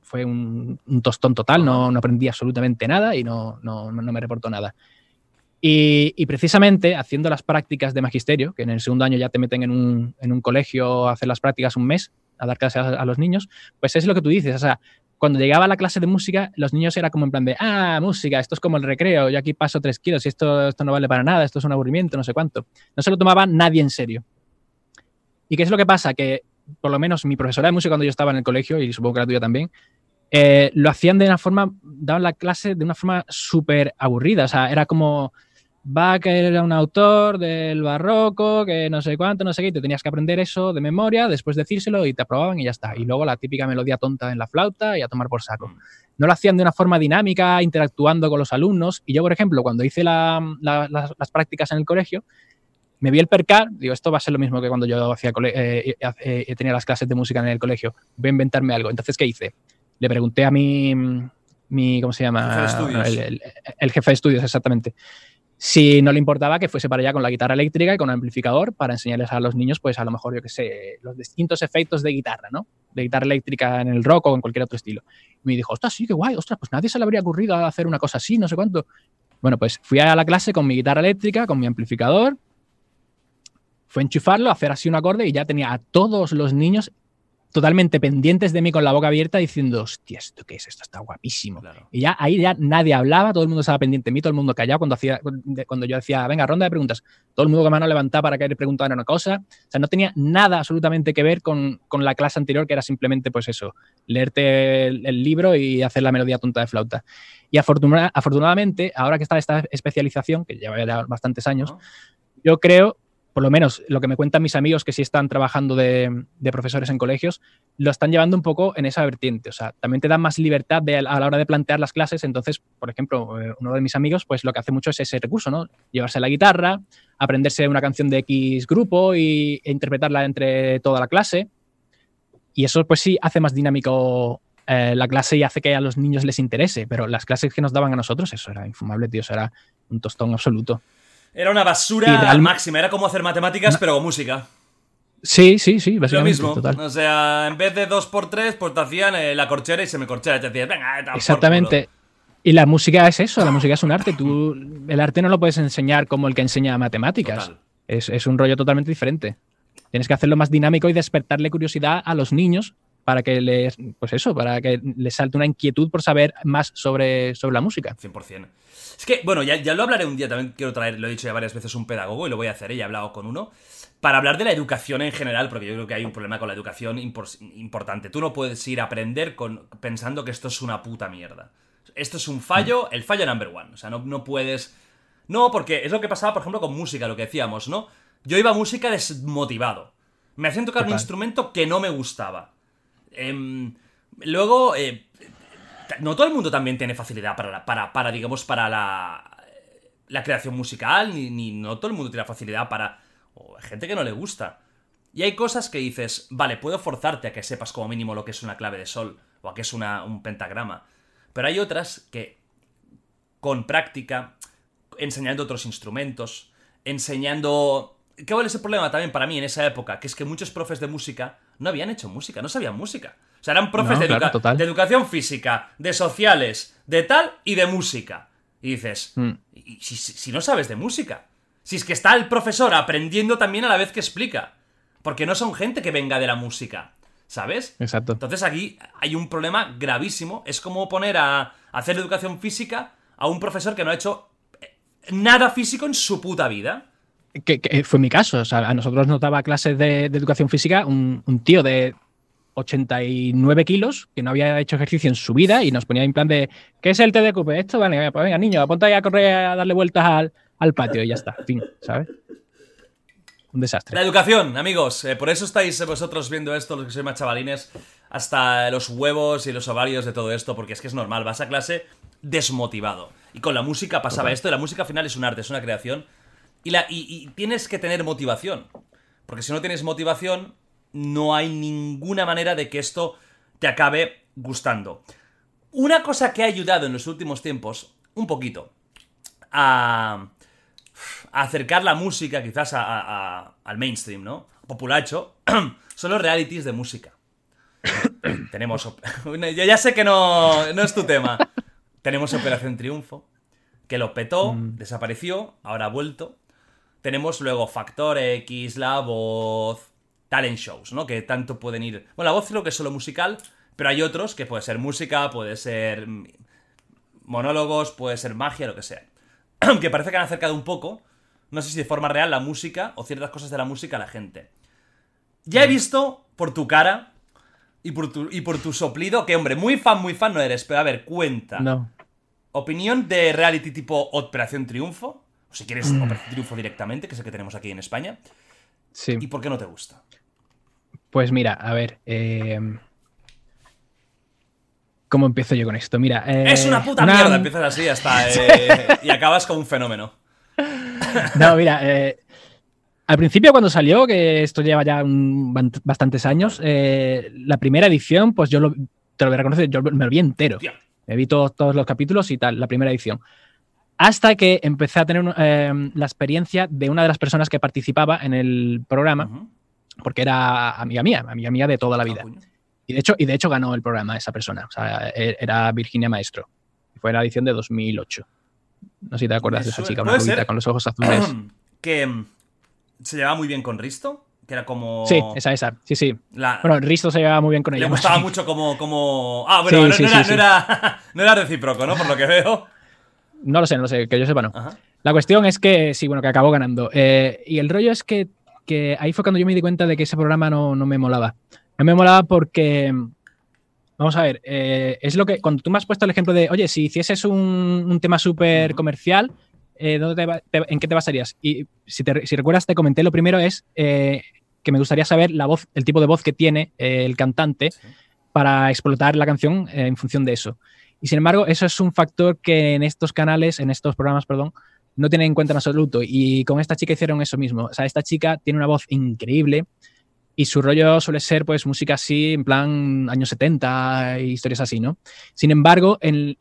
S3: fue un, tostón total, no, no, aprendí absolutamente nada y no, no, no me reportó nada. Y, precisamente haciendo las prácticas de magisterio, que en el segundo año ya te meten en un, en un colegio a hacer las prácticas un mes, a dar clases a, a, los niños, pues es lo que tú dices, o sea, cuando llegaba a la clase de música, los niños era como en plan de, ah, música, esto es como el recreo, yo aquí paso tres kilos y esto, esto no vale para nada, esto es un aburrimiento, no sé cuánto. No se lo tomaba nadie en serio. ¿Y qué es lo que pasa? Que por lo menos mi profesora de música cuando yo estaba en el colegio, y supongo que la tuya también, eh, lo hacían de una forma, daban la clase de una forma súper aburrida, o sea, era como va que era un autor del barroco, que no sé cuánto, no sé qué, y te tenías que aprender eso de memoria, después decírselo y te aprobaban y ya está. Y luego la típica melodía tonta en la flauta y a tomar por saco. Mm. No lo hacían de una forma dinámica, interactuando con los alumnos. Y yo, por ejemplo, cuando hice la, la, las, las, prácticas en el colegio, me vi el percar, digo, esto va a ser lo mismo que cuando yo hacía eh, eh, eh, tenía las clases de música en el colegio, voy a inventarme algo. Entonces, ¿qué hice? Le pregunté a mi, mi ¿cómo se llama?
S2: El,
S3: el, el jefe de estudios, exactamente si no le importaba que fuese para allá con la guitarra eléctrica y con el amplificador para enseñarles a los niños, pues a lo mejor, yo qué sé, los distintos efectos de guitarra, ¿no? De guitarra eléctrica en el rock o en cualquier otro estilo. Y me dijo, ostras, sí, qué guay, ostras, pues nadie se le habría ocurrido hacer una cosa así, no sé cuánto. Bueno, pues fui a la clase con mi guitarra eléctrica, con mi amplificador, fue enchufarlo, hacer así un acorde y ya tenía a todos los niños totalmente pendientes de mí con la boca abierta diciendo, hostia, ¿esto qué es? Esto está guapísimo.
S2: Claro.
S3: Y ya ahí ya nadie hablaba, todo el mundo estaba pendiente de mí, todo el mundo callado cuando, hacía, cuando yo decía, venga, ronda de preguntas. Todo el mundo con mano levantaba para que le preguntara una cosa. O sea, no tenía nada absolutamente que ver con, con la clase anterior, que era simplemente, pues eso, leerte el, el, libro y hacer la melodía tonta de flauta. Y afortuna, afortunadamente, ahora que está esta especialización, que lleva ya bastantes años,
S2: ¿No?
S3: yo creo por lo menos lo que me cuentan mis amigos que sí están trabajando de, profesores en colegios, lo están llevando un poco en esa vertiente. O sea, también te dan más libertad a la hora de plantear las clases. Entonces, por ejemplo, eh, uno de mis amigos, pues lo que hace mucho es ese recurso, ¿no? Llevarse la guitarra, aprenderse una canción de X grupo y, e interpretarla entre toda la clase. Y eso, pues sí, hace más dinámico eh, la clase y hace que a los niños les interese. Pero las clases que nos daban a nosotros, eso era infumable, tío. Eso era un tostón absoluto.
S2: Era una basura real... máxima, era como hacer matemáticas, no. pero con música.
S3: Sí, sí, sí, básicamente.
S2: Lo mismo.
S3: Total.
S2: O sea, en vez de 2x3, pues te hacían eh, la corchera y se me corchera. Y te decías, venga,
S3: Exactamente. Y la música es eso, la música es un arte. Tú, el arte no lo puedes enseñar como el que enseña matemáticas. Es, es, un rollo totalmente diferente. Tienes que hacerlo más dinámico y despertarle curiosidad a los niños para que les, pues eso, para que les salte una inquietud por saber más sobre, sobre la música.
S2: 100%. Es que, bueno, ya, ya, lo hablaré un día, también quiero traer, lo he dicho ya varias veces, un pedagogo y lo voy a hacer, ¿eh? ya he hablado con uno, para hablar de la educación en general, porque yo creo que hay un problema con la educación impor importante. Tú no puedes ir a aprender con, pensando que esto es una puta mierda. Esto es un fallo, el fallo number one. O sea, no, no puedes... No, porque es lo que pasaba, por ejemplo, con música, lo que decíamos, ¿no? Yo iba a música desmotivado. Me hacían tocar un instrumento que no me gustaba. Eh, luego, eh, no todo el mundo también tiene facilidad para, para, para digamos, para la, la creación musical, ni, ni, no todo el mundo tiene facilidad para... O hay gente que no le gusta. Y hay cosas que dices, vale, puedo forzarte a que sepas como mínimo lo que es una clave de sol, o a que es una, un pentagrama. Pero hay otras que, con práctica, enseñando otros instrumentos, enseñando... ¿Qué vale ese problema también para mí en esa época? Que es que muchos profes de música no habían hecho música, no sabían música. O sea, eran profes no, de, educa de, educación física, de sociales, de tal y de música. Y dices,
S3: mm.
S2: ¿y si, si, no sabes de música? Si es que está el profesor aprendiendo también a la vez que explica. Porque no son gente que venga de la música. ¿Sabes?
S3: Exacto.
S2: Entonces aquí hay un problema gravísimo. Es como poner a hacer educación física a un profesor que no ha hecho nada físico en su puta vida.
S3: Que, que fue mi caso. O sea, a nosotros nos daba clases de, de educación física un, un tío de 89 kilos, que no había hecho ejercicio en su vida y nos ponía en plan de, ¿qué es el TDQP? Esto, vale, pues venga, niño, apunta ahí a correr a darle vueltas al, al patio y ya está, fin, ¿sabes? Un desastre.
S2: La educación, amigos, eh, por eso estáis vosotros viendo esto, los que sois más chavalines, hasta los huevos y los ovarios de todo esto, porque es que es normal, vas a clase desmotivado. Y con la música pasaba okay. esto, y la música al final es un arte, es una creación, y, la, y, y tienes que tener motivación, porque si no tienes motivación, no hay ninguna manera de que esto te acabe gustando. Una cosa que ha ayudado en los últimos tiempos, un poquito, a acercar la música quizás al mainstream, ¿no? Populacho, son los realities de música. Tenemos. Yo ya sé que no, no es tu tema. Tenemos Operación Triunfo, que lo petó, mm. desapareció, ahora ha vuelto. Tenemos luego Factor X, La Voz, talent shows, ¿no? Que tanto pueden ir. Bueno, La Voz creo que es solo musical, pero hay otros que puede ser música, puede ser monólogos, puede ser magia, lo que sea. que parece que han acercado un poco, no sé si de forma real, la música o ciertas cosas de la música a la gente. Ya he mm. visto por tu cara y por tu, y por tu soplido que, hombre, muy fan, muy fan no eres, pero a ver, cuenta.
S3: No.
S2: Opinión de reality tipo Operación Triunfo, o si quieres mm. Operación Triunfo directamente, que es el que tenemos aquí en España.
S3: Sí.
S2: ¿Y por qué no te gusta?
S3: Pues mira, a ver. Eh, ¿Cómo empiezo yo con esto? Mira.
S2: Eh, es una puta mierda, empiezas así hasta. Eh, y acabas con un fenómeno.
S3: No, mira. al principio, cuando salió, que esto lleva ya bastantes años, la primera edición, pues yo te lo voy a reconocer, yo me lo vi entero. Me vi todos, los capítulos y tal, la primera edición. Hasta que empecé a tener la experiencia de una de las personas que participaba en el programa porque era amiga mía, amiga mía de toda la ah, vida. Y de hecho, y de hecho ganó el programa esa persona. O sea, e, era Virginia Maestro. Fue la edición de 2008. No sé si te acuerdas de esa chica, una rubita con los ojos azules.
S2: que mm, se llevaba muy bien con Risto. Que era como.
S3: Sí, esa, esa. Sí, sí. Bueno, Risto se llevaba muy bien con ella.
S2: Le gustaba mucho como. como... Ah, bueno, no, era, no, era, recíproco, ¿no? Por lo que veo.
S3: No lo sé, no lo sé, que yo sepa no. La cuestión es que, sí, bueno, que acabó ganando. Eh, y el rollo es que que ahí fue cuando yo me di cuenta de que ese programa no, me molaba. No me molaba porque, vamos a ver, eh, es lo que, cuando tú me has puesto el ejemplo de, oye, si hicieses un, tema súper comercial, eh, ¿en qué te basarías? Y si, recuerdas, te comenté, lo primero es que me gustaría saber la voz, el tipo de voz que tiene el cantante para explotar la canción en función de eso. Y sin embargo, eso es un factor que en estos canales, en estos programas, perdón, no tienen en cuenta en absoluto. Y con esta chica hicieron eso mismo. O sea, esta chica tiene una voz increíble y su rollo suele ser pues música así, en plan años 70, historias así, ¿no? Sin embargo, en,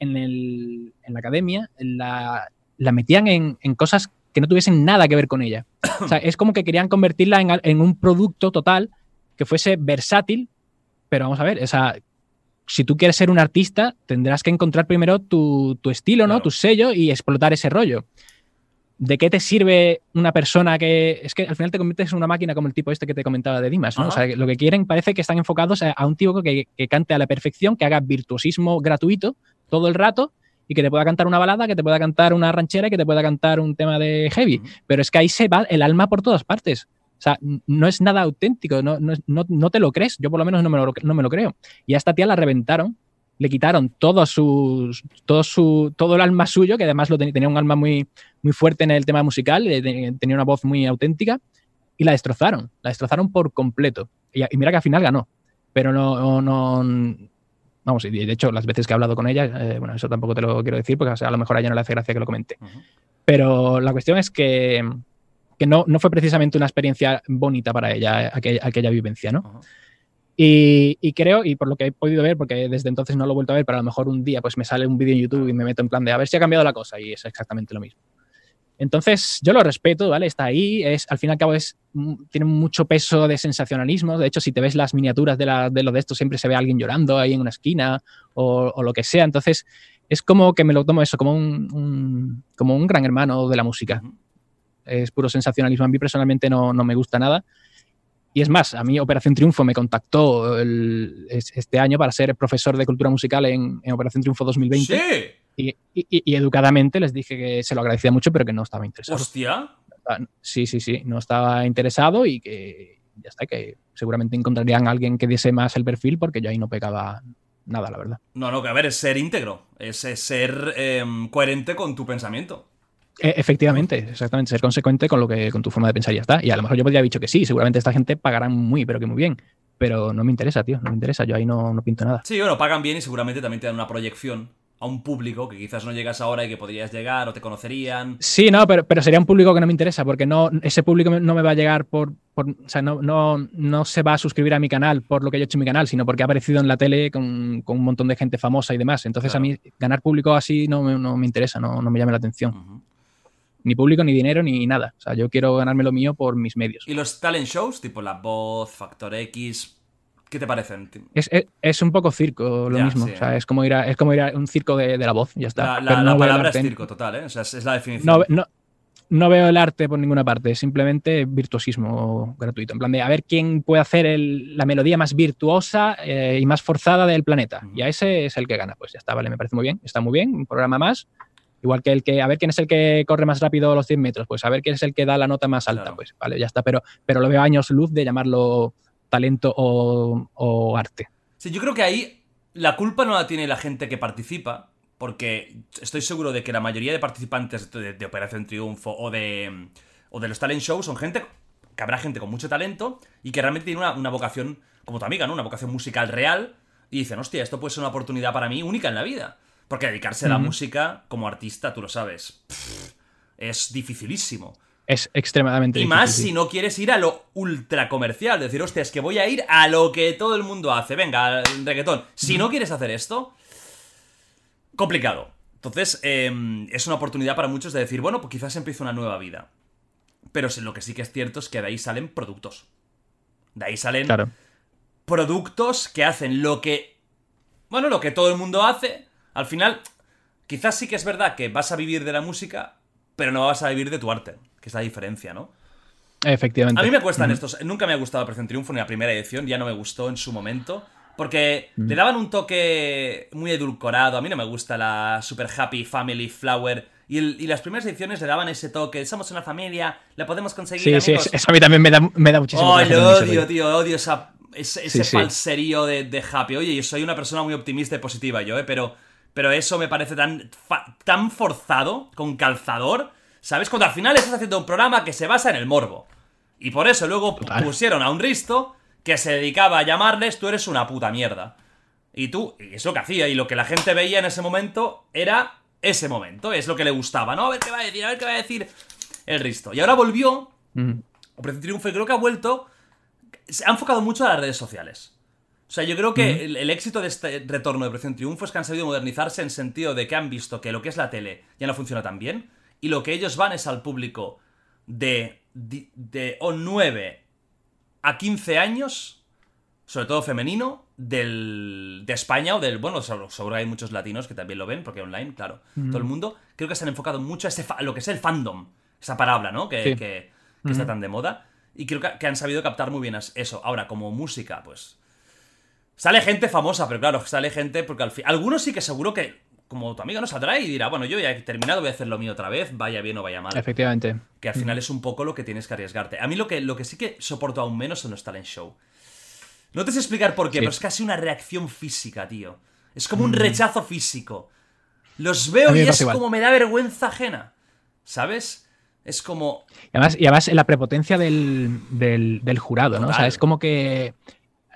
S3: la academia la, metían en, cosas que no tuviesen nada que ver con ella. O sea, es como que querían convertirla en, un producto total que fuese versátil, pero vamos a ver, o sea, si tú quieres ser un artista, tendrás que encontrar primero tu, estilo, ¿no? Tu sello y explotar ese rollo. ¿de qué te sirve una persona que. Es que al final te conviertes en una máquina como el tipo este que te comentaba de Dimas, ¿no? O sea, lo que quieren parece que están enfocados a, un tipo que, cante a la perfección, que haga virtuosismo gratuito todo el rato y que te pueda cantar una balada, que te pueda cantar una ranchera y que te pueda cantar un tema de heavy. Pero es que ahí se va el alma por todas partes. O sea, no es nada auténtico, no, no, no, te lo crees. Yo por lo menos no me lo, no me lo creo. Y a esta tía la reventaron le quitaron todo, sus, todo, su, todo el alma suyo, que además lo tenía un alma muy, muy fuerte en el tema musical, tenía una voz muy auténtica, y la destrozaron, la destrozaron por completo. Y, mira que al final ganó, pero no, no, vamos, y de hecho las veces que he hablado con ella, eh, bueno, eso tampoco te lo quiero decir, porque a lo mejor a ella no le hace gracia que lo comente. Pero la cuestión es que, que no, no, fue precisamente una experiencia bonita para ella, aquella, aquella vivencia, ¿no? Y, creo, y por lo que he podido ver, porque desde entonces no lo he vuelto a ver, pero a lo mejor un día pues me sale un vídeo en YouTube y me meto en plan de a ver si ha cambiado la cosa y es exactamente lo mismo. Entonces, yo lo respeto, ¿vale? Está ahí, es, al fin y al cabo es, mm, tiene mucho peso de sensacionalismo. De hecho, si te ves las miniaturas de, la, de lo de esto, siempre se ve a alguien llorando ahí en una esquina o, lo que sea. Entonces, es como que me lo tomo eso, como un, como un gran hermano de la música. Es puro sensacionalismo. A mí personalmente no, no me gusta nada. Y es más, a mí Operación Triunfo me contactó este año para ser profesor de cultura musical en, Operación Triunfo 2020.
S2: Sí.
S3: Y, educadamente les dije que se lo agradecía mucho, pero que no estaba interesado.
S2: ¡Hostia!
S3: Sí, sí, sí, no estaba interesado y que ya está, que seguramente encontrarían a alguien que diese más el perfil porque yo ahí no pegaba nada, la verdad.
S2: No, no, que a ver, es ser íntegro, es, ser em, coherente con tu pensamiento.
S3: E, efectivamente, exactamente, ser consecuente con lo que con tu forma de pensar y ya está. Y a lo mejor yo podría haber dicho que sí, seguramente esta gente pagará muy, pero que muy bien. Pero no me interesa, tío, no me interesa, yo ahí no, no pinto nada.
S2: Sí, bueno, pagan bien y seguramente también te dan una proyección a un público que quizás no llegas ahora y que podrías llegar o te conocerían.
S3: Sí, no, pero, pero sería un público que no me interesa porque no, ese público no me va a llegar por, o sea, no, no, no se va a suscribir a mi canal por lo que yo he hecho en mi canal, sino porque ha aparecido en la tele con, con un montón de gente famosa y demás. Entonces a mí ganar público así no, no me interesa, no, no me llama la atención. Ni público, ni dinero, ni nada. O sea, yo quiero ganarme lo mío por mis medios.
S2: ¿Y los talent shows, tipo La Voz, Factor X, qué te parecen?
S3: Es, es, es un poco circo lo
S2: Ya,
S3: mismo.
S2: sí.
S3: O sea, es como ir a, es como ir a un circo de, de la voz, ya está.
S2: La, la-
S3: Pero
S2: la
S3: no veo el
S2: palabra es circo total, ¿eh? O sea, es, es la definición.
S3: no, no- no veo el arte por ninguna parte, es simplemente virtuosismo gratuito. En plan de a ver quién puede hacer el- la melodía más virtuosa eh, y más forzada del planeta. Y a ese es el que gana. Pues ya está, vale, me parece muy bien. Está muy bien, un programa más. Igual que el que, a ver quién es el que corre más rápido los 100 metros, pues a ver quién es el que da la nota más alta,
S2: Claro.
S3: pues vale, ya está. Pero, pero lo veo años luz de llamarlo talento o, o arte.
S2: Sí, yo creo que ahí la culpa no la tiene la gente que participa, porque estoy seguro de que la mayoría de participantes de, de Operación Triunfo o de, o de los talent shows son gente que habrá gente con mucho talento y que realmente tiene una, una vocación, como tu amiga, ¿no? Una vocación musical real y dicen, hostia, esto puede ser una oportunidad para mí única en la vida. Porque dedicarse a la música como artista, tú lo sabes, pff, es dificilísimo.
S3: Es extremadamente
S2: Y
S3: difícil,
S2: más
S3: sí.
S2: si no quieres ir a lo ultra comercial. Decir, hostia, es que voy a ir a lo que todo el mundo hace. Venga, al reggaetón. Si no quieres hacer esto, complicado. Entonces, eh, es una oportunidad para muchos de decir, bueno, pues quizás empiece una nueva vida. Pero lo que sí que es cierto es que de ahí salen productos. De ahí salen
S3: Claro.
S2: productos que hacen lo que. Bueno, lo que todo el mundo hace. Al final, quizás sí que es verdad que vas a vivir de la música, pero no vas a vivir de tu arte. Que es la diferencia, ¿no?
S3: Efectivamente.
S2: A mí me cuestan
S3: Ujú.
S2: estos. Nunca me ha gustado Operación Triunfo ni la primera edición, ya no me gustó en su momento. Porque le daban un toque muy edulcorado. A mí no me gusta la Super Happy Family Flower. Y, el- y las primeras ediciones le daban ese toque. Somos una familia, la podemos conseguir.
S3: Sí, sí,
S2: amigos".
S3: es- eso a mí también me da, me da muchísimo
S2: Oh, lo odio, tío, odio esa, ese, ese
S3: Sí, sí.
S2: falserío de, de Happy. Oye, yo soy una persona muy optimista y positiva yo, ¿eh? Pero, pero eso me parece tan, tan forzado, con calzador, ¿sabes? Cuando al final estás haciendo un programa que se basa en el morbo. Y por eso luego
S3: Total.
S2: pusieron a un Risto que se dedicaba a llamarles tú eres una puta mierda. Y tú, y es lo que hacía, y lo que la gente veía en ese momento era ese momento, es lo que le gustaba, ¿no? A ver qué va a decir, a ver qué va a decir el Risto. Y ahora volvió. Operación Triunfo y creo que ha vuelto. Se ha enfocado mucho a las redes sociales. O sea, yo creo que el, el éxito de este retorno de Operación Triunfo es que han sabido modernizarse en sentido de que han visto que lo que es la tele ya no funciona tan bien y lo que ellos van es al público de, de, de o 9 a 15 años, sobre todo femenino, del, de España o del. Bueno, seguro, seguro hay muchos latinos que también lo ven, porque online, claro, todo el mundo. Creo que se han enfocado mucho a, ese a lo que es el fandom, esa palabra, ¿no? Que,
S3: Sí.
S2: que- que está tan de moda. Y creo que, que han sabido captar muy bien eso. Ahora, como música, pues. Sale gente famosa, pero claro, sale gente porque al fin. Algunos sí que seguro que, como tu amigo, no saldrá y dirá, bueno, yo ya he terminado, voy a hacer lo mío otra vez, vaya bien o vaya mal.
S3: Efectivamente.
S2: Que al final es un poco lo que tienes que arriesgarte. A mí lo que, lo que sí que soporto aún menos son los talent show. No te sé explicar por qué,
S3: Sí.
S2: pero es casi una reacción física, tío. Es como un rechazo físico. Los veo y es
S3: igual.
S2: como me da vergüenza ajena. ¿Sabes? Es como.
S3: Y además, y además la prepotencia del, del- del jurado, ¿no? O sea, es como que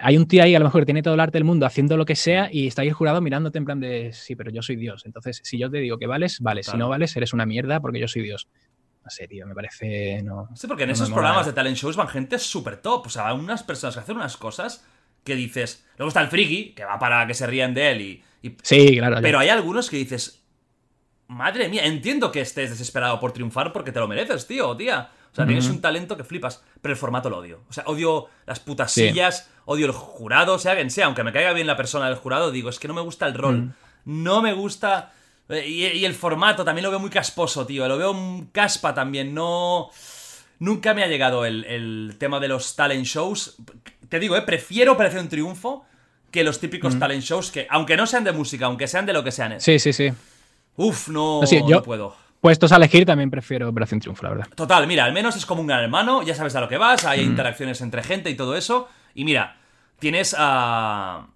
S3: hay un tío ahí a lo mejor que tiene todo el arte del mundo haciendo lo que sea y está ahí el jurado mirándote en plan de, sí, pero yo soy Dios. Entonces, si yo te digo que vales, vales. Si no vales, eres una mierda porque yo soy Dios. No sé, tío, me parece... No,
S2: sé, porque en
S3: no
S2: esos programas de talent shows van gente súper top. O sea, unas personas que hacen unas cosas que dices. Luego está el friki, que va para que se rían de él y. y-
S3: Sí, claro. ya.
S2: pero hay algunos que dices. Madre mía, entiendo que estés desesperado por triunfar porque te lo mereces, tío o tía. O sea, tienes un talento que flipas, pero el formato lo odio. O sea, odio las putas
S3: Sí.
S2: sillas, odio el jurado, sea quien sea, aunque me caiga bien la persona del jurado, digo, es que no me gusta el rol. No me gusta. eh, Y, y el formato también lo veo muy casposo, tío. Lo veo un caspa también. No. Nunca me ha llegado el, el tema de los talent shows. Te digo, eh, prefiero Operación Triunfo que los típicos talent shows que, aunque no sean de música, aunque sean de lo que sean, eh,
S3: Sí, sí, sí.
S2: Uf, no,
S3: No, sí, yo-
S2: no puedo.
S3: Puestos a elegir, también prefiero Operación Triunfo, la verdad.
S2: Total, mira, al menos es como un gran hermano, ya sabes a lo que vas, hay interacciones entre gente y todo eso. Y mira, tienes a.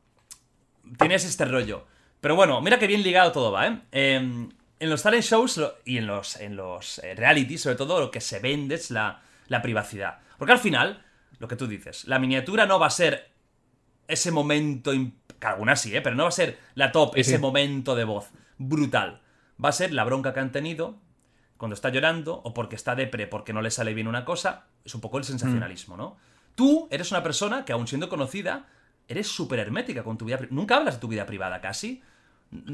S2: tienes este rollo. Pero bueno, mira que bien ligado todo va, ¿eh? Em, en los talent shows lo- y en los, en los eh, reality, sobre todo, lo que se vende es la, la privacidad. Porque al final, lo que tú dices, la miniatura no va a ser ese momento. Que algunas sí, ¿eh? Pero no va a ser la top,
S3: Sí,
S2: ese
S3: sí.
S2: momento de voz. Brutal. Va a ser la bronca que han tenido cuando está llorando o porque está depre porque no le sale bien una cosa. Es un poco el sensacionalismo, ¿no? Tú eres una persona que, aun siendo conocida, eres súper hermética con tu vida privada. Nunca hablas de tu vida privada casi.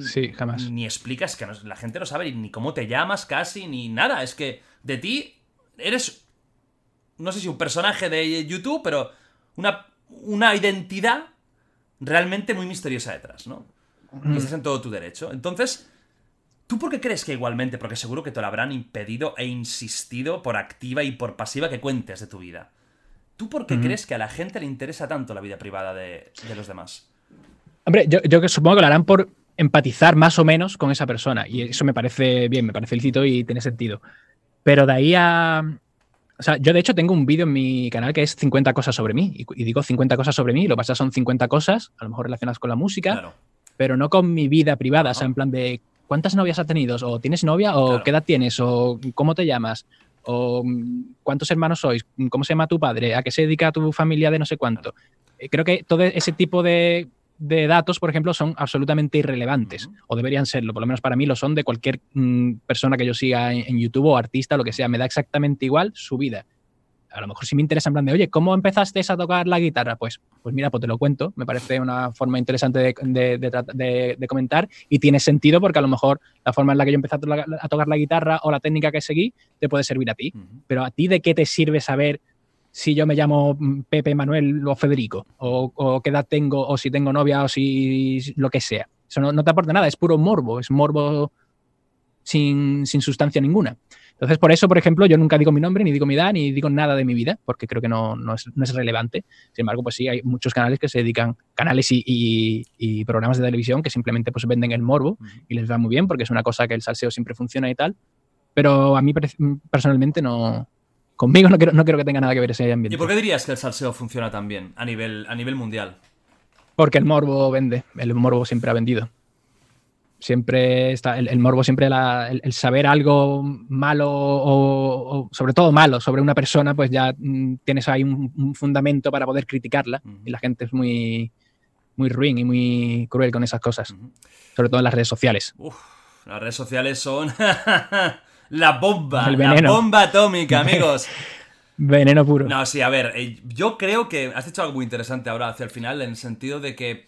S3: Sí, jamás.
S2: Ni explicas que no- la gente no sabe ni cómo te llamas casi, ni nada. Es que de ti, eres, no sé si un personaje de YouTube, pero una, una identidad realmente muy misteriosa detrás, ¿no? Y estás en todo tu derecho. Entonces, ¿tú por qué crees que igualmente, porque seguro que te lo habrán impedido e insistido por activa y por pasiva que cuentes de tu vida? ¿Tú por qué crees que a la gente le interesa tanto la vida privada de, los demás?
S3: Hombre, yo, yo supongo que lo harán por empatizar más o menos con esa persona. Y eso me parece bien, me parece lícito y tiene sentido. Pero de ahí a. O sea, yo de hecho tengo un vídeo en mi canal que es 50 cosas sobre mí. Y, digo 50 cosas sobre mí, lo que pasa son 50 cosas, a lo mejor relacionadas con la música, pero no con mi vida privada. O sea, en plan de cuántas novias has tenido, o tienes novia, o qué edad tienes, o cómo te llamas, o cuántos hermanos sois, cómo se llama tu padre, a qué se dedica tu familia de no sé cuánto. Eh, creo que todo ese tipo de de datos, por ejemplo, son absolutamente irrelevantes, o deberían serlo, por lo menos para mí lo son de cualquier mm, persona que yo siga en, YouTube o artista, lo que sea, me da exactamente igual su vida. A lo mejor si me interesa en plan de, oye, ¿cómo empezaste a tocar la guitarra? Pues, pues mira, pues te lo cuento, me parece una forma interesante de, comentar y tiene sentido porque a lo mejor la forma en la que yo empecé a, tocar la guitarra o la técnica que seguí te puede servir a ti, pero a ti de qué te sirve saber si yo me llamo mm, Pepe, Manuel o Federico, o, qué edad tengo, o si tengo novia, o si lo que sea. Eso no, te aporta nada, es puro morbo, es morbo sin, sustancia ninguna. Entonces, por eso, por ejemplo, yo nunca digo mi nombre, ni digo mi edad, ni digo nada de mi vida, porque creo que no, es, relevante. Sin embargo, pues sí, hay muchos canales que se dedican, canales y, programas de televisión que simplemente pues venden el morbo y les va muy bien, porque es una cosa que el salseo siempre funciona y tal. Pero a mí personalmente no, Conmigo no creo, no creo que tenga nada que ver ese ambiente.
S2: ¿Y por qué dirías que el salseo funciona tan bien a nivel, a nivel mundial?
S3: Porque el morbo vende, el morbo siempre ha vendido. Siempre está, el, morbo siempre, el, saber algo malo o, sobre todo malo sobre una persona, pues ya mm, tienes ahí un, fundamento para poder criticarla. Y la gente es muy, muy ruin y muy cruel con esas cosas. Sobre todo en las redes sociales.
S2: Uf, las redes sociales son... La bomba, la bomba atómica, amigos.
S3: Veneno puro.
S2: No, sí, a ver, eh, yo creo que has hecho algo muy interesante ahora hacia el final, en el sentido de que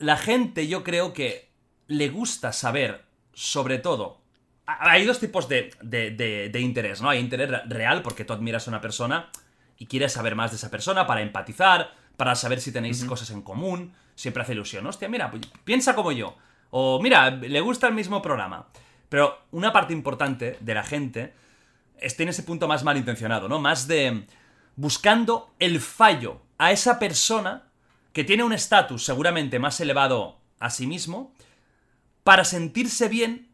S2: la gente, yo creo que le gusta saber, sobre todo, hay dos tipos de, de, interés, ¿no? Hay interés real porque tú admiras a una persona y quieres saber más de esa persona para empatizar, para saber si tenéis cosas en común, siempre hace ilusión. Hostia, mira, pues, piensa como yo. O mira, le gusta el mismo programa. Pero una parte importante de la gente tiene ese punto más malintencionado, ¿no? Más de buscando el fallo a esa persona que tiene un estatus seguramente más elevado a sí mismo para sentirse bien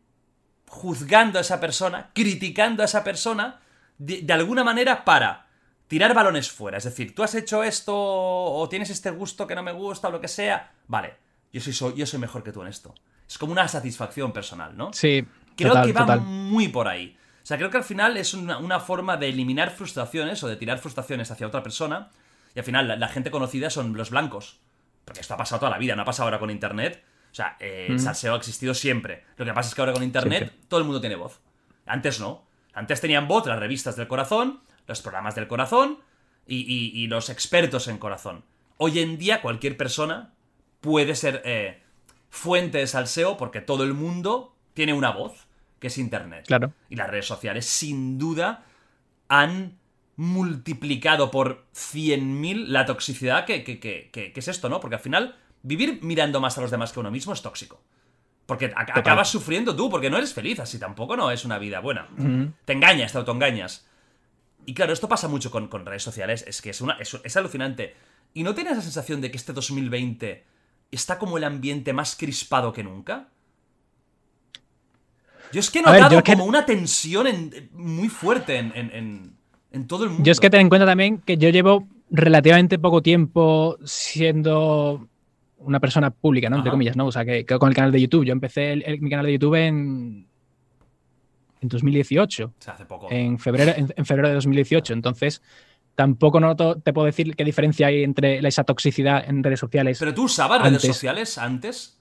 S2: juzgando a esa persona, criticando a esa persona, de, alguna manera para tirar balones fuera. Es decir, tú has hecho esto o tienes este gusto que no me gusta o lo que sea. Vale, yo soy, yo soy mejor que tú en esto. Es como una satisfacción personal, ¿no?
S3: Sí,
S2: Creo que va muy por ahí. O sea, creo que al final es una, forma de eliminar frustraciones o de tirar frustraciones hacia otra persona. Y al final la, gente conocida son los blancos. Porque esto ha pasado toda la vida, no ha pasado ahora con Internet. O sea, eh, el salseo ha existido siempre. Lo que pasa es que ahora con Internet todo el mundo tiene voz. Antes no. Antes tenían voz las revistas del corazón, los programas del corazón y, los expertos en corazón. Hoy en día cualquier persona puede ser eh, fuente de salseo porque todo el mundo tiene una voz que es Internet.
S3: Claro.
S2: Y las redes sociales, sin duda, han multiplicado por 100.000 la toxicidad que, que, es esto, ¿no? Porque al final, vivir mirando más a los demás que uno mismo es tóxico. Porque acabas sufriendo tú, porque no eres feliz, así tampoco no es una vida buena. Te engañas, te autoengañas. Y claro, esto pasa mucho con, redes sociales, es que es, una, es, es alucinante. ¿Y no tienes la sensación de que este 2020 está como el ambiente más crispado que nunca? Yo es que he notado como una tensión muy fuerte en, todo el mundo.
S3: Yo es que ten en cuenta también que yo llevo relativamente poco tiempo siendo una persona pública, ¿no? Entre comillas, ¿no? O sea, que, con el canal de YouTube. Yo empecé mi canal de YouTube en, en 2018. O
S2: sea, hace poco.
S3: En febrero, en, febrero de 2018. Entonces, tampoco noto, te puedo decir qué diferencia hay entre esa toxicidad en redes sociales.
S2: ¿Pero tú usabas redes sociales antes?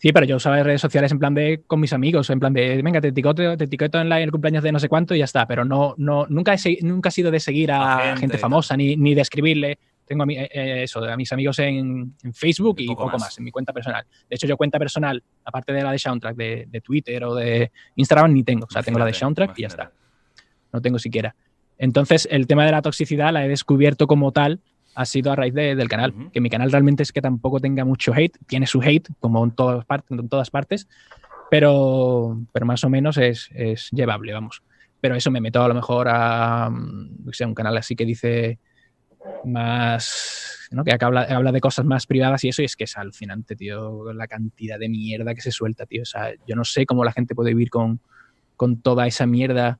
S3: Sí, pero yo usaba redes sociales en plan de con mis amigos, en plan de, venga, te etiqueto, te etiqueto en, la, el cumpleaños de no sé cuánto y ya está. Pero no, no, nunca, he, nunca he sido de seguir a, gente, famosa ni, ni de escribirle. Tengo a mi- eh, eh, eso, a mis amigos en, en Facebook y
S2: poco más.
S3: más. en mi cuenta personal. De hecho, yo cuenta personal, aparte de la de Soundtrack de, de Twitter o de Instagram, ni tengo. O sea, tengo la de
S2: Imagínate,
S3: Soundtrack y ya está. No tengo siquiera. Entonces, el tema de la toxicidad la he descubierto como tal, ha sido a raíz de- del canal.
S2: Ujú.
S3: Que mi canal realmente es que tampoco tenga mucho hate, tiene su hate, como en todas, partes, en todas partes, pero, pero más o menos es, es llevable, vamos. Pero eso me meto a lo mejor a qué sé, un canal así que dice más, ¿no? que habla, habla de cosas más privadas y eso, y es que es alucinante, tío, la cantidad de mierda que se suelta, tío. O sea, yo no sé cómo la gente puede vivir con, con toda esa mierda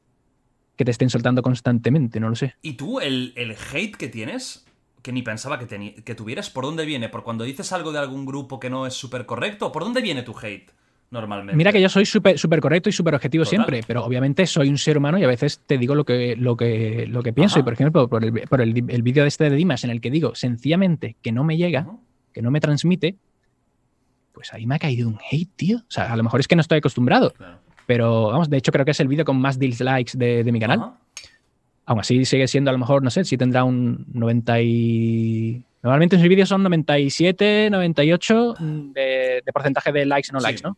S3: que te estén soltando constantemente, no lo sé.
S2: ¿Y tú, el, el hate que tienes, que ni pensaba que, que tuvieras, por dónde viene? ¿Por cuando dices algo de algún grupo que no es súper correcto? ¿Por dónde viene tu hate normalmente?
S3: Mira que yo soy súper súper correcto y súper objetivo
S2: Total.
S3: siempre, pero obviamente soy un ser humano y a veces te digo lo que, lo que, lo que pienso.
S2: Ajá.
S3: Y por ejemplo, por el, por el, el vídeo de este de Dimas en el que digo sencillamente que no me llega, que no me transmite, pues ahí me ha caído un hate, tío. O sea, a lo mejor es que no estoy acostumbrado,
S2: Claro.
S3: pero vamos, de hecho creo que es el vídeo con más dislikes de, de mi canal. Aún así sigue siendo a lo mejor, no sé, si tendrá un 90 y... Normalmente en sus vídeos son 97, 98 mm, de, de porcentaje de likes y no
S2: Sí.
S3: likes, ¿no?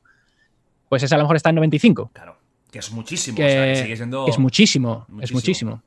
S3: Pues ese a lo mejor está en 95.
S2: Claro. Que es muchísimo.
S3: Que-
S2: o sea, que sigue siendo.
S3: es muchísimo, es
S2: muchísimo.
S3: muchísimo.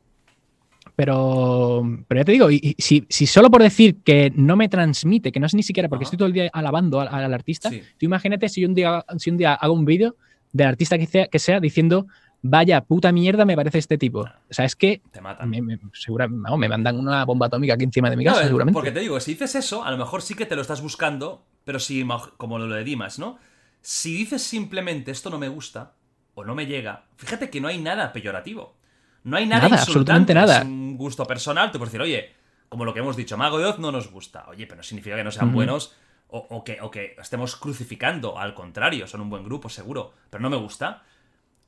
S3: Pero, pero ya te digo, y, y si, si solo por decir que no me transmite, que no es ni siquiera porque
S2: Ajá.
S3: estoy todo el día alabando al, al artista,
S2: Sí.
S3: tú imagínate si un día, si un día hago un vídeo del artista que sea, que sea diciendo, vaya puta mierda me parece este tipo. O sea, es que
S2: Te matan.
S3: me, me- segura- vamos, me mandan una bomba atómica aquí encima de mi
S2: No,
S3: casa,
S2: eh,
S3: seguramente.
S2: Porque te digo, si dices eso, a lo mejor sí que te lo estás buscando, pero si, como lo de Dimas, ¿no? Si dices simplemente esto no me gusta o no me llega, fíjate que no hay nada peyorativo. No hay nada,
S3: Nada, absolutamente nada.
S2: Es un gusto personal. Tú puedes decir, oye, como lo que hemos dicho, Mago de Oz no nos gusta. Oye, pero no significa que no sean buenos o, o que, o que estemos crucificando. Al contrario, son un buen grupo, seguro. Pero no me gusta.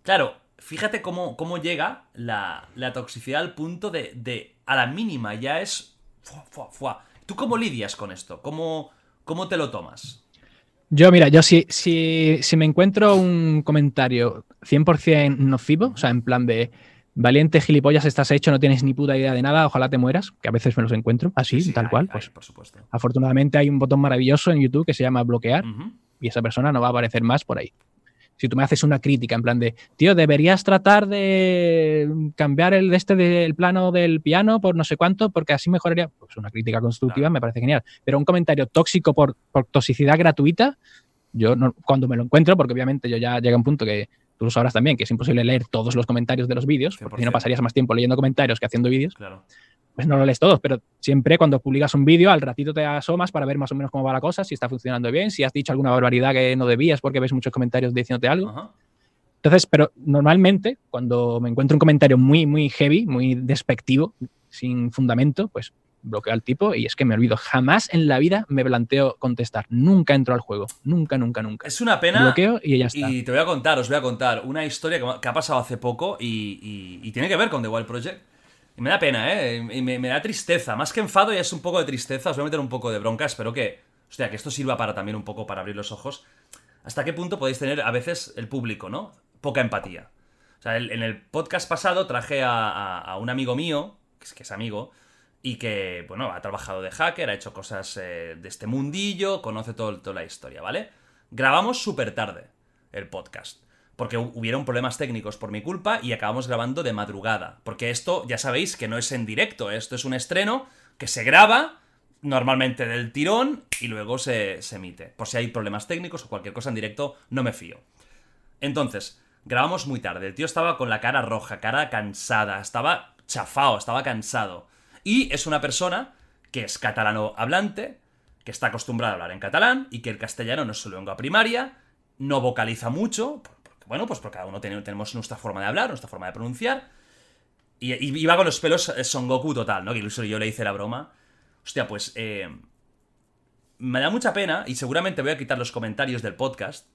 S2: Claro, fíjate cómo, cómo llega la, la toxicidad al punto de, de a la mínima ya es... Fua, fua, fua. ¿Tú cómo lidias con esto? ¿Cómo, cómo te lo tomas?
S3: Yo, mira, yo si, si, si me encuentro un comentario 100% nocivo, o sea, en plan de valiente gilipollas estás hecho, no tienes ni puta idea de nada, ojalá te mueras, que a veces me los encuentro así,
S2: Sí,
S3: tal
S2: hay,
S3: cual,
S2: hay,
S3: pues
S2: por supuesto.
S3: afortunadamente hay un botón maravilloso en YouTube que se llama bloquear y esa persona no va a aparecer más por ahí. Si tú me haces una crítica en plan de, tío, deberías tratar de cambiar el de este del plano del piano por no sé cuánto, porque así mejoraría. Pues una crítica constructiva
S2: Claro.
S3: me parece genial. Pero un comentario tóxico por, por toxicidad gratuita, yo no- cuando me lo encuentro, porque obviamente yo ya llega un punto que tú lo sabrás también, que es imposible leer todos los comentarios de los vídeos, porque si no
S2: 100%.
S3: pasarías más tiempo leyendo comentarios que haciendo vídeos
S2: Claro.
S3: Pues no lo lees todos, pero siempre cuando publicas un vídeo, al ratito te asomas para ver más o menos cómo va la cosa, si está funcionando bien, si has dicho alguna barbaridad que no debías porque ves muchos comentarios diciéndote algo.
S2: Ajá.
S3: Entonces, pero normalmente, cuando me encuentro un comentario muy, muy heavy, muy despectivo, sin fundamento, pues bloqueo al tipo y es que me olvido. Jamás en la vida me planteo contestar. Nunca entro al juego. Nunca, nunca, nunca.
S2: Es una pena.
S3: Bloqueo y ya está.
S2: Y te voy a contar, os voy a contar una historia que, ha pasado hace poco y, y- y tiene que ver con The Wild Project. Y me da pena, ¿eh? Y me, da tristeza. Más que enfado, ya es un poco de tristeza. Os voy a meter un poco de bronca. Espero que, hostia, que esto sirva para también un poco para abrir los ojos. ¿Hasta qué punto podéis tener a veces el público, ¿no? Poca empatía. O sea, en el podcast pasado traje a, un amigo mío, que es, que es amigo, y que, bueno, ha trabajado de hacker, ha hecho cosas eh, de este mundillo, conoce todo, toda la historia, ¿vale? Grabamos súper tarde el podcast. Porque hu- hubieron problemas técnicos por mi culpa y acabamos grabando de madrugada. Porque esto, ya sabéis que no es en directo, esto es un estreno que se graba normalmente del tirón y luego se, se emite. Por si hay problemas técnicos o cualquier cosa en directo, no me fío. Entonces, grabamos muy tarde. El tío estaba con la cara roja, cara cansada, estaba chafado, estaba cansado. Y es una persona que es catalano hablante, que está acostumbrada a hablar en catalán y que el castellano no es su lengua primaria, no vocaliza mucho, bueno, pues porque cada uno tenemos nuestra forma de hablar, nuestra forma de pronunciar. Y, y iba con los pelos eh, Son Goku total, ¿no? Que incluso yo le hice la broma. Hostia, pues eh, me da mucha pena y seguramente voy a quitar los comentarios del podcast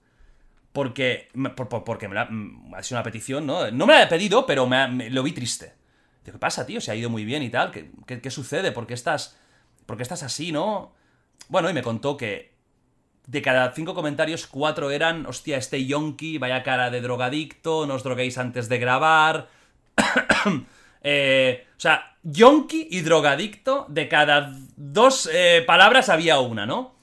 S2: porque, porque me la- mm, ha sido una petición, ¿no? No me la he pedido, pero me, lo vi triste. Digo, ¿qué pasa, tío? Se ha ido muy bien y tal. ¿Qué, qué- qué sucede? ¿Por qué, estás, ¿Por qué estás así, no? Bueno, y me contó que de cada cinco comentarios, cuatro eran, hostia, este yonki, vaya cara de drogadicto, no os droguéis antes de grabar. Eh, o sea, yonki y drogadicto, de cada dos eh, palabras había una, ¿no?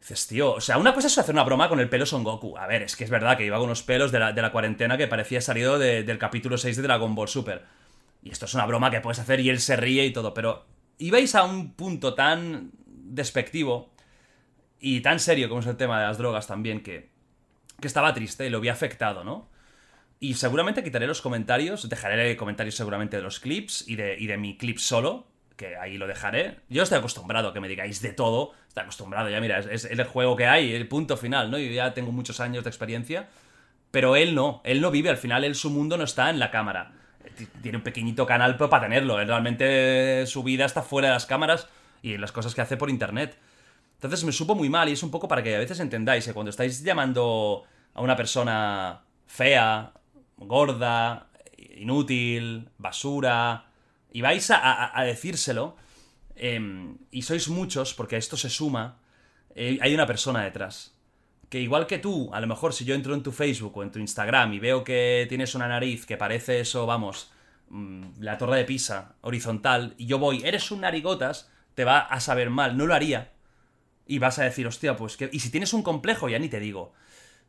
S2: Dices, tío, o sea, una cosa es hacer una broma con el pelo Son Goku. A ver, es que es verdad que iba con unos pelos de la, cuarentena que parecía salido del capítulo 6 de Dragon Ball Super. Y esto es una broma que puedes hacer y él se ríe y todo, pero ibais a un punto tan despectivo y tan serio como es el tema de las drogas también que, que estaba triste y lo había afectado, ¿no? Y seguramente quitaré los comentarios, dejaré comentarios seguramente de los clips y de, y de mi clip solo, que ahí lo dejaré. Yo estoy acostumbrado a que me digáis de todo, estoy acostumbrado, ya mira, es, el juego que hay, el punto final, ¿no? Yo ya tengo muchos años de experiencia, pero él no, él no vive, al final él su mundo no está en la cámara. Tiene un pequeñito canal para tenerlo, él realmente su vida está fuera de las cámaras y las cosas que hace por internet. Entonces me supo muy mal y es un poco para que a veces entendáis que cuando estáis llamando a una persona fea, gorda, inútil, basura, y vais a, decírselo, em, y sois muchos, porque esto se suma, eh, hay una persona detrás. Que igual que tú, a lo mejor si yo entro en tu Facebook o en tu Instagram y veo que tienes una nariz que parece eso, vamos, mm, la torre de Pisa, horizontal, y yo voy, eres un narigotas, te va a saber mal, no lo haría. Y vas a decir, hostia, pues que... Y si tienes un complejo, ya ni te digo,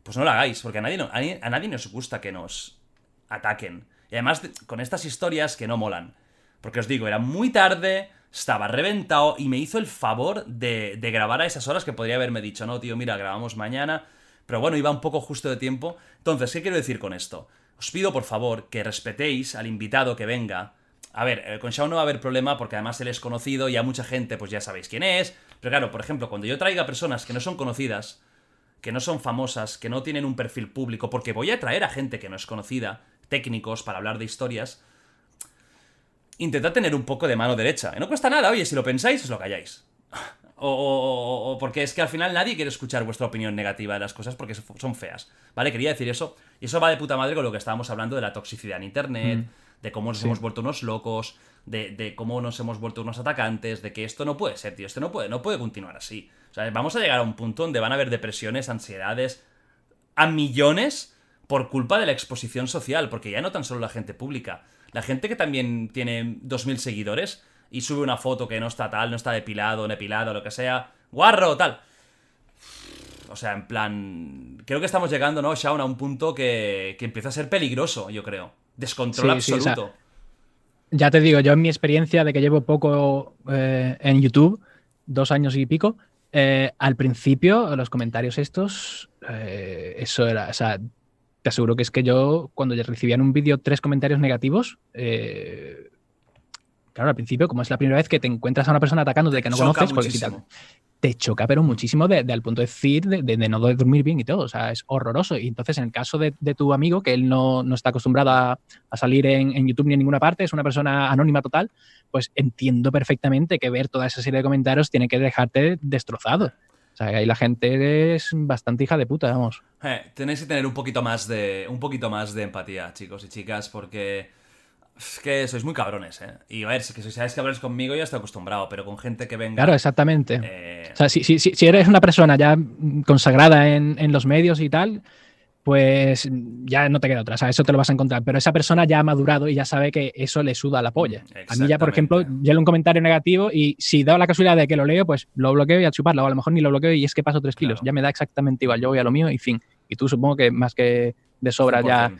S2: pues no lo hagáis, porque a nadie, a nadie nos gusta que nos ataquen. Y además con estas historias que no molan. Porque os digo, era muy tarde, estaba reventado y me hizo el favor de, grabar a esas horas que podría haberme dicho, no, tío, mira, grabamos mañana. Pero bueno, iba un poco justo de tiempo. Entonces, ¿qué quiero decir con esto? Os pido, por favor, que respetéis al invitado que venga. A ver, eh, con Shaun no va a haber problema porque además él es conocido y a mucha gente pues ya sabéis quién es. Pero claro, por ejemplo, cuando yo traiga personas que no son conocidas, que no son famosas, que no tienen un perfil público, porque voy a traer a gente que no es conocida, técnicos para hablar de historias, intentad tener un poco de mano derecha. no cuesta nada, oye, si lo pensáis, os lo calláis. O, porque es que al final nadie quiere escuchar vuestra opinión negativa de las cosas porque son feas. ¿Vale? Quería decir eso. Y eso va de puta madre con lo que estábamos hablando de la toxicidad en Internet, mm. de cómo nos hemos vuelto unos locos, de, cómo nos hemos vuelto unos atacantes, de que esto no puede ser, tío. Esto no puede, no puede continuar así. O sea, vamos a llegar a un punto donde van a haber depresiones, ansiedades, a millones por culpa de la exposición social, porque ya no tan solo la gente pública la gente que también tiene 2.000 seguidores y sube una foto que no está tal, no está depilado, no epilado, lo que sea, guarro, tal. O sea, en plan. Creo que estamos llegando, ¿no, Shaun, a un punto que, empieza a ser peligroso, yo creo. Descontrol absoluto.
S3: Ya te digo, yo en mi experiencia de que llevo poco eh, en YouTube, dos años y pico, eh, al principio, los comentarios estos, eh, eso era, o sea, te aseguro que es que yo, cuando recibía en un vídeo tres comentarios negativos, claro, al principio, como es la primera vez que te encuentras a una persona atacando de que no conoces, porque si te, choca, pero muchísimo de, al punto de decir, de, no dormir bien y todo. O sea, es horroroso. Y entonces, en el caso de, tu amigo, que él no, está acostumbrado a, salir en, en, YouTube ni en ninguna parte, es una persona anónima total, pues entiendo perfectamente que ver toda esa serie de comentarios tiene que dejarte destrozado. O sea, ahí la gente es bastante hija de puta, vamos.
S2: Eh, tenéis que tener un poquito más de. un poquito más de empatía, chicos y chicas, porque. Es que sois muy cabrones, ¿eh? Y a ver, si que sois cabrones conmigo ya estoy acostumbrado, pero con gente que venga.
S3: Claro, exactamente. Eh, o sea, si, si, si, eres una persona ya consagrada en, en los medios y tal, pues ya no te queda otra, o sea, eso te lo vas a encontrar, pero esa persona ya ha madurado y ya sabe que eso le suda la polla. A mí ya, por ejemplo, llega un comentario negativo y si da la casualidad de que lo leo, pues lo bloqueo y a chuparlo, o a lo mejor ni lo bloqueo y es que paso tres kilos, ya me da exactamente igual, yo voy a lo mío y fin. Y tú supongo que más que de sobra ya...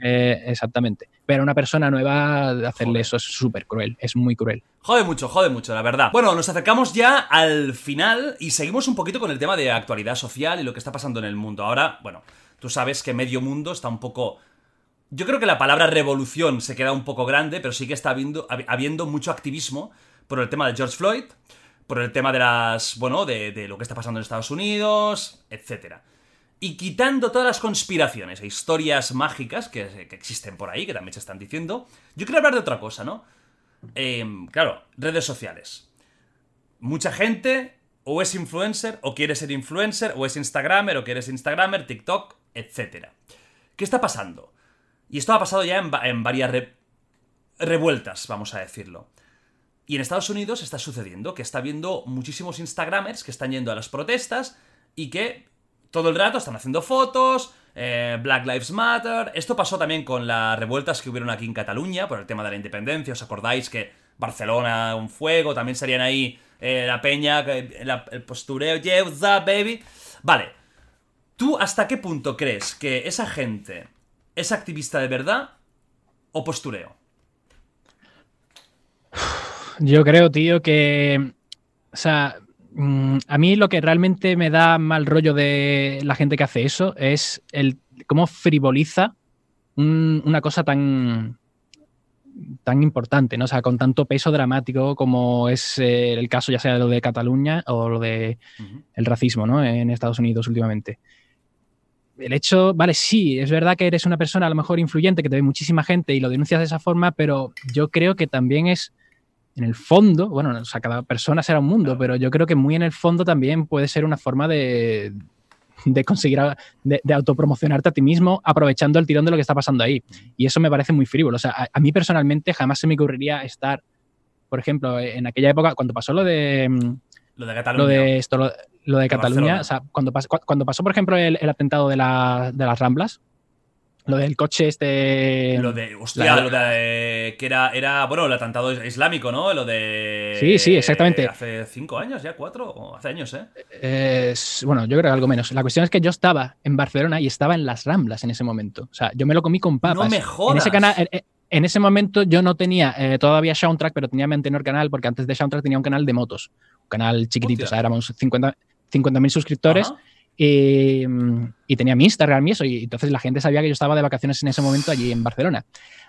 S3: Eh, exactamente. Pero a una persona nueva hacerle eso es súper cruel, es muy cruel.
S2: Jode mucho, jode mucho, la verdad. Bueno, nos acercamos ya al final y seguimos un poquito con el tema de actualidad social y lo que está pasando en el mundo. Ahora, bueno, Tú sabes que medio mundo está un poco... Yo creo que la palabra revolución se queda un poco grande, pero sí que está habiendo, habiendo mucho activismo por el tema de George Floyd, por el tema de las... bueno, de, lo que está pasando en Estados Unidos, etc. Y quitando todas las conspiraciones e historias mágicas que, existen por ahí, que también se están diciendo, yo quiero hablar de otra cosa, ¿no? Em, claro, redes sociales. Mucha gente o es influencer, o quiere ser influencer, o es Instagramer, o quieres Instagramer, TikTok, etc. ¿Qué está pasando? Y esto ha pasado ya en, varias revueltas, vamos a decirlo. Y en Estados Unidos está sucediendo que está habiendo muchísimos Instagramers que están yendo a las protestas y que todo el rato están haciendo fotos, eh, Black Lives Matter. Esto pasó también con las revueltas que hubieron aquí en Cataluña por el tema de la independencia. ¿Os acordáis que Barcelona, un fuego, también serían ahí eh, la peña, el postureo, yeah, baby? Vale, ¿tú hasta qué punto crees que esa gente es activista de verdad o postureo?
S3: Yo creo, tío, que. O sea, mm, a mí lo que realmente me da mal rollo de la gente que hace eso es el cómo frivoliza una cosa tan tan importante, ¿no? O sea, con tanto peso dramático como es eh, el caso ya sea de lo de Cataluña o lo de el racismo, ¿no? En Estados Unidos últimamente. El hecho, vale, sí, es verdad que eres una persona a lo mejor influyente, que te ve muchísima gente y lo denuncias de esa forma, pero yo creo que también es en el fondo, bueno, o sea, cada persona será un mundo, pero yo creo que muy en el fondo también puede ser una forma de, conseguir, de, autopromocionarte a ti mismo aprovechando el tirón de lo que está pasando ahí. Y eso me parece muy frívolo. O sea, a, mí personalmente jamás se me ocurriría estar, por ejemplo, en aquella época, cuando pasó lo de...
S2: Mm, lo de Cataluña.
S3: Lo de, esto, lo, de Cataluña, o sea, cuando, cuando pasó, por ejemplo, el, atentado de, de las Ramblas, lo del coche este...
S2: Lo de... Hostia, lo de... Que era, era, bueno, el atentado islámico, ¿no? Lo de...
S3: Sí, sí, exactamente.
S2: Hace cinco años ya, cuatro, hace años, ¿eh?
S3: bueno, yo creo que algo menos. La cuestión es que yo estaba en Barcelona y estaba en las Ramblas en ese momento. O sea, yo me lo comí con papas.
S2: No me jodas.
S3: En ese canal... En, ese momento yo no tenía eh, todavía Soundtrack, pero tenía mi anterior canal, porque antes de Soundtrack tenía un canal de motos. Un canal chiquitito, o sea, éramos 50.000 50 suscriptores. Y, tenía mi Instagram y eso, y entonces la gente sabía que yo estaba de vacaciones en ese momento allí en Barcelona.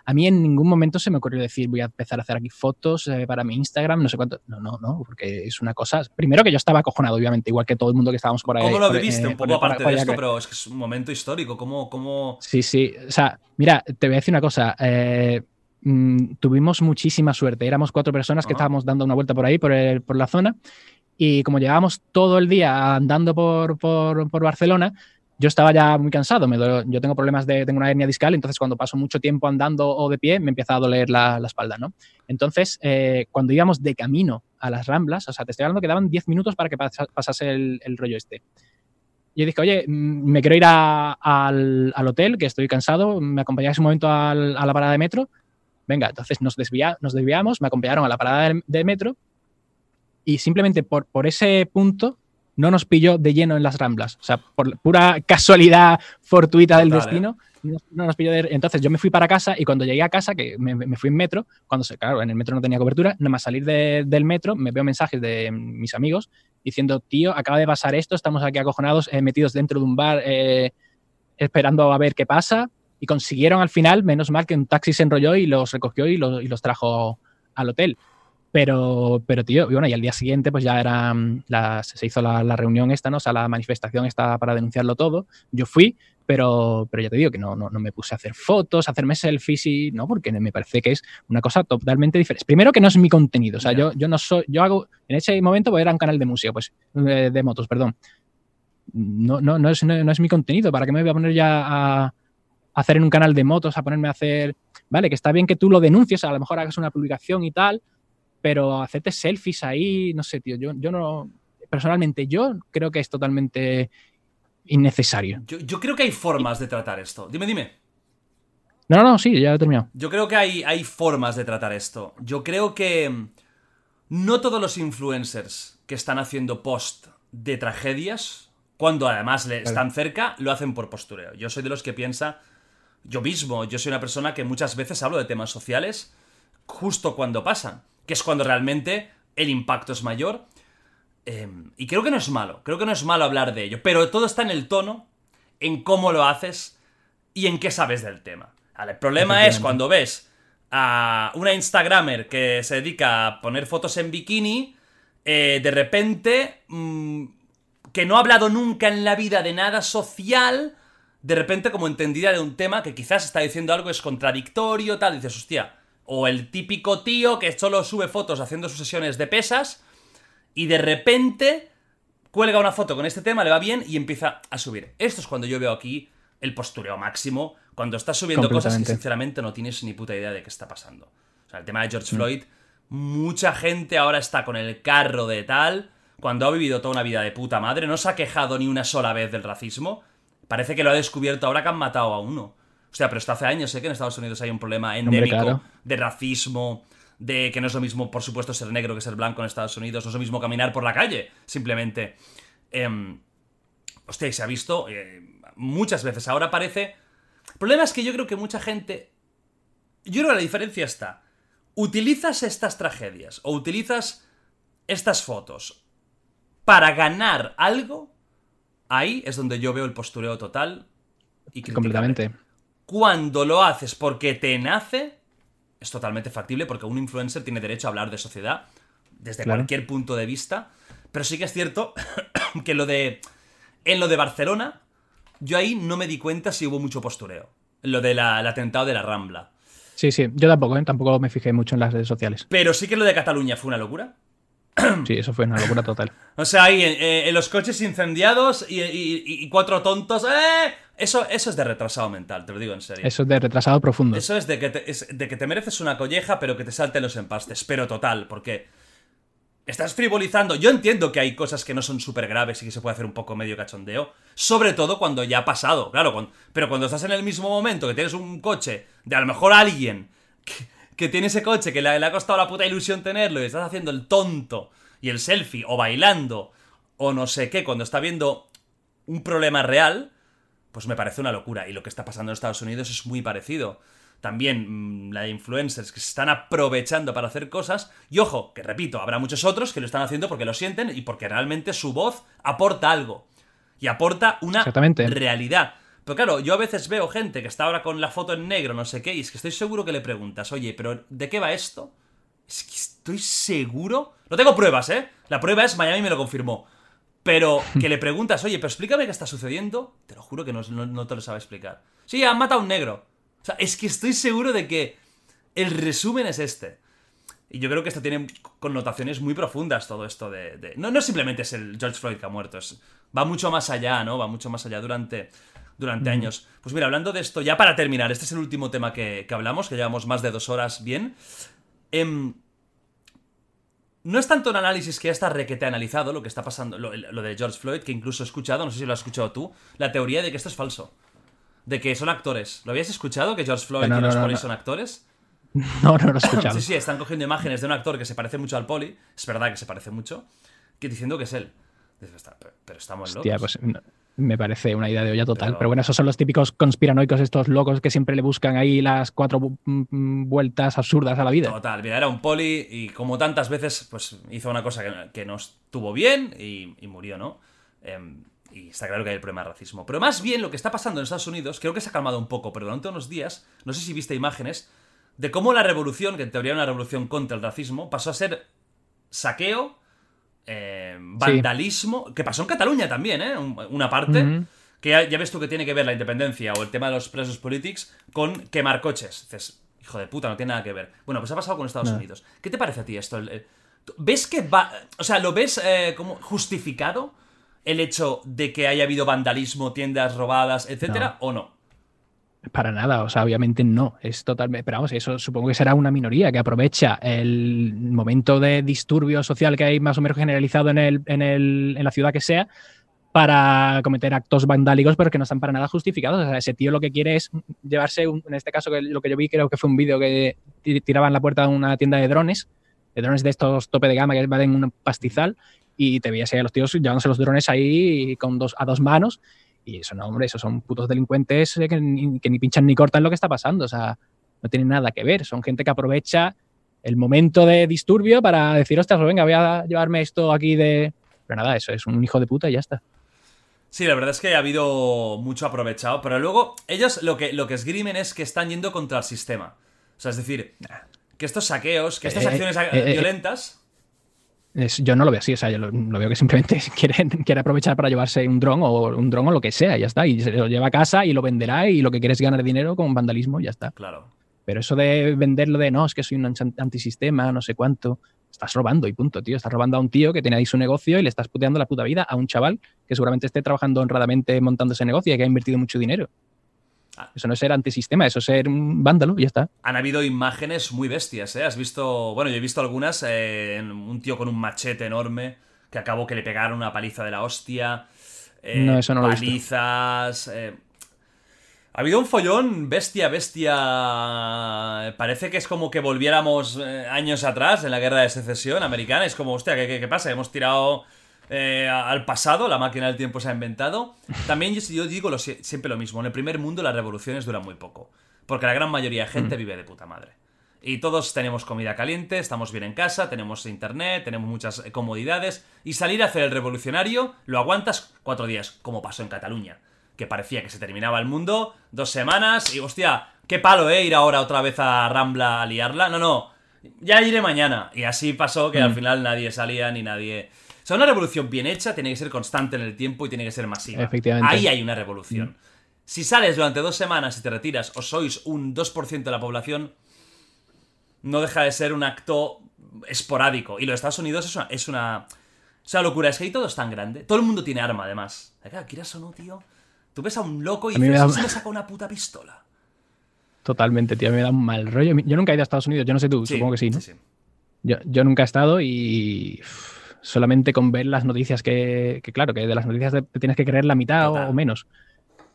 S3: A mí en ningún momento se me ocurrió decir voy a empezar a hacer aquí fotos eh, para mi Instagram, no sé cuánto. No, no, no, porque es una cosa. Primero que yo estaba acojonado, obviamente, igual que todo el mundo que estábamos por ahí.
S2: ¿Cómo lo viviste? Eh, un poco aparte de esto, pero es que es un momento histórico. ¿Cómo, ¿Cómo.?
S3: Sí, sí. O sea, mira, te voy a decir una cosa. Eh, mm, tuvimos muchísima suerte. Éramos cuatro personas que estábamos dando una vuelta por ahí, por, por la zona y como llevábamos todo el día andando por, por, por Barcelona, yo estaba ya muy cansado. Me yo tengo problemas de, tengo una hernia discal, entonces cuando paso mucho tiempo andando o de pie, me empieza a doler la, la espalda, ¿no? Entonces, eh, cuando íbamos de camino a las Ramblas, o sea, te estoy hablando que daban 10 minutos para que pasase el, el, rollo este. Yo dije, oye, mm, me quiero ir al, al, hotel, que estoy cansado, me acompañáis un momento al, a la parada de metro. Venga, entonces nos, desvía, nos desviamos, me acompañaron a la parada de, de metro y simplemente por, por ese punto no nos pilló de lleno en las ramblas. O sea, por pura casualidad fortuita del destino, no, nos pilló de... Entonces yo me fui para casa y cuando llegué a casa, que me, fui en metro, cuando se, claro, en el metro no tenía cobertura, nada más salir del metro, me veo mensajes de mis amigos diciendo, tío, acaba de pasar esto, estamos aquí acojonados, eh, metidos dentro de un bar, eh, esperando a ver qué pasa. Y consiguieron al final, menos mal que un taxi se enrolló y los recogió y los, y los trajo al hotel. Pero, pero tío, y bueno, y al día siguiente pues ya era, mm, la, se hizo la, reunión esta, ¿no? O sea, la manifestación esta para denunciarlo todo. Yo fui, pero, pero ya te digo que no, no, no me puse a hacer fotos, a hacerme selfies y no, porque me parece que es una cosa totalmente diferente. Primero que no es mi contenido, o sea, yo, yo no soy, yo hago, en ese momento pues era un canal de música, pues, de, motos, perdón. No, no, no, es, no, es mi contenido, ¿para qué me voy a poner ya a, hacer en un canal de motos, a ponerme a hacer, vale, que está bien que tú lo denuncies, a lo mejor hagas una publicación y tal, pero hacerte selfies ahí, no sé, tío, yo, yo no, personalmente yo creo que es totalmente innecesario.
S2: Yo, creo que hay formas de tratar esto. Dime, dime.
S3: No, no, sí, ya he terminado.
S2: Yo creo que hay, hay formas de tratar esto. Yo creo que no todos los influencers que están haciendo post de tragedias, cuando además le están cerca, lo hacen por postureo. Yo soy de los que piensa, yo mismo, yo soy una persona que muchas veces hablo de temas sociales justo cuando pasan que es cuando realmente el impacto es mayor. Em, y creo que no es malo, creo que no es malo hablar de ello, pero todo está en el tono, en cómo lo haces y en qué sabes del tema. el problema es cuando ves a una Instagramer que se dedica a poner fotos en bikini, eh, de repente, mm, que no ha hablado nunca en la vida de nada social, de repente como entendida de un tema que quizás está diciendo algo es contradictorio, tal, dices, hostia, o el típico tío que solo sube fotos haciendo sus sesiones de pesas y de repente cuelga una foto con este tema, le va bien y empieza a subir. Esto es cuando yo veo aquí el postureo máximo, cuando estás subiendo cosas que sinceramente no tienes ni puta idea de qué está pasando. O sea, el tema de George mm. Floyd, mucha gente ahora está con el carro de tal, cuando ha vivido toda una vida de puta madre, no se ha quejado ni una sola vez del racismo, Parece que lo ha descubierto ahora que han matado a uno. O sea, pero esto hace años, sé que en Estados Unidos hay un problema endémico de racismo, de que no es lo mismo, por supuesto, ser negro que ser blanco en Estados Unidos, no es lo mismo caminar por la calle, simplemente. Eh, hostia, y se ha visto eh, muchas veces. Ahora parece... El problema es que yo creo que mucha gente... Yo creo que la diferencia está. Utilizas estas tragedias o utilizas estas fotos para ganar algo, ahí es donde yo veo el postureo total y
S3: Completamente.
S2: Cuando lo haces porque te nace, es totalmente factible porque un influencer tiene derecho a hablar de sociedad desde cualquier punto de vista. Pero sí que es cierto que lo de. En lo de Barcelona, yo ahí no me di cuenta si hubo mucho postureo. Lo del atentado de la Rambla.
S3: Sí, sí, yo tampoco, ¿eh? tampoco me fijé mucho en las redes sociales.
S2: Pero sí que lo de Cataluña fue una locura.
S3: Sí, eso fue una locura total.
S2: o sea, ahí en, los coches incendiados y, cuatro tontos. ¡eh! Eso, eso es de retrasado mental, te lo digo en serio.
S3: Eso es de retrasado profundo.
S2: Eso es de que te, de que te mereces una colleja, pero que te salten los empastes. Pero total, porque estás frivolizando. Yo entiendo que hay cosas que no son súper graves y que se puede hacer un poco medio cachondeo. Sobre todo cuando ya ha pasado, claro. pero cuando estás en el mismo momento que tienes un coche de a lo mejor alguien que, tiene ese coche que le, le, ha costado la puta ilusión tenerlo y estás haciendo el tonto y el selfie o bailando o no sé qué cuando está viendo un problema real, pues me parece una locura. Y lo que está pasando en Estados Unidos es muy parecido también mm, la de influencers que se están aprovechando para hacer cosas. Y ojo, que repito, habrá muchos otros que lo están haciendo porque lo sienten y porque realmente su voz aporta algo. Y aporta una realidad. Pero claro, yo a veces veo gente que está ahora con la foto en negro, no sé qué, y es que estoy seguro que le preguntas, oye, pero ¿de qué va esto? Es que estoy seguro. No tengo pruebas, ¿eh? La prueba es Miami me lo confirmó. Pero que le preguntas, oye, pero explícame qué está sucediendo, te lo juro que no, no te lo sabe explicar. Sí, han matado a un negro. O sea, es que estoy seguro de que el resumen es este. Y yo creo que esto tiene connotaciones muy profundas, todo esto de... No, no simplemente es el George Floyd que ha muerto, es, va mucho más allá, ¿no? Va mucho más allá durante, durante años. Pues mira, hablando de esto, ya para terminar, este es el último tema que, hablamos, que llevamos más de dos horas bien. Em, no es tanto un análisis que ya está requete analizado, lo que está pasando, lo, lo, de George Floyd, que incluso he escuchado, no sé si lo has escuchado tú, la teoría de que esto es falso de que son actores. ¿Lo habías escuchado? ¿Que George Floyd y los polis son actores?
S3: No, no lo he escuchado.
S2: sí, sí, están cogiendo imágenes de un actor que se parece mucho al poli. Es verdad que se parece mucho. Que diciendo que es él. Pero estamos locos. Hostia, pues
S3: me parece una idea de olla total. Pero... bueno, esos son los típicos conspiranoicos, estos locos que siempre le buscan ahí las cuatro vueltas absurdas a la vida.
S2: Total, mira, era un poli y como tantas veces, pues hizo una cosa que, no estuvo bien y, murió, ¿no? Em, y está claro que hay el problema de racismo. Pero más bien lo que está pasando en Estados Unidos, creo que se ha calmado un poco, pero durante unos días, no sé si viste imágenes, de cómo la revolución, que en teoría era una revolución contra el racismo, pasó a ser saqueo, eh, vandalismo, que pasó en Cataluña también, ¿eh? Una parte. Que ya, ves tú que tiene que ver la independencia o el tema de los presos políticos con quemar coches. Dices, hijo de puta, no tiene nada que ver. Bueno, pues ha pasado con Estados Unidos. ¿Qué te parece a ti esto? ¿Ves que va. O sea, ¿lo ves eh, como justificado? el hecho de que haya habido vandalismo, tiendas robadas, etcétera, o no?
S3: Para nada, o sea, obviamente no. Es totalmente. Pero vamos, eso supongo que será una minoría que aprovecha el momento de disturbio social que hay más o menos generalizado en, el, en, el, en la ciudad que sea para cometer actos vandálicos, pero que no están para nada justificados. O sea, ese tío lo que quiere es llevarse, en este caso, que lo que yo vi, creo que fue un vídeo que tiraban la puerta de una tienda de drones, de drones de estos tope de gama que valen un pastizal, y te veías a los tíos llevándose los drones ahí con dos, a dos manos. Y eso no, hombre, esos son putos delincuentes que ni, que ni pinchan ni cortan lo que está pasando. O sea, no tienen nada que ver. Son gente que aprovecha el momento de disturbio para decir, ostras, venga, voy a llevarme esto aquí de. Pero nada, eso es un hijo de puta y ya está.
S2: Sí, la verdad es que ha habido mucho aprovechado, pero luego ellos lo que, lo que esgrimen es que están yendo contra el sistema. O sea, es decir, que estos saqueos, que estas eh, acciones eh, eh, violentas
S3: yo no lo veo así, o sea, yo lo, veo que simplemente quiere, quiere, aprovechar para llevarse un dron o un dron o lo que sea, ya está, y se lo lleva a casa y lo venderá y lo que quiere es ganar dinero con vandalismo, ya está.
S2: Claro.
S3: Pero eso de venderlo de no, es que soy un antisistema, no sé cuánto, estás robando y punto, tío. Estás robando a un tío que tiene ahí su negocio y le estás puteando la puta vida a un chaval que seguramente esté trabajando honradamente montando ese negocio y que ha invertido mucho dinero. Eso no es ser antisistema, eso es ser un vándalo y ya está.
S2: Han habido imágenes muy bestias, ¿eh? Has visto, bueno, yo he visto algunas, eh, un tío con un machete enorme que acabó que le pegaron una paliza de la hostia. eh,
S3: No, eso no lo he visto.
S2: palizas. eh, ha habido un follón bestia, bestia. Parece que es como que volviéramos años atrás en la guerra de secesión americana. Es como, hostia, ¿qué, qué- qué pasa? Hemos tirado eh, al pasado, la máquina del tiempo se ha inventado. También yo, yo digo lo siempre lo mismo: en el primer mundo las revoluciones duran muy poco. Porque la gran mayoría de gente vive de puta madre. Y todos tenemos comida caliente, estamos bien en casa, tenemos internet, tenemos muchas eh, comodidades. Y salir a hacer el revolucionario lo aguantas cuatro días, como pasó en Cataluña. Que parecía que se terminaba el mundo, dos semanas, y hostia, qué palo, ¿eh? Ir ahora otra vez a Rambla a liarla. No, no, ya iré mañana. Y así pasó que al final nadie salía ni nadie. O sea, una revolución bien hecha tiene que ser constante en el tiempo y tiene que ser masiva.
S3: Efectivamente.
S2: Ahí hay una revolución. Si sales durante dos semanas y te retiras o sois un 2% de la población, no deja de ser un acto esporádico. Y lo de Estados Unidos es una, es una, es una locura. Es que ahí todo es tan grande. Todo el mundo tiene arma, además. Claro, quieras o no, tío. Tú ves a un loco y
S3: mí me
S2: dices,
S3: da-
S2: "¿Sí me saca una puta pistola.
S3: Totalmente, tío. Me da un mal rollo. Yo nunca he ido a Estados Unidos. Yo no sé tú, supongo que sí, ¿no?
S2: sí.
S3: Yo, yo nunca he estado y uf, solamente con ver las noticias que, que claro, que de las noticias te tienes que creer la mitad o, menos.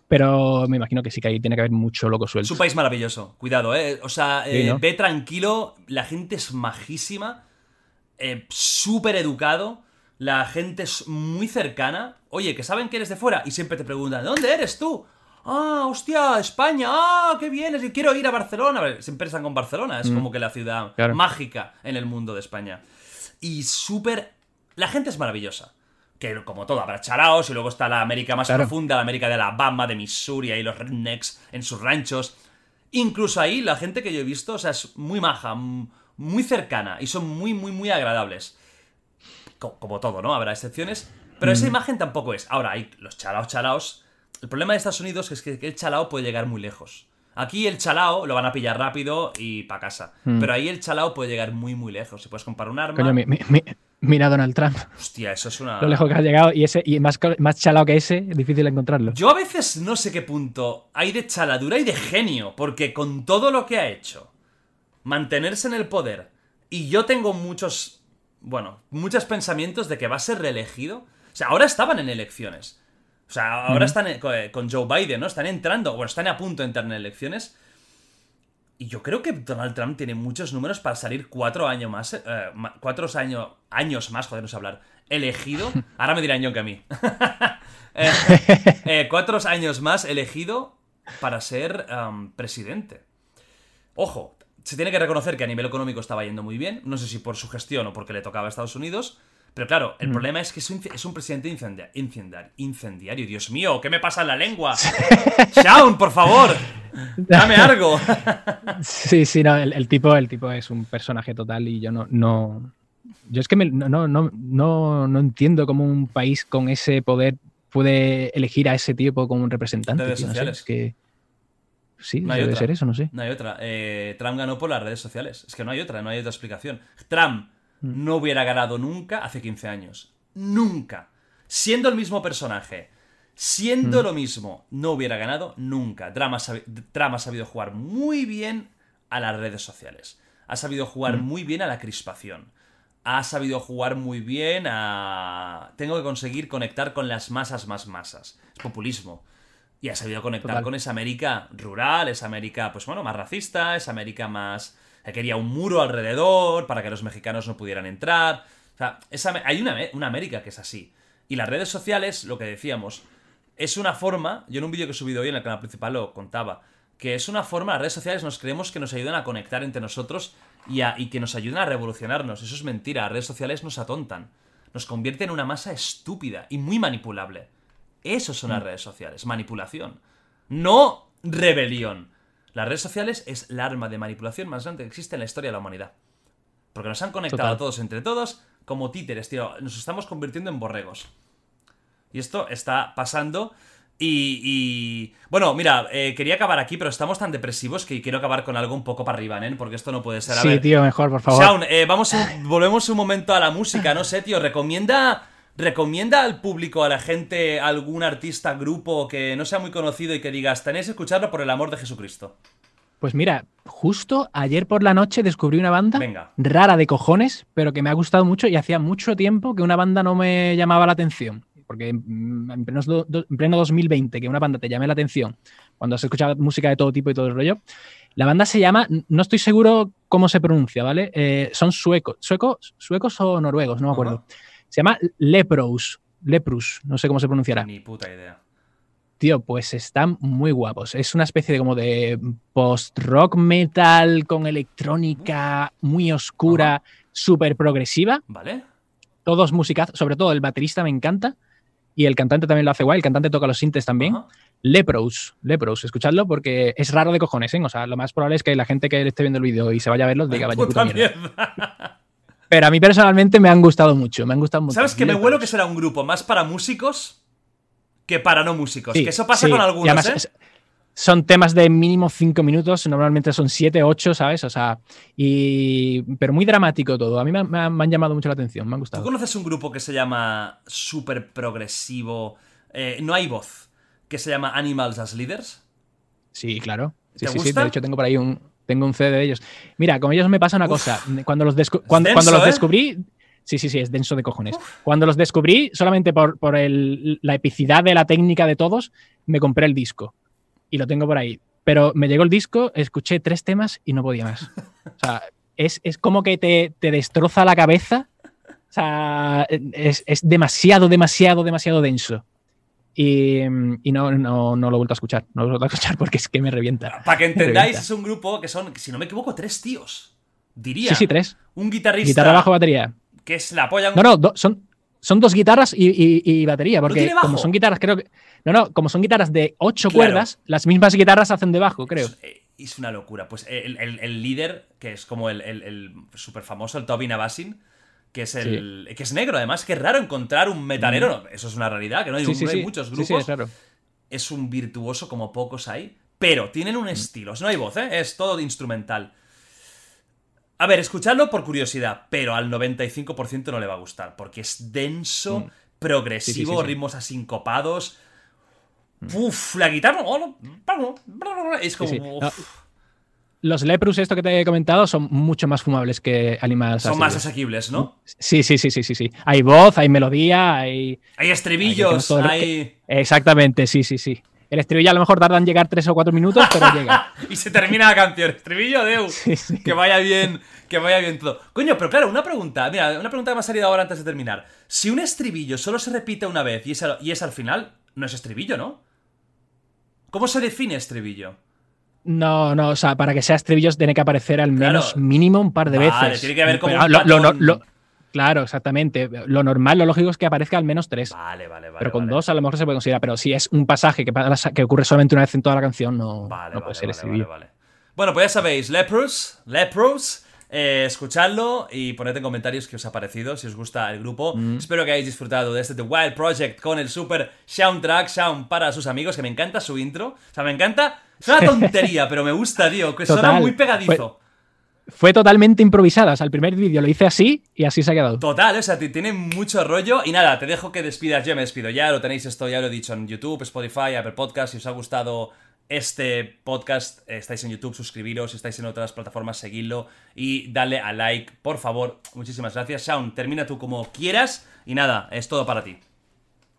S3: Pero me imagino que sí que ahí tiene que haber mucho loco
S2: Es
S3: suelto.
S2: un país maravilloso, cuidado, ¿eh? O sea,
S3: Sí,
S2: eh,
S3: ¿no?
S2: ve tranquilo, la gente es majísima, eh, súper educado, la gente es muy cercana. Oye, que saben que eres de fuera y siempre te preguntan, ¿de dónde eres tú? Ah, hostia, España, ah, qué bien, es quiero ir a Barcelona. Siempre están con Barcelona, es como que la ciudad
S3: Mm. Claro.
S2: mágica en el mundo de España. Y súper... La gente es maravillosa. Que como todo, habrá charaos y luego está la América más
S3: Claro.
S2: profunda, la América de Alabama, de Missouri, ahí los rednecks en sus ranchos. Incluso ahí, la gente que yo he visto, o sea, es muy maja, muy cercana y son muy, muy, muy agradables. Co- Como todo, ¿no? Habrá excepciones. Pero esa imagen tampoco es. Ahora, hay los chalaos, chalaos. El problema de Estados Unidos es que el chalao puede llegar muy lejos. Aquí el chalao lo van a pillar rápido y para casa. Pero ahí el chalao puede llegar muy, muy lejos. Si puedes comprar un arma.
S3: Coño, mi- mi- mi- mira a Donald Trump,
S2: Hostia, eso es una.
S3: lo lejos que ha llegado y ese y más, más chalado que ese, es difícil encontrarlo.
S2: Yo a veces no sé qué punto hay de chaladura y de genio, porque con todo lo que ha hecho, mantenerse en el poder, y yo tengo muchos, bueno, muchos pensamientos de que va a ser reelegido. O sea, ahora estaban en elecciones. O sea, ahora están co- con Joe Biden, ¿no? Están entrando, bueno, están a punto de entrar en elecciones. Y yo creo que Donald Trump tiene muchos números para salir cuatro años más, eh, cuatro años, años más, joder, no sé hablar, elegido. Ahora me dirán yo que a mí. Eh, eh, cuatro años más elegido para ser presidente. Ojo, se tiene que reconocer que a nivel económico estaba yendo muy bien. No sé si por su gestión o porque le tocaba a Estados Unidos. Pero claro, el problema es que es un, es un presidente incendia- incendiar- incendiario. Dios mío, ¿qué me pasa en la lengua? Shaun, por favor, dame algo.
S3: Sí, sí, no, el, el tipo, el tipo es un personaje total y yo no, no. Yo es que me- no, no, no, no, entiendo cómo un país con ese poder puede elegir a ese tipo como un representante.
S2: Redes
S3: tío, no sé,
S2: sociales.
S3: es que. Sí,
S2: No hay
S3: debe
S2: otra.
S3: ser eso, no sé.
S2: No hay otra. Eh, Trump ganó por las redes sociales. Es que no hay otra, no hay otra explicación. Trump
S3: Mm.
S2: No hubiera ganado nunca hace 15 años. Nunca. Siendo el mismo personaje. Siendo
S3: Mm.
S2: lo mismo, no hubiera ganado nunca. Sabi- Trump ha sabido jugar muy bien a las redes sociales. Ha sabido jugar
S3: Mm.
S2: muy bien a la crispación. Ha sabido jugar muy bien a... Tengo que conseguir conectar con las masas más masas. Es populismo. Y ha sabido conectar
S3: Total.
S2: con esa América rural, esa América, pues bueno, más racista, esa América más. Que quería un muro alrededor para que los mexicanos no pudieran entrar. O sea, esa- hay una, una América que es así. Y las redes sociales, lo que decíamos, es una forma. Yo en un vídeo que he subido hoy en el canal principal lo contaba. Que es una forma, las redes sociales nos creemos que nos ayudan a conectar entre nosotros y, a- y que nos ayudan a revolucionarnos. Eso es mentira, las redes sociales nos atontan. Nos convierten en una masa estúpida y muy manipulable. Eso son las redes sociales, manipulación. No rebelión. Las redes sociales es la arma de manipulación más grande que existe en la historia de la humanidad. Porque nos han conectado
S3: Total.
S2: a todos entre todos como títeres, tío. Nos estamos convirtiendo en borregos. Y esto está pasando. Y, y- bueno, mira, eh, quería acabar aquí, pero estamos tan depresivos que quiero acabar con algo un poco para arriba, ¿eh? Porque esto no puede ser. A
S3: Sí,
S2: ver,
S3: tío, mejor, por favor.
S2: Shaun, eh, vamos volvemos un momento a la música, no sé, tío. Recomienda, recomienda al público, a la gente, algún artista, grupo que no sea muy conocido y que digas, tenéis que escucharlo por el amor de Jesucristo.
S3: Pues mira, justo ayer por la noche descubrí una banda
S2: Venga.
S3: rara de cojones, pero que me ha gustado mucho y hacía mucho tiempo que una banda no me llamaba la atención. porque en, en pleno, en pleno 2020 que una banda te llame la atención cuando has escuchado música de todo tipo y todo el rollo, la banda se llama, no estoy seguro cómo se pronuncia, ¿vale? Eh, son suecos, suecos, suecos o noruegos, no me acuerdo. Se llama Lepros, Leprus, no sé cómo se pronunciará.
S2: Ni puta idea.
S3: Tío, pues están muy guapos. Es una especie de como de post-rock metal con electrónica muy oscura, súper progresiva.
S2: ¿Vale?
S3: Todos musicazos, sobre todo el baterista me encanta. Y el cantante también lo hace guay. El cantante toca los sintes también.
S2: Ajá.
S3: Lepros, Lepros, escuchadlo porque es raro de cojones, ¿eh? O sea, lo más probable es que la gente que esté viendo el vídeo y se vaya a verlos diga, vaya
S2: Puta
S3: puta mierda.
S2: mierda.
S3: Pero a mí personalmente me han gustado mucho. Me han gustado mucho.
S2: ¿Sabes que me huelo que será un grupo más para músicos que para no músicos?
S3: Sí,
S2: que eso pasa
S3: sí.
S2: con
S3: Y
S2: algunos,
S3: además
S2: ¿eh?
S3: es- Son temas de mínimo cinco minutos, normalmente son siete, ocho, ¿sabes? O sea, y... pero muy dramático todo. A mí me, han- me llamado mucho la atención, me han
S2: ¿Tú
S3: gustado.
S2: conoces un grupo que se llama super progresivo? eh, no hay voz. Que se llama Animals as Leaders.
S3: Sí, claro. Sí,
S2: ¿Te
S3: sí, sí. De hecho, tengo por ahí un, tengo un CD de ellos. Mira, con ellos me pasa una
S2: Uf.
S3: cosa. Cuando los, cuando,
S2: denso,
S3: cuando los
S2: ¿eh?
S3: descubrí. Sí, sí, sí, es denso de cojones. Cuando los descubrí, solamente por, por el- la epicidad de la técnica de todos, me compré el disco. Y lo tengo por ahí. Pero me llegó el disco, escuché tres temas y no podía más. O sea, es, es como que te, te destroza la cabeza. O sea, es, es demasiado, demasiado, demasiado denso. Y, y no, no, no lo he vuelto a escuchar. No lo he vuelto a escuchar porque es que me revienta.
S2: Para que entendáis, es un grupo que son, si no me equivoco, tres tíos. Diría.
S3: Sí, sí, tres.
S2: Un guitarrista
S3: Guitarra, bajo, batería.
S2: que es la polla.
S3: No, no, do- son, son dos guitarras y, y- y batería, porque como son guitarras, creo que. No, no, como son guitarras de ocho
S2: Claro.
S3: cuerdas, las mismas guitarras hacen de bajo, creo.
S2: Es, eh, es una locura. Pues el, el- el líder, que es como el, el, el súper famoso, el Tobin Abasin, que es el. que es negro, además, que es raro encontrar un metalero. eso es una realidad, que no hay,
S3: Sí, sí,
S2: no hay
S3: sí.
S2: muchos grupos.
S3: sí, es raro.
S2: es un virtuoso como pocos hay, pero tienen un estilo. No hay voz, ¿eh? Es todo instrumental. A ver, escuchadlo por curiosidad, pero al 95% no le va a gustar, porque es denso,
S3: Mm.
S2: progresivo, ritmos asincopados. Uf, la guitarra. Es como. uf,
S3: Los Leprus, esto que te he comentado, son mucho más fumables que Animals.
S2: son más asequibles, ¿no?
S3: Sí, sí, sí, sí, sí, sí. Hay voz, hay melodía, hay.
S2: Hay estribillos, hay.
S3: Exactamente, sí, sí, sí. El estribillo a lo mejor tarda en llegar tres o cuatro minutos, pero llega.
S2: y se termina la canción. Estribillo, Deu.
S3: Sí, sí.
S2: Que vaya bien, que vaya bien todo. Coño, pero claro, una pregunta. Mira, una pregunta que me ha salido ahora antes de terminar. Si un estribillo solo se repite una vez y es al, y es al final, no es estribillo, ¿no? ¿Cómo se define estribillo?
S3: No, no, o sea, para que sea estribillos tiene que aparecer al
S2: Claro.
S3: menos mínimo un par de
S2: Vale,
S3: veces.
S2: tiene que haber como
S3: Pero
S2: un
S3: lo- lo-
S2: patrón.
S3: lo- Claro, exactamente. Lo normal, lo lógico es que aparezca al menos tres.
S2: Vale, vale, vale.
S3: pero con
S2: vale.
S3: dos a lo mejor se puede considerar. Pero si es un pasaje que, que ocurre solamente una vez en toda la canción, no,
S2: Vale,
S3: no puede ser
S2: vale,
S3: estribillo.
S2: vale, vale. Bueno, pues ya sabéis, Lepros, Lepros, eh, escuchadlo y poned en comentarios qué os ha parecido, si os gusta el grupo.
S3: Mm.
S2: Espero que hayáis disfrutado de este The Wild Project con el super soundtrack, sound para sus amigos, que me encanta su intro. O sea, me encanta. Es una tontería, pero me gusta, tío, que suena
S3: Total.
S2: muy pegadizo.
S3: Fue totalmente improvisada. O sea, el primer vídeo lo hice así y así se ha quedado.
S2: Total, o sea, tiene mucho rollo. Y nada, te dejo que despidas. Yo me despido ya. Lo tenéis esto, ya lo he dicho en YouTube, Spotify, Apple Podcast. Si os ha gustado este podcast, estáis en YouTube, suscribiros. Si estáis en otras plataformas, seguidlo y dale a like, por favor. Muchísimas gracias. Shaun, termina tú como quieras. Y nada, es todo para ti.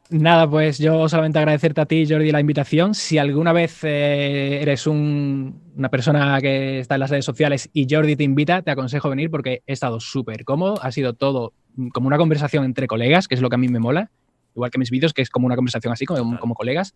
S3: Nada, pues yo solamente agradecerte a ti, Jordi, la invitación. Si alguna vez eh, eres un- una persona que está en las redes sociales y Jordi te invita, te aconsejo venir porque he estado súper cómodo. Ha sido todo como una conversación entre colegas, que es lo que a mí me mola. Igual que mis vídeos, que es como una conversación así, como, como colegas.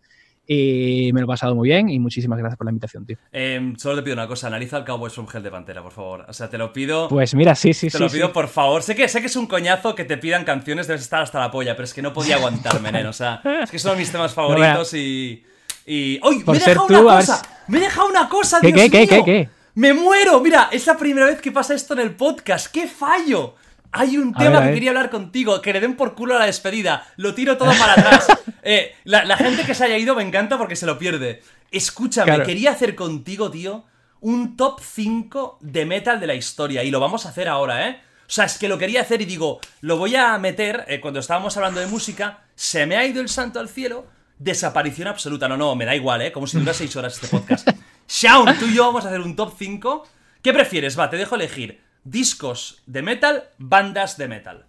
S3: Y me lo he pasado muy bien y muchísimas gracias por la invitación, tío.
S2: Eh, solo te pido una cosa, analiza el Cowboys from Hell de Pantera, por favor. O sea, te lo pido.
S3: Pues mira, sí, sí,
S2: Te
S3: sí.
S2: lo pido
S3: sí.
S2: por favor. Sé que, sé que es un coñazo que te pidan canciones, debes estar hasta la polla, pero es que no podía aguantarme, nen. O sea, es que son mis temas favoritos y. Y. ¡Uy! ¡Me he dejado una cosa! ¡Me he dejado una cosa,
S3: ¿Qué,
S2: Dios
S3: qué, qué, qué?
S2: ¡Me muero! Mira, es la primera vez que pasa esto en el podcast. ¡Qué fallo! Hay un
S3: A
S2: tema
S3: ver,
S2: que quería hablar contigo, que le den por culo a la despedida. Lo tiro todo para atrás. Eh, la, la gente que se haya ido me encanta porque se lo pierde. Escúchame,
S3: Claro.
S2: quería hacer contigo, tío, un top 5 de metal de la historia. Y lo vamos a hacer ahora, ¿eh? O sea, es que lo quería hacer y digo, lo voy a meter eh, cuando estábamos hablando de música. Se me ha ido el santo al cielo. Desaparición absoluta. No, no, me da igual, ¿eh? Como si dura 6 horas este podcast. Shaun, tú y yo vamos a hacer un top 5. ¿Qué prefieres? Va, te dejo elegir. Discos de metal, bandas de metal.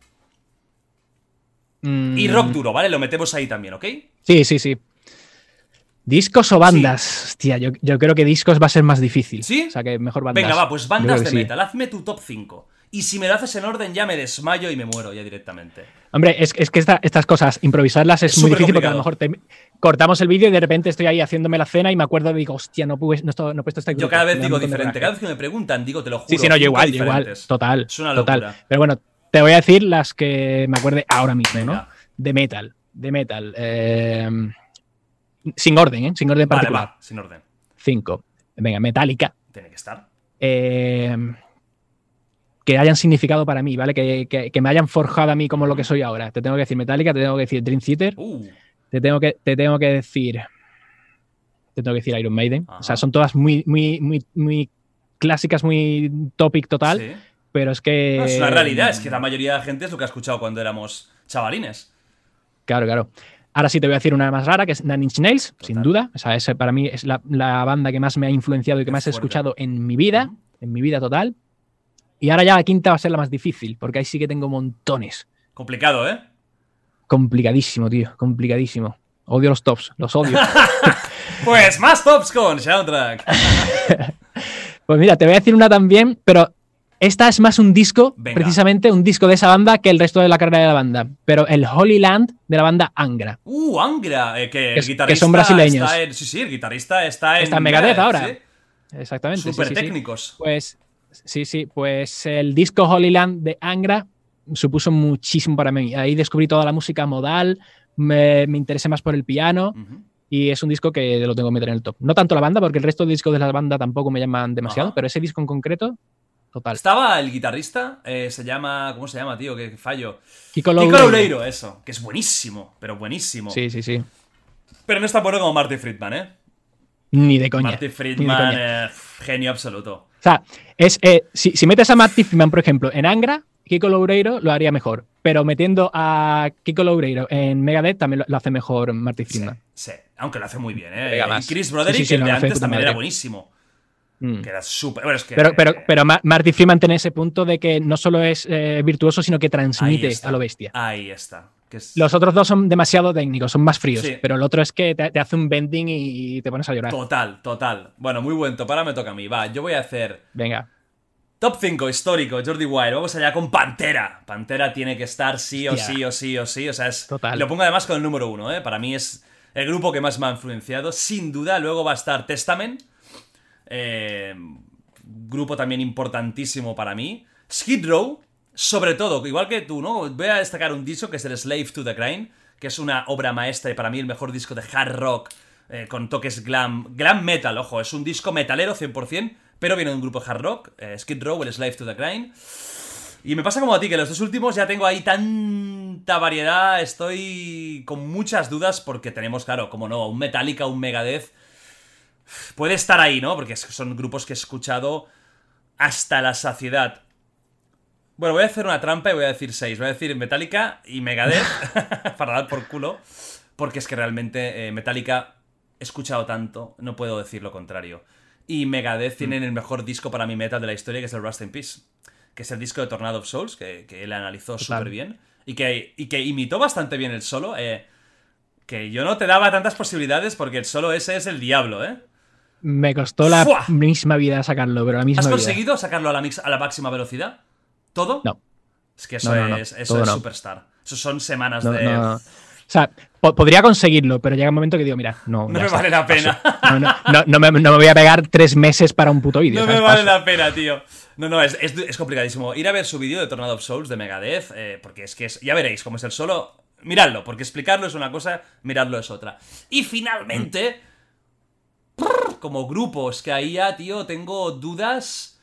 S3: Mm,
S2: Y rock duro, ¿vale? Lo metemos ahí también, ¿ok?
S3: Sí, sí, sí. ¿Discos o bandas? Hostia, yo, yo creo que discos va a ser más difícil.
S2: ¿Sí?
S3: O sea, que mejor bandas.
S2: Venga, va, pues bandas de
S3: sí.
S2: metal. Hazme tu top 5. Y si me lo haces en orden, ya me desmayo y me muero ya directamente.
S3: Hombre, es, es que esta- estas cosas, improvisarlas es,
S2: Es
S3: muy difícil porque a lo mejor te- cortamos el vídeo y de repente estoy ahí haciéndome la cena y me acuerdo y digo, hostia, no, puse- no, he puesto este
S2: Yo cada vez digo diferente. Cada vez que me preguntan, digo, te lo juro.
S3: Sí, sí, no, yo igual, yo igual. Total.
S2: Es una
S3: total.
S2: locura.
S3: Pero bueno, te voy a decir las que me acuerde ahora mismo, ¿no? De metal. De metal. eh, sin orden, ¿eh? Sin orden
S2: Vale,
S3: particular.
S2: va, sin orden.
S3: Cinco. Venga, Metallica.
S2: Tiene que estar.
S3: eh, que hayan significado para mí, ¿vale? Que, que- que me hayan forjado a mí como lo que soy ahora. Te tengo que decir Metallica, te tengo que decir Dream Theater,
S2: Uh,
S3: te tengo que, te tengo que decir. Te tengo que decir Iron Maiden.
S2: Ajá.
S3: O sea, son todas muy, muy, muy, muy clásicas, muy topic total.
S2: sí.
S3: Pero es que.
S2: No, es una realidad, es que la mayoría de la gente es lo que ha escuchado cuando éramos chavalines.
S3: Claro, claro. Ahora sí te voy a decir una más rara, que es Nine Inch Nails, sin duda. O sea, para mí es la, la banda que más me ha influenciado y que
S2: Qué
S3: más he escuchado en mi vida, en mi vida total. Y ahora ya la quinta va a ser la más difícil, porque ahí sí que tengo montones.
S2: Complicado, ¿eh?
S3: Complicadísimo, tío, complicadísimo. Odio los tops, los odio.
S2: Pues más tops con Soundtrack.
S3: pues mira, te voy a decir una también, pero esta es más un disco,
S2: Venga.
S3: precisamente un disco de esa banda que el resto de la carrera de la banda. Pero el Holy Land de la banda Angra.
S2: Uh, Angra, eh, que el
S3: Que es- que
S2: guitarrista
S3: son brasileños.
S2: está en- sí, sí, el guitarrista está en,
S3: Está en Megadeth ahora.
S2: sí.
S3: Exactamente.
S2: Súper
S3: sí, sí.
S2: técnicos.
S3: Pues sí, sí, pues el disco Holy Land de Angra supuso muchísimo para mí. Ahí descubrí toda la música modal, me, me interesé más por el piano y es un disco que lo tengo que meter en el top. No tanto la banda, porque el resto de discos de la banda tampoco me llaman demasiado,
S2: Ajá.
S3: pero ese disco en concreto, total.
S2: Estaba el guitarrista, eh, se llama. ¿Cómo se llama, tío? Que fallo.
S3: Kiko
S2: Kiko
S3: Loureiro.
S2: Loureiro, eso. Que es buenísimo, pero buenísimo.
S3: Sí, sí, sí.
S2: Pero no es tan bueno como Marty Friedman, ¿eh?
S3: Ni de coña.
S2: Marty
S3: ni de
S2: Friedman,
S3: coña.
S2: eh, genio absoluto.
S3: O sea, es, eh, si, si metes a Matty Freeman, por ejemplo, en Angra, Kiko Loureiro lo haría mejor. Pero metiendo a Kiko Loureiro en Megadeth también lo, lo hace mejor Marty
S2: Sí,
S3: Freeman.
S2: sí. Aunque lo hace muy bien, ¿eh? Y. Chris Broderick,
S3: Sí, sí, sí,
S2: el
S3: no,
S2: de antes, también era buenísimo.
S3: Mm.
S2: Que era súper. Bueno, es que.
S3: Pero, pero,
S2: eh,
S3: pero Ma- Marty Freeman tiene ese punto de que no solo es eh, virtuoso, sino que transmite a lo bestia.
S2: Ahí está. Que es-
S3: Los otros dos son demasiado técnicos, son más fríos.
S2: Sí.
S3: Pero el otro es que te, te hace un bending y te pones a llorar.
S2: Total, total. Bueno, muy buen top. Ahora me toca a mí. Va, yo voy a hacer
S3: Venga.
S2: top 5 histórico, Jordi Wild. Vamos allá con Pantera. Pantera tiene que estar sí o sí o sí o sí. O sea, es.
S3: Total.
S2: Lo pongo además con el número uno, ¿eh? Para mí es el grupo que más me ha influenciado. Sin duda, luego va a estar Testament. Eh, grupo también importantísimo para mí. Skid Row, sobre todo, igual que tú, ¿no? Voy a destacar un disco que es el Slave to the Grind, que es una obra maestra y para mí el mejor disco de hard rock eh, con toques glam, glam metal, ojo, es un disco metalero 100%, pero viene de un grupo de hard rock, eh, Skid Row, el Slave to the Grind. Y me pasa como a ti, que los dos últimos ya tengo ahí tanta variedad, estoy con muchas dudas porque tenemos, claro, como no, un Metallica, un Megadeth, puede estar ahí, ¿no? Porque son grupos que he escuchado hasta la saciedad. Bueno, voy a hacer una trampa y voy a decir seis. Voy a decir Metallica y Megadeth para dar por culo. Porque es que realmente eh, Metallica he escuchado tanto, no puedo decir lo contrario. Y Megadeth tienen el mejor disco para mi metal de la historia, que es el Rust in Peace. Que es el disco de Tornado of Souls, que, que él analizó súper bien. Y que, y que imitó bastante bien el solo. eh, que yo no te daba tantas posibilidades porque el solo ese es el diablo, ¿eh?
S3: Me costó la
S2: ¡Fua!
S3: misma vida sacarlo, pero la misma
S2: ¿Has
S3: vida.
S2: conseguido sacarlo a la, mix- a la máxima velocidad? ¿Todo?
S3: No.
S2: Es que eso
S3: No, no, no,
S2: es, eso es superstar. Eso son semanas de.
S3: O sea, po- podría conseguirlo, pero llega un momento que digo, mira, no.
S2: No me
S3: está,
S2: vale la pena.
S3: paso. No, me, no me voy a pegar tres meses para un puto vídeo.
S2: No me vale
S3: Paso.
S2: la pena, tío. No, no, es, es, es complicadísimo. Ir a ver su vídeo de Tornado of Souls de Megadeth, eh, porque es que es. Ya veréis cómo es el solo. Miradlo, porque explicarlo es una cosa, miradlo es otra. Y finalmente. prr, Como grupos, que ahí ya, tío, tengo dudas.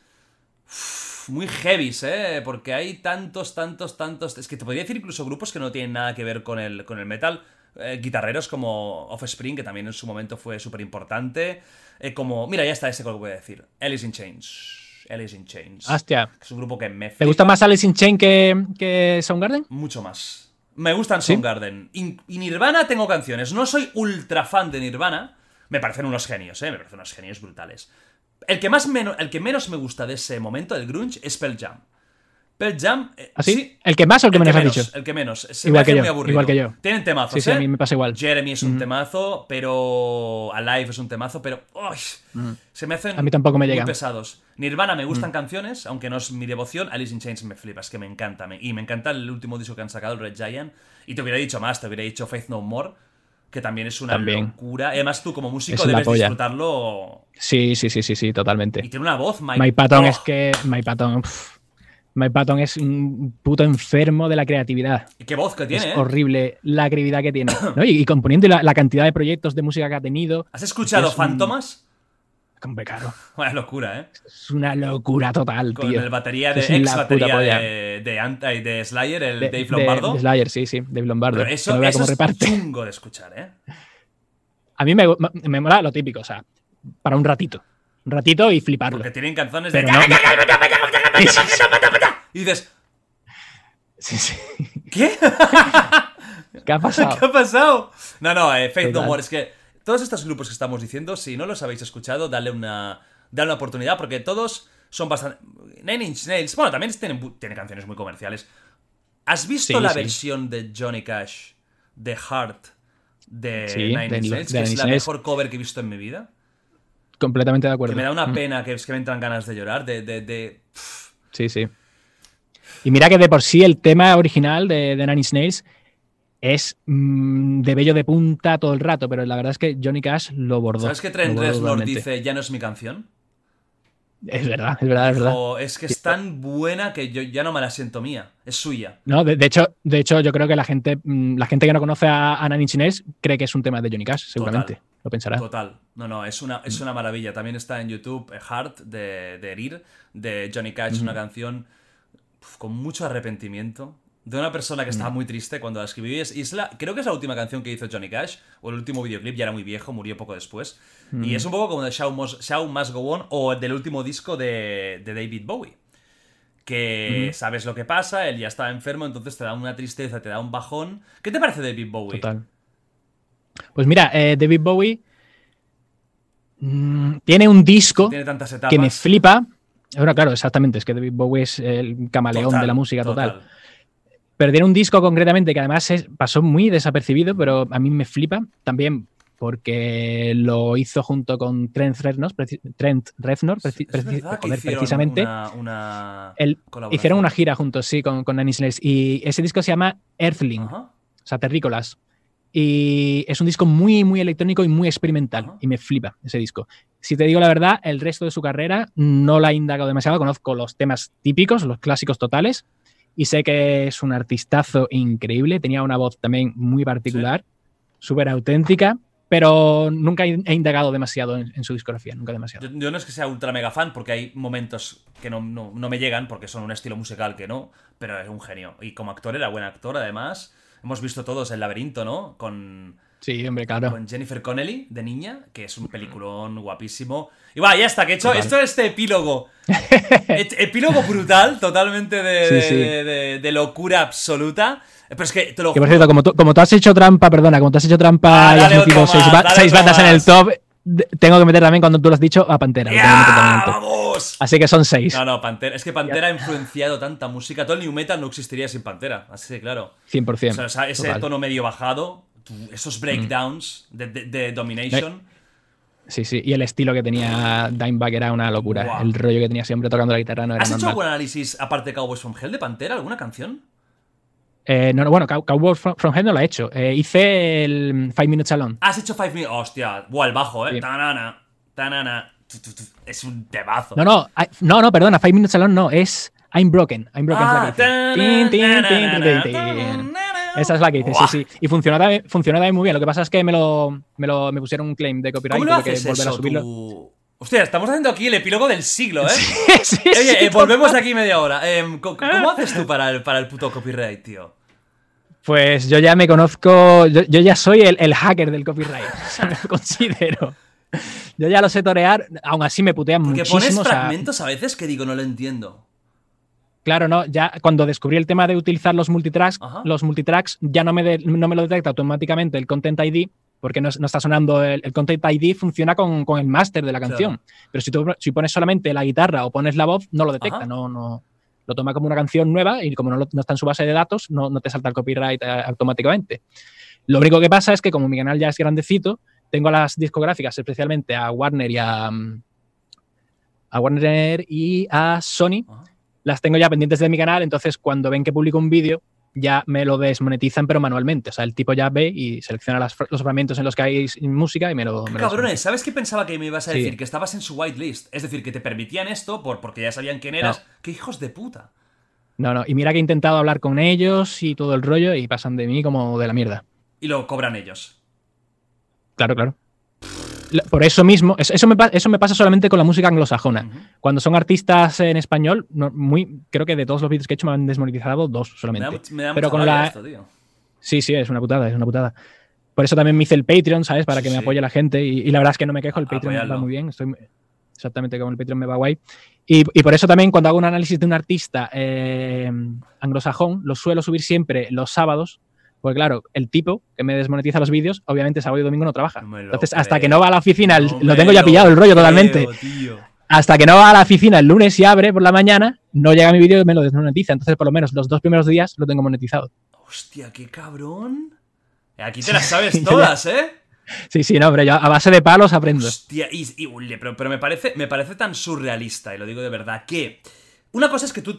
S2: Muy heavies, ¿eh? Porque hay tantos, tantos, tantos... Es que te podría decir incluso grupos que no tienen nada que ver con el, con el metal. Eh, guitarreros como Offspring, que también en su momento fue súper importante. Eh, como... Mira, ya está ese que lo voy a decir. Alice in Chains. Alice in Chains.
S3: Hostia.
S2: Es un grupo que me
S3: ¿Te gusta más Alice in Chain que, que Soundgarden?
S2: mucho más. Me gustan
S3: ¿Sí?
S2: Soundgarden. Y, y Nirvana tengo canciones. No soy ultra fan de Nirvana. Me parecen unos genios, ¿eh? Me parecen unos genios brutales. El que, más meno- el que menos me gusta de ese momento, el grunge, es Pearl Jam. Pearl Jam. eh,
S3: ¿Así?
S2: sí,
S3: ¿El que más o el que menos has
S2: menos,
S3: dicho?
S2: El que menos. Se
S3: Igual
S2: me
S3: que yo,
S2: muy aburrido.
S3: igual que yo.
S2: Tienen temazos,
S3: Sí, sí,
S2: ¿eh?
S3: a mí me pasa igual.
S2: Jeremy es un
S3: Ujú.
S2: temazo, pero Alive es un temazo, pero ¡ay! se me hacen
S3: A mí tampoco me
S2: muy
S3: llegan.
S2: pesados. Nirvana me gustan canciones, aunque no es mi devoción. Alice in Chains me flipa, es que me encanta. me- y me encanta el último disco que han sacado, el Red Giant. Y te hubiera dicho más, te hubiera dicho Faith No More, que también es una
S3: También.
S2: locura. Además, tú como músico
S3: Es
S2: debes disfrutarlo.
S3: Sí, sí, sí, sí, sí,
S2: Y
S3: totalmente.
S2: tiene una voz, Mike.
S3: My Patton
S2: Oh,
S3: es que. My Patton. pff, Patton es un puto enfermo de la creatividad.
S2: y qué voz que tiene,
S3: es
S2: ¿eh?
S3: horrible la creatividad que tiene. ¿no? Y, y componiendo la, la cantidad de proyectos de música que ha tenido.
S2: ¿Has escuchado
S3: es un- Hombre, claro.
S2: Una locura, ¿eh?
S3: Es una locura total,
S2: Con
S3: tío.
S2: el batería de
S3: Es
S2: ex
S3: la
S2: batería de, de, Anti- de Slayer, el
S3: De-
S2: Dave Lombardo.
S3: de Slayer, sí, sí, Dave Lombardo.
S2: Pero eso, eso es
S3: reparte.
S2: chungo de escuchar, ¿eh?
S3: A mí me, me mola lo típico, o sea, para un ratito. Un ratito y fliparlo.
S2: Porque tienen canciones de.
S3: Pero no.
S2: Y dices,
S3: Sí, sí.
S2: ¿qué?
S3: ¿Qué ha pasado?
S2: ¿Qué ha pasado? No, no, eh, Faith No. More. Es que todos estos grupos que estamos diciendo, si no los habéis escuchado, dale una, dale una oportunidad porque todos son bastante. Nine Inch Nails, bueno, también tienen, tienen canciones muy comerciales. ¿Has visto
S3: Sí,
S2: la
S3: sí.
S2: versión de Johnny Cash de Heart de
S3: Sí,
S2: Nine Inch Nails? Que es la mejor cover que he visto en mi vida.
S3: Completamente de acuerdo.
S2: Que me da una
S3: Mm.
S2: pena que es que me entran ganas de llorar. De, de, de-
S3: Sí, sí. Y mira que de por sí el tema original de, de Nine Inch Nails es mm, de bello de punta todo el rato, pero la verdad es que Johnny Cash lo bordó.
S2: ¿Sabes que Trent Reznor dice ya no es mi canción?
S3: Es verdad, es verdad, es verdad.
S2: O es que es tan buena que yo ya no me la siento mía. Es suya.
S3: No, de, de hecho, de hecho, yo creo que la gente, mm, la gente que no conoce a, a Inch Nails cree que es un tema de Johnny Cash, seguramente.
S2: Total.
S3: Lo pensará.
S2: Total. No, no, es una, es una maravilla. También está en YouTube eh, Heart de, de Herir, de Johnny Cash, una canción con mucho arrepentimiento. De una persona que estaba muy triste cuando la escribió. Y es, y es la, creo que es la última canción que hizo Johnny Cash, o el último videoclip, ya era muy viejo, murió poco después. Y es un poco como de Show Must, Show Must Go On o del último disco de, de David Bowie. Que sabes lo que pasa, él ya estaba enfermo, entonces te da una tristeza, te da un bajón. ¿Qué te parece David Bowie?
S3: Total. Pues mira, eh, David Bowie mm, tiene un disco
S2: Tiene tantas etapas.
S3: que me flipa. Bueno, claro, exactamente, es que David Bowie es el camaleón
S2: Total,
S3: de la música total. Tiene un disco concretamente que además es- pasó muy desapercibido, pero a mí me flipa también porque lo hizo junto con Trent Reznor, Trent Reznor preci-
S2: Es
S3: preci-
S2: verdad que
S3: joder,
S2: hicieron
S3: precisamente.
S2: Una, una
S3: el-
S2: colaboración.
S3: hicieron una gira juntos, sí, con, con Nails. Y ese disco se llama Earthling,
S2: Ajá.
S3: o sea, Terrícolas. Y es un disco muy, muy electrónico y muy experimental. Y me flipa ese disco. Si te digo la verdad, el resto de su carrera no la he indagado demasiado. Conozco los temas típicos, los clásicos totales. Y sé que es un artistazo increíble. Tenía una voz también muy particular, súper auténtica. Pero nunca he he indagado demasiado en, en su discografía. Nunca demasiado.
S2: Yo, yo no es que sea ultra mega fan, porque hay momentos que no, no- no me llegan, porque son un estilo musical que no, pero es un genio. Y como actor era buen actor, además. Hemos visto todos El laberinto, ¿no? Con,
S3: Sí, hombre, claro.
S2: con Jennifer Connelly, de niña, que es un peliculón guapísimo. Y va, ya está, que he hecho esto este epílogo. Epílogo brutal, totalmente de,
S3: Sí,
S2: de-
S3: sí.
S2: de- de- de locura absoluta. Pero es que te lo
S3: Que por cierto, como tú, como tú has hecho trampa, perdona, como tú has hecho trampa
S2: Ah,
S3: y has metido seis, bandas en el top, tengo que meter también, cuando tú lo has dicho, a Pantera. que.
S2: ¡Vamos!
S3: Así que son seis,
S2: No, no, Pantera. Es que Pantera ha influenciado tanta música. Todo el New Metal no existiría sin Pantera. Así de claro.
S3: 100%.
S2: O sea, o sea, ese
S3: Total.
S2: Tono medio bajado, esos breakdowns de, de- de Domination.
S3: Sí, sí. Y el estilo que tenía Dimebag era una locura.
S2: Guau.
S3: El rollo que tenía siempre tocando la guitarra no era
S2: ¿Has hecho
S3: normal.
S2: algún análisis, aparte de Cowboys from Hell, de Pantera? ¿Alguna canción?
S3: Eh, no, no, bueno, Cow- Cowboy from, from Hell no lo he hecho. Eh, hice el Five Minutes Alone.
S2: Has hecho Five Minutes. Hostia, buah, el bajo, eh.
S3: Sí.
S2: Tanana, tanana. Es un temazo.
S3: No, no, I- no, no, perdona, Five Minutes Alone no, es I'm Broken. I'm Broken
S2: Ah,
S3: Esa es la que hice,
S2: Buah.
S3: sí, sí. Y funcionó también, funcionó también muy bien. Lo que pasa es que me lo, me lo me pusieron un claim de copyright
S2: ¿Cómo lo
S3: tuve que
S2: haces
S3: volver a subirlo.
S2: tú? Hostia, estamos haciendo aquí el epílogo del siglo, ¿eh?
S3: Sí,
S2: Oye,
S3: sí,
S2: eh, volvemos aquí media hora. Co- ¿Cómo haces tú para el, para el puto copyright, tío?
S3: Pues yo ya me conozco, yo, yo ya soy el, el hacker del copyright, o sea, me lo considero. Yo ya lo sé torear, aún así me putean
S2: Porque
S3: muchísimo.
S2: pones
S3: o sea,
S2: fragmentos a veces que digo, no lo entiendo.
S3: Claro, no, ya cuando descubrí el tema de utilizar los multitracks,
S2: Ajá.
S3: los multitracks ya no me, de- no me lo detecta automáticamente el Content ID, porque no, no está sonando el, el Content ID, funciona con, con el máster de la canción. Pero si tú si pones solamente la guitarra o pones la voz, no lo detecta,
S2: Ajá.
S3: no, no, lo toma como una canción nueva y como no, lo- no está en su base de datos, no, no te salta el copyright eh, automáticamente. Lo único que pasa es que como mi canal ya es grandecito, tengo a las discográficas, especialmente a Warner y a, mm, a Warner y a Sony,
S2: Ajá.
S3: Las tengo ya pendientes de mi canal, entonces cuando ven que publico un vídeo ya me lo desmonetizan pero manualmente, o sea, el tipo ya ve y selecciona las los fragmentos en los que hay música y me lo...
S2: ¿Qué
S3: me lo
S2: cabrones? ¿Sabes qué pensaba que me ibas a
S3: Sí.
S2: decir? Que estabas en su whitelist. Es decir, que te permitían esto por, porque ya sabían quién eras.
S3: No.
S2: ¡Qué hijos de puta!
S3: No, no, y mira que he intentado hablar con ellos y todo el rollo y pasan de mí como de la mierda.
S2: Y lo cobran ellos.
S3: Claro, claro. Por eso mismo, eso, eso me, eso me pasa solamente con la música anglosajona. Cuando son artistas en español, no- muy, creo que de todos los vídeos que he hecho me han desmonetizado dos
S2: Me da,
S3: solamente.
S2: me da
S3: Pero con la-
S2: esto, tío.
S3: Sí, sí, es una putada, es una putada. Por eso también me hice el Patreon, ¿sabes? Para que
S2: Sí,
S3: me apoye la gente. Y, y la verdad es que no me quejo, el Patreon
S2: Apóyalo.
S3: va muy bien. Estoy exactamente como el Patreon me va guay. Y, y por eso también cuando hago un análisis de un artista eh, anglosajón, lo suelo subir siempre los sábados. Porque claro, el tipo que me desmonetiza los vídeos, obviamente sábado y domingo no trabaja.
S2: No
S3: Entonces, hasta que no va a la oficina, el-
S2: No
S3: lo tengo ya pillado el rollo
S2: creo,
S3: totalmente.
S2: tío.
S3: Hasta que no va a la oficina el lunes y abre por la mañana, no llega mi vídeo y me lo desmonetiza. Entonces, por lo menos los dos primeros días lo tengo monetizado.
S2: Hostia, qué cabrón. Aquí te las sabes todas, ¿eh?
S3: Sí, sí, no, pero yo a base de palos aprendo.
S2: Hostia, y, y- pero, pero me, parece, me parece tan surrealista, y lo digo de verdad, que una cosa es que tú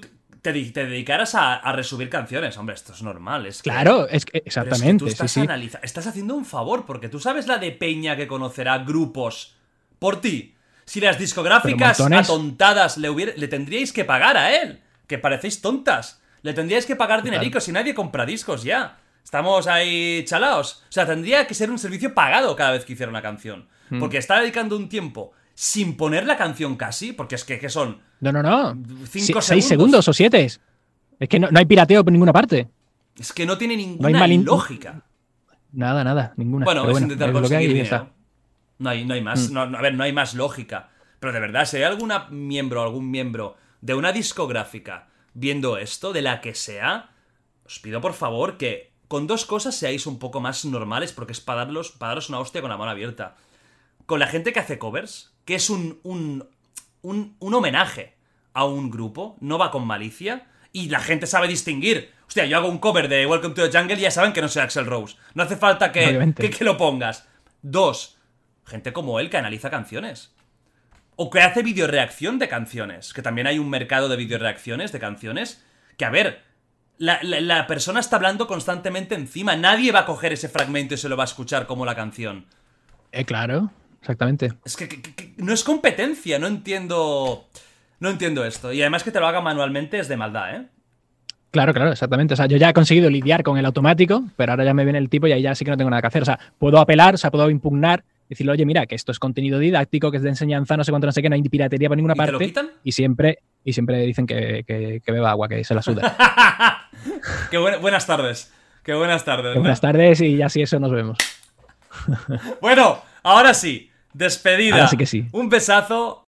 S2: te, te dedicaras a, a resubir canciones. Hombre, esto es normal. Es que-
S3: Claro, es que
S2: pero es que
S3: exactamente.
S2: tú estás,
S3: sí.
S2: analiza- estás haciendo un favor, porque tú sabes la de peña que conocerá grupos por ti. Si las discográficas atontadas le, hubiera- le tendríais que pagar a él, que parecéis tontas. Le tendríais que pagar dinerico si nadie compra discos ya. Estamos ahí chalaos. O sea, tendría que ser un servicio pagado cada vez que hiciera una canción.
S3: Hmm.
S2: Porque está dedicando un tiempo sin poner la canción casi, porque es que, que son
S3: No, no, no.
S2: Cinco
S3: Si- seis
S2: segundos.
S3: segundos o siete. Es que no, no hay pirateo por ninguna parte.
S2: Es que no tiene ninguna lógica.
S3: Nada, nada, ninguna.
S2: Bueno,
S3: Pero
S2: es
S3: bueno,
S2: intentar
S3: hay
S2: conseguir dinero.
S3: está.
S2: No hay, no hay más. No, a ver, no hay más lógica. Pero de verdad, si hay algún miembro, algún miembro de una discográfica viendo esto, de la que sea, os pido por favor que con dos cosas seáis un poco más normales, porque es para, darlos, para daros una hostia con la mano abierta. Con la gente que hace covers, que es un, un, un, un homenaje a un grupo, no va con malicia, y la gente sabe distinguir. Hostia, yo hago un cover de Welcome to the Jungle y ya saben que no soy Axel Rose. No hace falta que, que, que lo pongas. Dos, gente como él que analiza canciones. O que hace videoreacción de canciones. Que también hay un mercado de videoreacciones de canciones. Que a ver, la, la- la persona está hablando constantemente encima. Nadie va a coger ese fragmento y se lo va a escuchar como la canción.
S3: Eh, claro, exactamente.
S2: Es que- no es competencia, no entiendo. No entiendo esto. Y además que te lo haga manualmente es de maldad, ¿eh?
S3: Claro, claro, exactamente. O sea, yo ya he conseguido lidiar con el automático, pero ahora ya me viene el tipo y ahí ya sí que no tengo nada que hacer. O sea, puedo apelar, o sea, puedo impugnar, decirle, oye, mira, que esto es contenido didáctico, que es de enseñanza, no sé cuánto, no sé qué, no hay piratería por ninguna
S2: ¿Y te lo
S3: parte.
S2: quitan?
S3: Y siempre, y siempre dicen que, que- que beba agua, que se la suda.
S2: Qué buen- buenas tardes. Qué buenas tardes. ¿no?
S3: buenas tardes y ya sí eso nos vemos.
S2: Bueno, ahora sí. Despedida.
S3: Ahora sí que sí.
S2: Un besazo